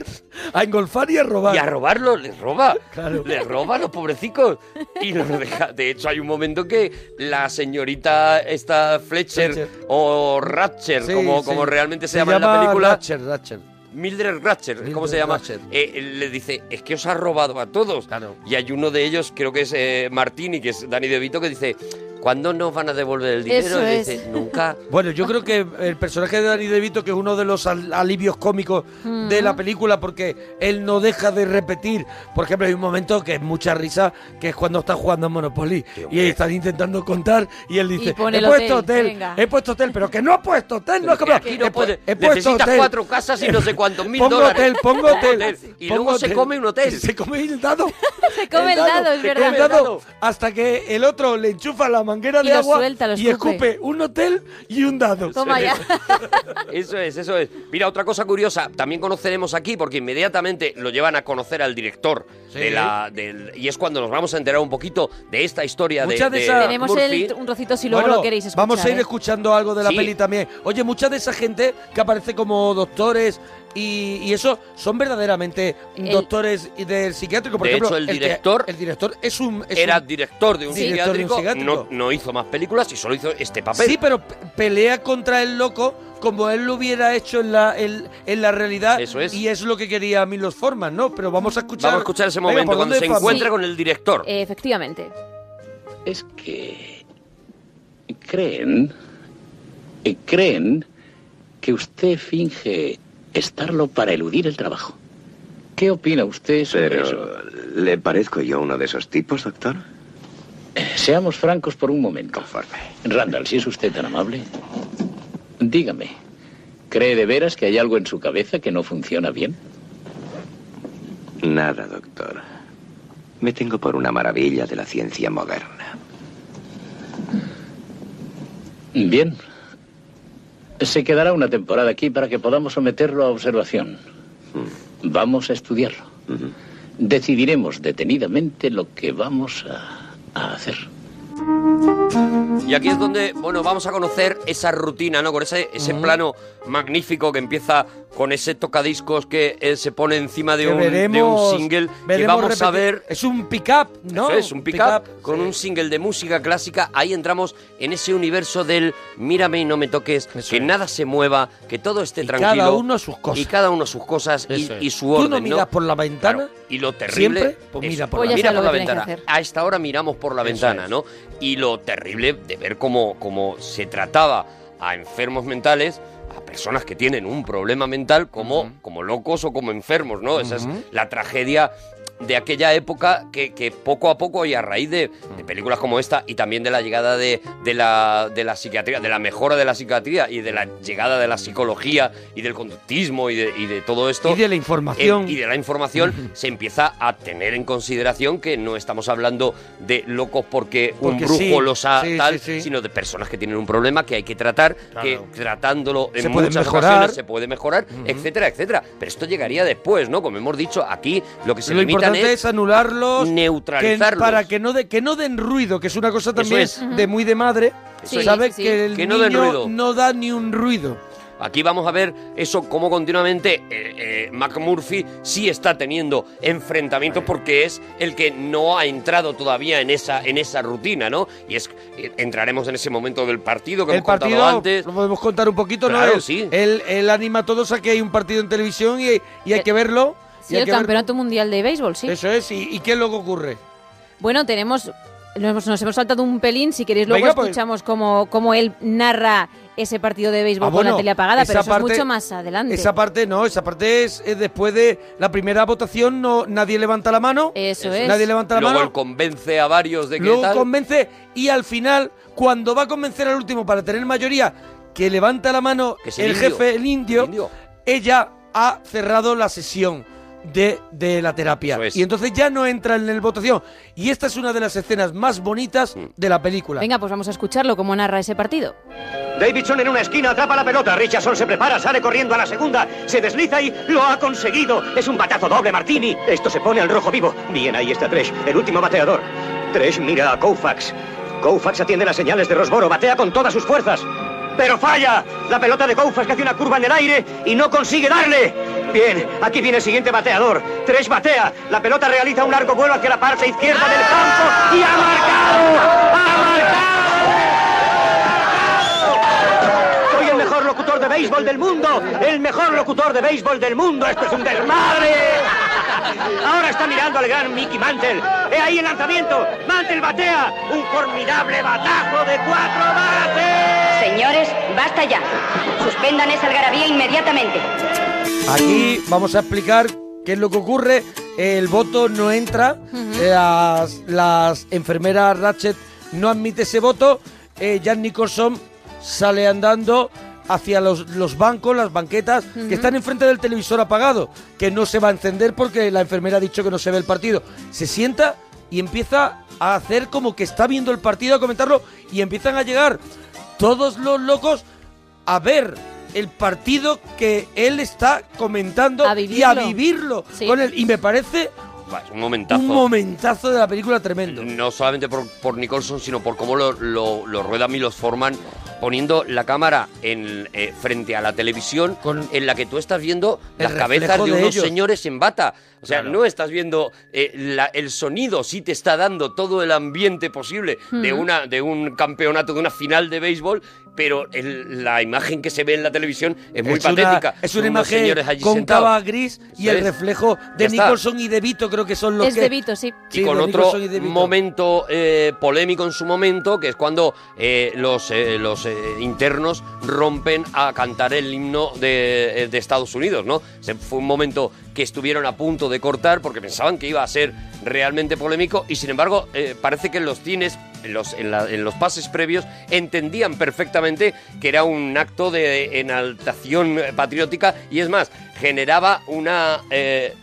A engolfar y a robar. Y a robarlo, les roba. Les roba a los pobrecicos. Y los deja. De hecho, hay un momento que la señorita esta Fletcher, Fletcher. o Ratcher, Sí, como, como realmente se, Se llama, en la película. Ratcher, Ratcher. Mildred Ratcher, ¿cómo Mildred se llama? Eh, le dice, es que os ha robado a todos. Y hay uno de ellos, creo que es eh, Martini, que es Dani De Vito, que dice, ¿cuándo nos van a devolver el dinero? Eso es. nunca. Bueno, yo creo que el personaje de Danny DeVito, que es uno de los al- alivios cómicos Mm. de la película, porque él no deja de repetir. Por ejemplo, hay un momento que es mucha risa, que es cuando está jugando a Monopoly y están intentando contar y él dice, Y pone he el puesto hotel, hotel, venga". he puesto hotel, pero que no ha puesto hotel, no ha Que comprado. aquí no He pu- puede- he puesto necesitas hotel. cuatro casas y no sé cuántos mil pongo dólares. hotel, pongo Pongo hotel. hotel. Y pongo luego se hotel. come un hotel. Se come el dado. Se come el dado, es se verdad. come el dado hasta que el otro le enchufa la manguera Y de agua suelta, y escupe. escupe un hotel y un dado. Toma ya. Eso es, eso es. Mira, otra cosa curiosa, también conoceremos aquí, porque inmediatamente lo llevan a conocer al director Sí. de la. del- y es cuando nos vamos a enterar un poquito de esta historia de, Muchas de de esas- Tenemos el, un trocito si luego Bueno, lo queréis escuchar. Vamos a ir ¿eh? escuchando algo de la Sí. peli también. Oye, mucha de esa gente que aparece como doctores y, y eso son verdaderamente El- doctores del psiquiátrico. Por De ejemplo, hecho, el director el director es un. es Era un- director de un, director de un psiquiátrico. No, no hizo más películas y solo hizo este papel. Sí, pero pe- pelea contra el loco como él lo hubiera hecho en la, en, en la realidad. Eso es. Y es lo que quería Milos Forman, ¿no? Pero vamos a escuchar. Vamos a escuchar ese momento ¿por cuando se encuentra Sí. con el director. Eh, Efectivamente. Es que creen, eh, creen que usted finge estarlo para eludir el trabajo. ¿Qué opina usted sobre Pero, eso? ¿le parezco yo uno de esos tipos, doctor? Eh, Seamos francos por un momento. Randall, si es usted tan amable, dígame, ¿cree de veras que hay algo en su cabeza que no funciona bien? Nada, doctor. Me tengo por una maravilla de la ciencia moderna. Bien. Se quedará una temporada aquí para que podamos someterlo a observación. Vamos a estudiarlo. Decidiremos detenidamente lo que vamos a, a hacer. Y aquí es donde, bueno, vamos a conocer esa rutina, ¿no? Con ese, ese plano magnífico que empieza con ese tocadiscos que eh, se pone encima de un, de un single que vamos a ver. Es un pick-up, ¿no? Eso es, un pick-up con un single de música clásica. Ahí entramos en ese universo del mírame y no me toques, que nada se mueva, que todo esté tranquilo. cada uno a sus cosas. Y cada uno a sus cosas y, y su Tú orden. no miras por la ventana. Y lo terrible. ¿Siempre? Pues es- mira por Pues la mira por la ventana. A esta hora miramos por la ventana, ¿no? Y lo terrible de ver cómo, cómo se trataba a enfermos mentales, personas que tienen un problema mental como, como locos o como enfermos, ¿no? Esa es la tragedia de aquella época que, que poco a poco y a raíz de, de películas como esta y también de la llegada de, de la, de la psiquiatría, de la mejora de la psiquiatría y de la llegada de la psicología y del conductismo y de, y de todo esto. Y de la información. eh, y de la información se empieza a tener en consideración que no estamos hablando de locos porque, un brujo sí, los ha sí, tal, sí, sino de personas que tienen un problema que hay que tratar, que tratándolo en Se muchas mejorar. ocasiones se puede mejorar, etcétera, etcétera. Pero esto llegaría después, ¿no? Como hemos dicho, aquí lo que se lo limitan importante es, anularlos, que- neutralizarlos. para que no, de, que no den ruido, que es una cosa también es. de muy de madre. Eso es. ¿Sabe? Sí, sí, sí. Que el Que no den niño ruido. no da ni un ruido. Aquí vamos a ver eso, cómo continuamente eh, eh, McMurphy sí está teniendo enfrentamientos porque es el que no ha entrado todavía en esa, en esa rutina, ¿no? Y es eh, entraremos en ese momento del partido que El hemos contado antes. lo podemos contar un poquito, Claro, ¿no? Él, sí. él, él anima a todos a que hay un partido en televisión y, y hay que verlo. Sí, el Campeonato Mundial de Béisbol, sí. Eso es, y, y ¿qué luego ocurre? Bueno, tenemos. Nos hemos, nos hemos saltado un pelín. Si queréis, luego Venga, pues. escuchamos cómo, cómo él narra ese partido de béisbol Ah, con la tele apagada, pero eso parte- es mucho más adelante. Esa parte no, esa parte es, es después de la primera votación, no nadie levanta la mano. Eso es. Nadie levanta la Luego mano. él convence a varios de que Luego tal. convence y al final, cuando va a convencer al último para tener mayoría, que levanta la mano el, el indio. jefe, el indio, ella ha cerrado la sesión de, de la terapia. Es. Y entonces ya no entra en la votación. Y esta es una de las escenas más bonitas Mm. de la película. Venga, pues vamos a escucharlo, cómo narra ese partido. Davidson en una esquina atrapa la pelota. Richardson se prepara, sale corriendo a la segunda. Se desliza y lo ha conseguido. Es un batazo doble, Martini. Esto se pone al rojo vivo. Bien, ahí está Tresh, el último bateador. Tresh mira a Koufax. Koufax atiende las señales de Rosboro. Batea con todas sus fuerzas. ¡Pero falla! La pelota de Koufax que hace una curva en el aire y no consigue darle. Bien, aquí viene el siguiente bateador. Tresh batea. La pelota realiza un largo vuelo hacia la parte izquierda del campo y ha marcado. ¡Ha marcado! Soy el mejor locutor de béisbol del mundo. El mejor locutor de béisbol del mundo. Esto es un desmadre. Ahora está mirando al gran Mickey Mantle. He ahí el lanzamiento. Mantle batea. Un formidable batazo de cuatro bates. Señores, basta ya. Suspendan esa algarabía inmediatamente. Aquí vamos a explicar qué es lo que ocurre. El voto no entra. Las, las enfermeras Ratchet no admite ese voto. Eh, Jan Nicholson sale andando hacia los, los bancos, las banquetas, que están enfrente del televisor apagado, que no se va a encender porque la enfermera ha dicho que no se ve el partido. Se sienta y empieza a hacer como que está viendo el partido, a comentarlo, y empiezan a llegar todos los locos a ver el partido que él está comentando A y a vivirlo. Sí. con él. Y me parece es un momentazo. un momentazo de la película tremendo. No solamente por, por Nicholson, sino por cómo lo, lo, lo ruedan y los forman, poniendo la cámara en, eh, frente a la televisión en la que tú estás viendo las cabezas de, de unos ellos. señores en bata. O sea, Claro. no estás viendo eh, la- el sonido, sí te está dando todo el ambiente posible de, una, de un campeonato, de una final de béisbol, pero el- la imagen que se ve en la televisión es muy es una- patética. es una imagen cóncava gris y el es. reflejo de. Nicholson y de Vito creo que son los Es que... de Vito, sí. y con de otro y momento eh, polémico en su momento, que es cuando eh, los, eh, los eh, internos rompen a cantar el himno de, de Estados Unidos, ¿no? Se- fue un momento que estuvieron a punto de cortar porque pensaban que iba a ser realmente polémico y sin embargo eh, parece que en los cines, en los, en, los pases previos, entendían perfectamente que era un acto de enaltación patriótica y es más, generaba una... eh,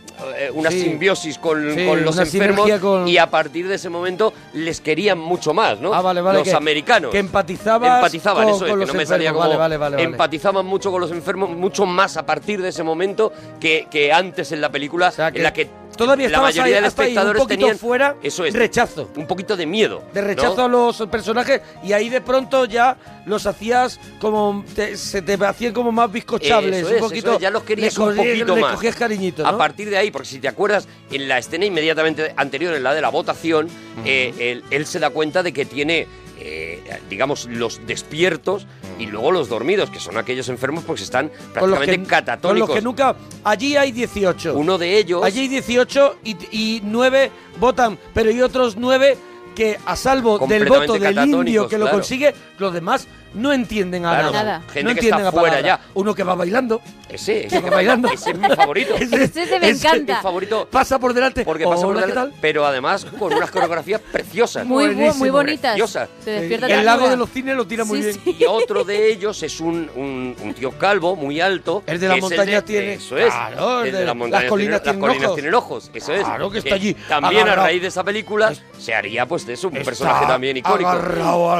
una Sí. simbiosis con, Sí, con los una enfermos con- y a partir de ese momento les querían mucho más, ¿no? Ah, vale, vale, Los que- americanos. que empatizaban, con- eso es, que no me salía como Vale, empatizaban mucho con los enfermos, mucho más a partir de ese momento que, que antes en la película, en la que todavía la mayoría ahí- de un espectadores tenían fuera, eso es, rechazo. un poquito de miedo, de ¿no? rechazo a los personajes y ahí de pronto ya los hacías como te- se te hacían como más bizcochables Eso un es, poquito eso es, ya los querías un poquito más. cogías cariñito ¿no? A partir de ahí, porque si te acuerdas, en la escena inmediatamente anterior, en la de la votación, eh, él, él se da cuenta de que tiene, eh, digamos, los despiertos y luego los dormidos, que son aquellos enfermos porque están con prácticamente que, con catatónicos. los que nunca allí hay 18 Uno de ellos... allí hay 18 y, y 9 votan pero hay otros 9 que a salvo del voto del indio que lo consigue los demás no entienden a Claro, nada. Nada. gente no que entienden está a fuera ya. uno que va bailando Ese, que va bailando ese es mi favorito. Ese- Ese me ese- encanta. Mi favorito. pasa por delante Porque pasa por Hola, ¿qué delante, pero además con unas coreografías preciosas. Muy, bu- muy bonitas. Preciosas. Despierta el lago de los cines lo tira muy Sí, bien Y otro de ellos es un, un- un tío calvo, muy alto. El de las que es montañas tiene- Eso es. Claro, el de de las las montañas colinas tiene, tienen las colinas ojos. tienen ojos. Eso es. Claro que está allí, También a raíz de esa película se haría pues de eso un personaje también icónico.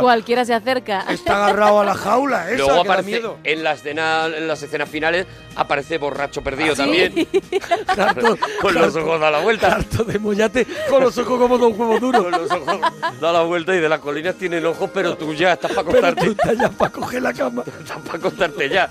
Cualquiera se acerca. está a la jaula esa Luego que da miedo en, la escena, en las escenas finales, aparece borracho perdido ¿Ah, sí? también. Harto- con los ojos da la vuelta. harto de mollate con los ojos como dos huevos duros. Con los ojos da la vuelta y de las colinas tienen ojos, pero tú ya estás para Pero tú acostarte. estás ya para coger la cama. Estás para acostarte ya.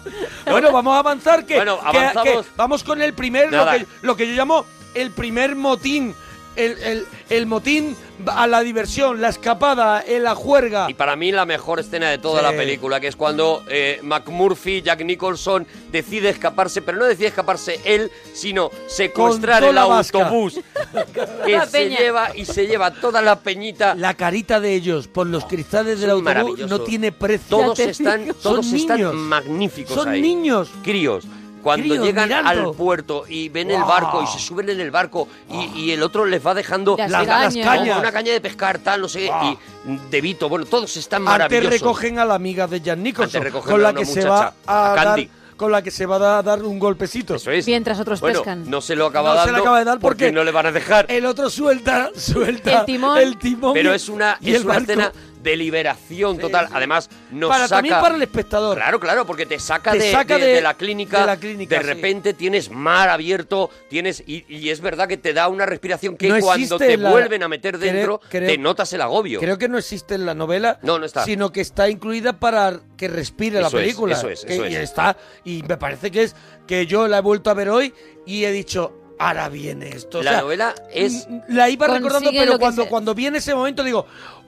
Bueno, vamos a avanzar que, Bueno, que- avanzamos. que vamos con el primer, lo que, lo que yo llamo el primer motín. El, el- el motín a la diversión, la escapada, en la juerga. Y para mí la mejor escena de toda Sí. la película, que es cuando eh, McMurphy, Jack Nicholson, decide escaparse, pero no decide escaparse él, sino secuestrar el autobús que La se peña. lleva y se lleva toda la peñita. La carita de ellos por los cristales del autobús no tiene precio. Todos están, todos Son están niños. magníficos Son ahí. niños. Críos. Cuando llegan mirando. al puerto y ven el barco y se suben en el barco y, y el otro les va dejando Las Las- las cañas. Una caña de pescar, tal, no sé qué. Wow. Y De Vito, bueno, todos están Antes maravillosos. recogen a la amiga de Jan Nicholson, Antes recogen con a la una que se muchacha, va a, a dar, Candy. con la que se va a dar un golpecito. Eso es. Mientras otros Bueno, pescan. no se lo acaba No se dando le acaba de dar porque porque no le van a dejar. El otro suelta, suelta El timón. el timón Pero es una, y es el una barco. escena de liberación total. Además, nos Para- saca... también para el espectador. Claro, claro, porque te saca, Te de, saca de- de- de la clínica. de la clínica, de sí. repente tienes mar abierto, tienes y, y es verdad que te da una respiración que No cuando te la- vuelven a meter dentro, creo- te notas el agobio. Creo que no existe en la novela, No, no está. sino que está incluida para que respire la Eso es, película. eso es, Que- eso y es. está y me parece que es que yo la he vuelto a ver hoy y he dicho ahora viene esto. O La sea, novela es- la iba recordando, pero que cuando se- cuando viene ese momento digo,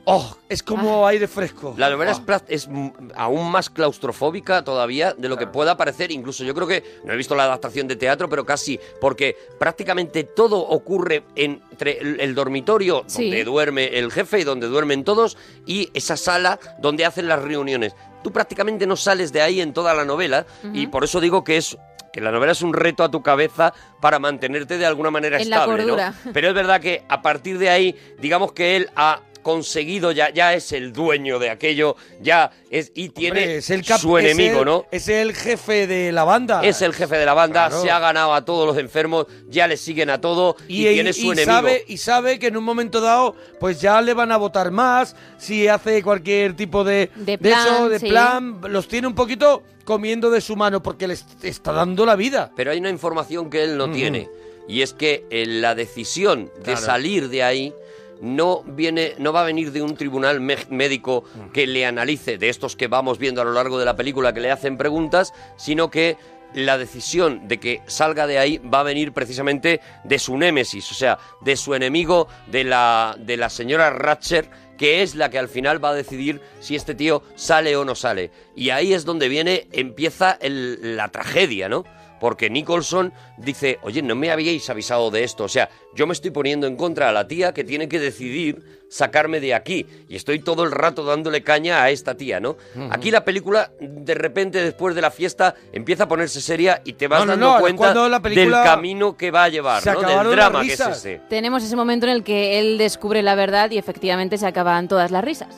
oh, es como aire fresco. La novela es, Oh. es aún más claustrofóbica todavía de lo que pueda parecer. Incluso yo creo que no he visto la adaptación de teatro, pero casi, porque prácticamente todo ocurre entre el, el dormitorio Sí. donde duerme el jefe y donde duermen todos y esa sala donde hacen las reuniones. Tú prácticamente no sales de ahí en toda la novela y por eso digo que es que la novela es un reto a tu cabeza para mantenerte de alguna manera En la estable, ¿no? Pero es verdad que a partir de ahí, digamos que él ha conseguido ya ya es el dueño de aquello, ya es y tiene Hombre, es el cap- su es enemigo, el- ¿no? Es el jefe de la banda. Es el jefe de la banda, Claro. se ha ganado a todos los enfermos, ya le siguen a todo y, tiene su y enemigo. sabe y sabe que en un momento dado pues ya le van a votar más si hace cualquier tipo de De plan, de sí. plan los tiene un poquito comiendo de su mano porque les está dando la vida Pero hay una información que él no tiene y es que eh, la decisión de salir de ahí no viene no va a venir de un tribunal médico que le analice de estos que vamos viendo a lo largo de la película que le hacen preguntas, sino que la decisión de que salga de ahí va a venir precisamente de su némesis, o sea, de su enemigo, de la, de la señora Ratcher, que es la que al final va a decidir si este tío sale o no sale. Y ahí es donde viene, empieza la tragedia, ¿no? Porque Nicholson dice, oye, no me habíais avisado de esto. O sea, yo me estoy poniendo en contra a la tía que tiene que decidir sacarme de aquí. Y estoy todo el rato dándole caña a esta tía, ¿no? Aquí la película, de repente, después de la fiesta, empieza a ponerse seria y te vas No, no, dando no, cuenta la del camino que va a llevar, ¿no? Del drama que es ese. Tenemos ese momento en el que él descubre la verdad y efectivamente se acaban todas las risas.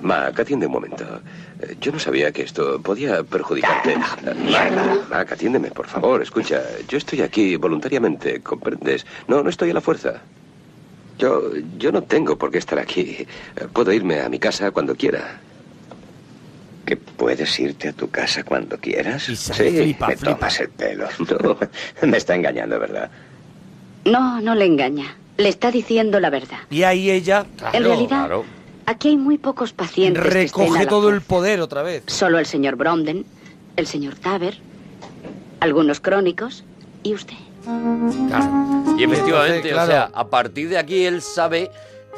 Mac, atiende un momento. Eh, Yo no sabía que esto podía perjudicarte. Mac, Mac, atiéndeme, por favor. Escucha, yo estoy aquí voluntariamente, ¿comprendes? No, no estoy a la fuerza. Yo, yo no tengo por qué estar aquí. Eh, Puedo irme a mi casa cuando quiera. ¿Que puedes irte a tu casa cuando quieras? Sí, flipa, me flipa. tomas el pelo. No, me está engañando, ¿verdad? No, no le engaña. Le está diciendo la verdad. y ahí ella en realidad, aquí hay muy pocos pacientes que estén a recoge la todo el poder otra vez Solo el señor Bromden, el señor Taber, algunos crónicos y usted. Y efectivamente, claro. o sea, a partir de aquí él sabe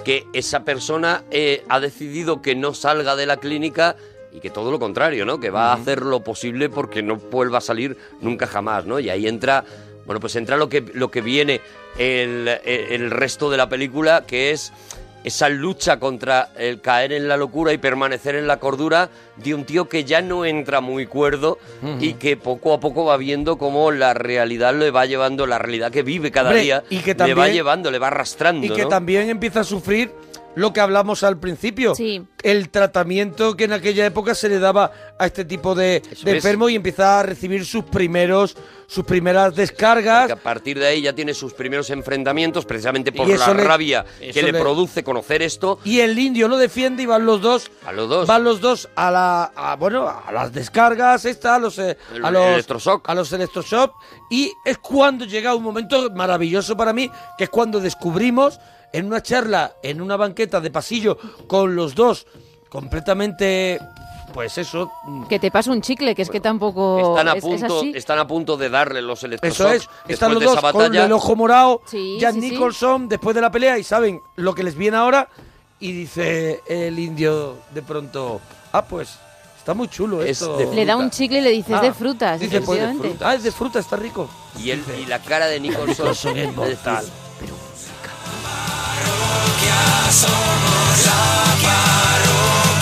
que esa persona eh, ha decidido que no salga de la clínica y que todo lo contrario, ¿no? Que va a hacer lo posible porque no vuelva a salir nunca jamás, ¿no? Y ahí entra, bueno, pues entra lo que, lo que viene el- el resto de la película, que es esa lucha contra el caer en la locura y permanecer en la cordura de un tío que ya no entra muy cuerdo y que poco a poco va viendo cómo la realidad le va llevando, la realidad que vive cada Hombre, día, y que le va también- llevando, le va arrastrando, y que ¿no? también empieza a sufrir lo que hablamos al principio. Sí. El tratamiento que en aquella época se le daba a este tipo de, de es. enfermo y empieza a recibir sus primeros, sus primeras descargas. Que a partir de ahí ya tiene sus primeros enfrentamientos, precisamente por la le- rabia que le, le- produce conocer esto. Y el indio lo defiende y van los dos. A los dos. Van los dos a la, a, bueno, a las descargas, esta, a los, eh, El a los electroshock. a los electroshock. Y es cuando llega un momento maravilloso para mí, que es cuando descubrimos en una charla, en una banqueta de pasillo, con los dos completamente, pues eso, Que te pasa un chicle, que es que tampoco Están a, es, es punto, así. están a punto de darle los Eso electroshocks es, están los de dos con el ojo morado, Sí, Jack sí, sí. Nicholson, después de la pelea, y saben lo que les viene ahora, y dice el indio de pronto, ah, pues, está muy chulo Es esto. de Le da un chicle y le dices Ah, de frutas, Dice, pues, de fruta. Ah, es de fruta, está rico. Y, el, y la cara de Nicholson, Nicholson es mortal somos la parroquia.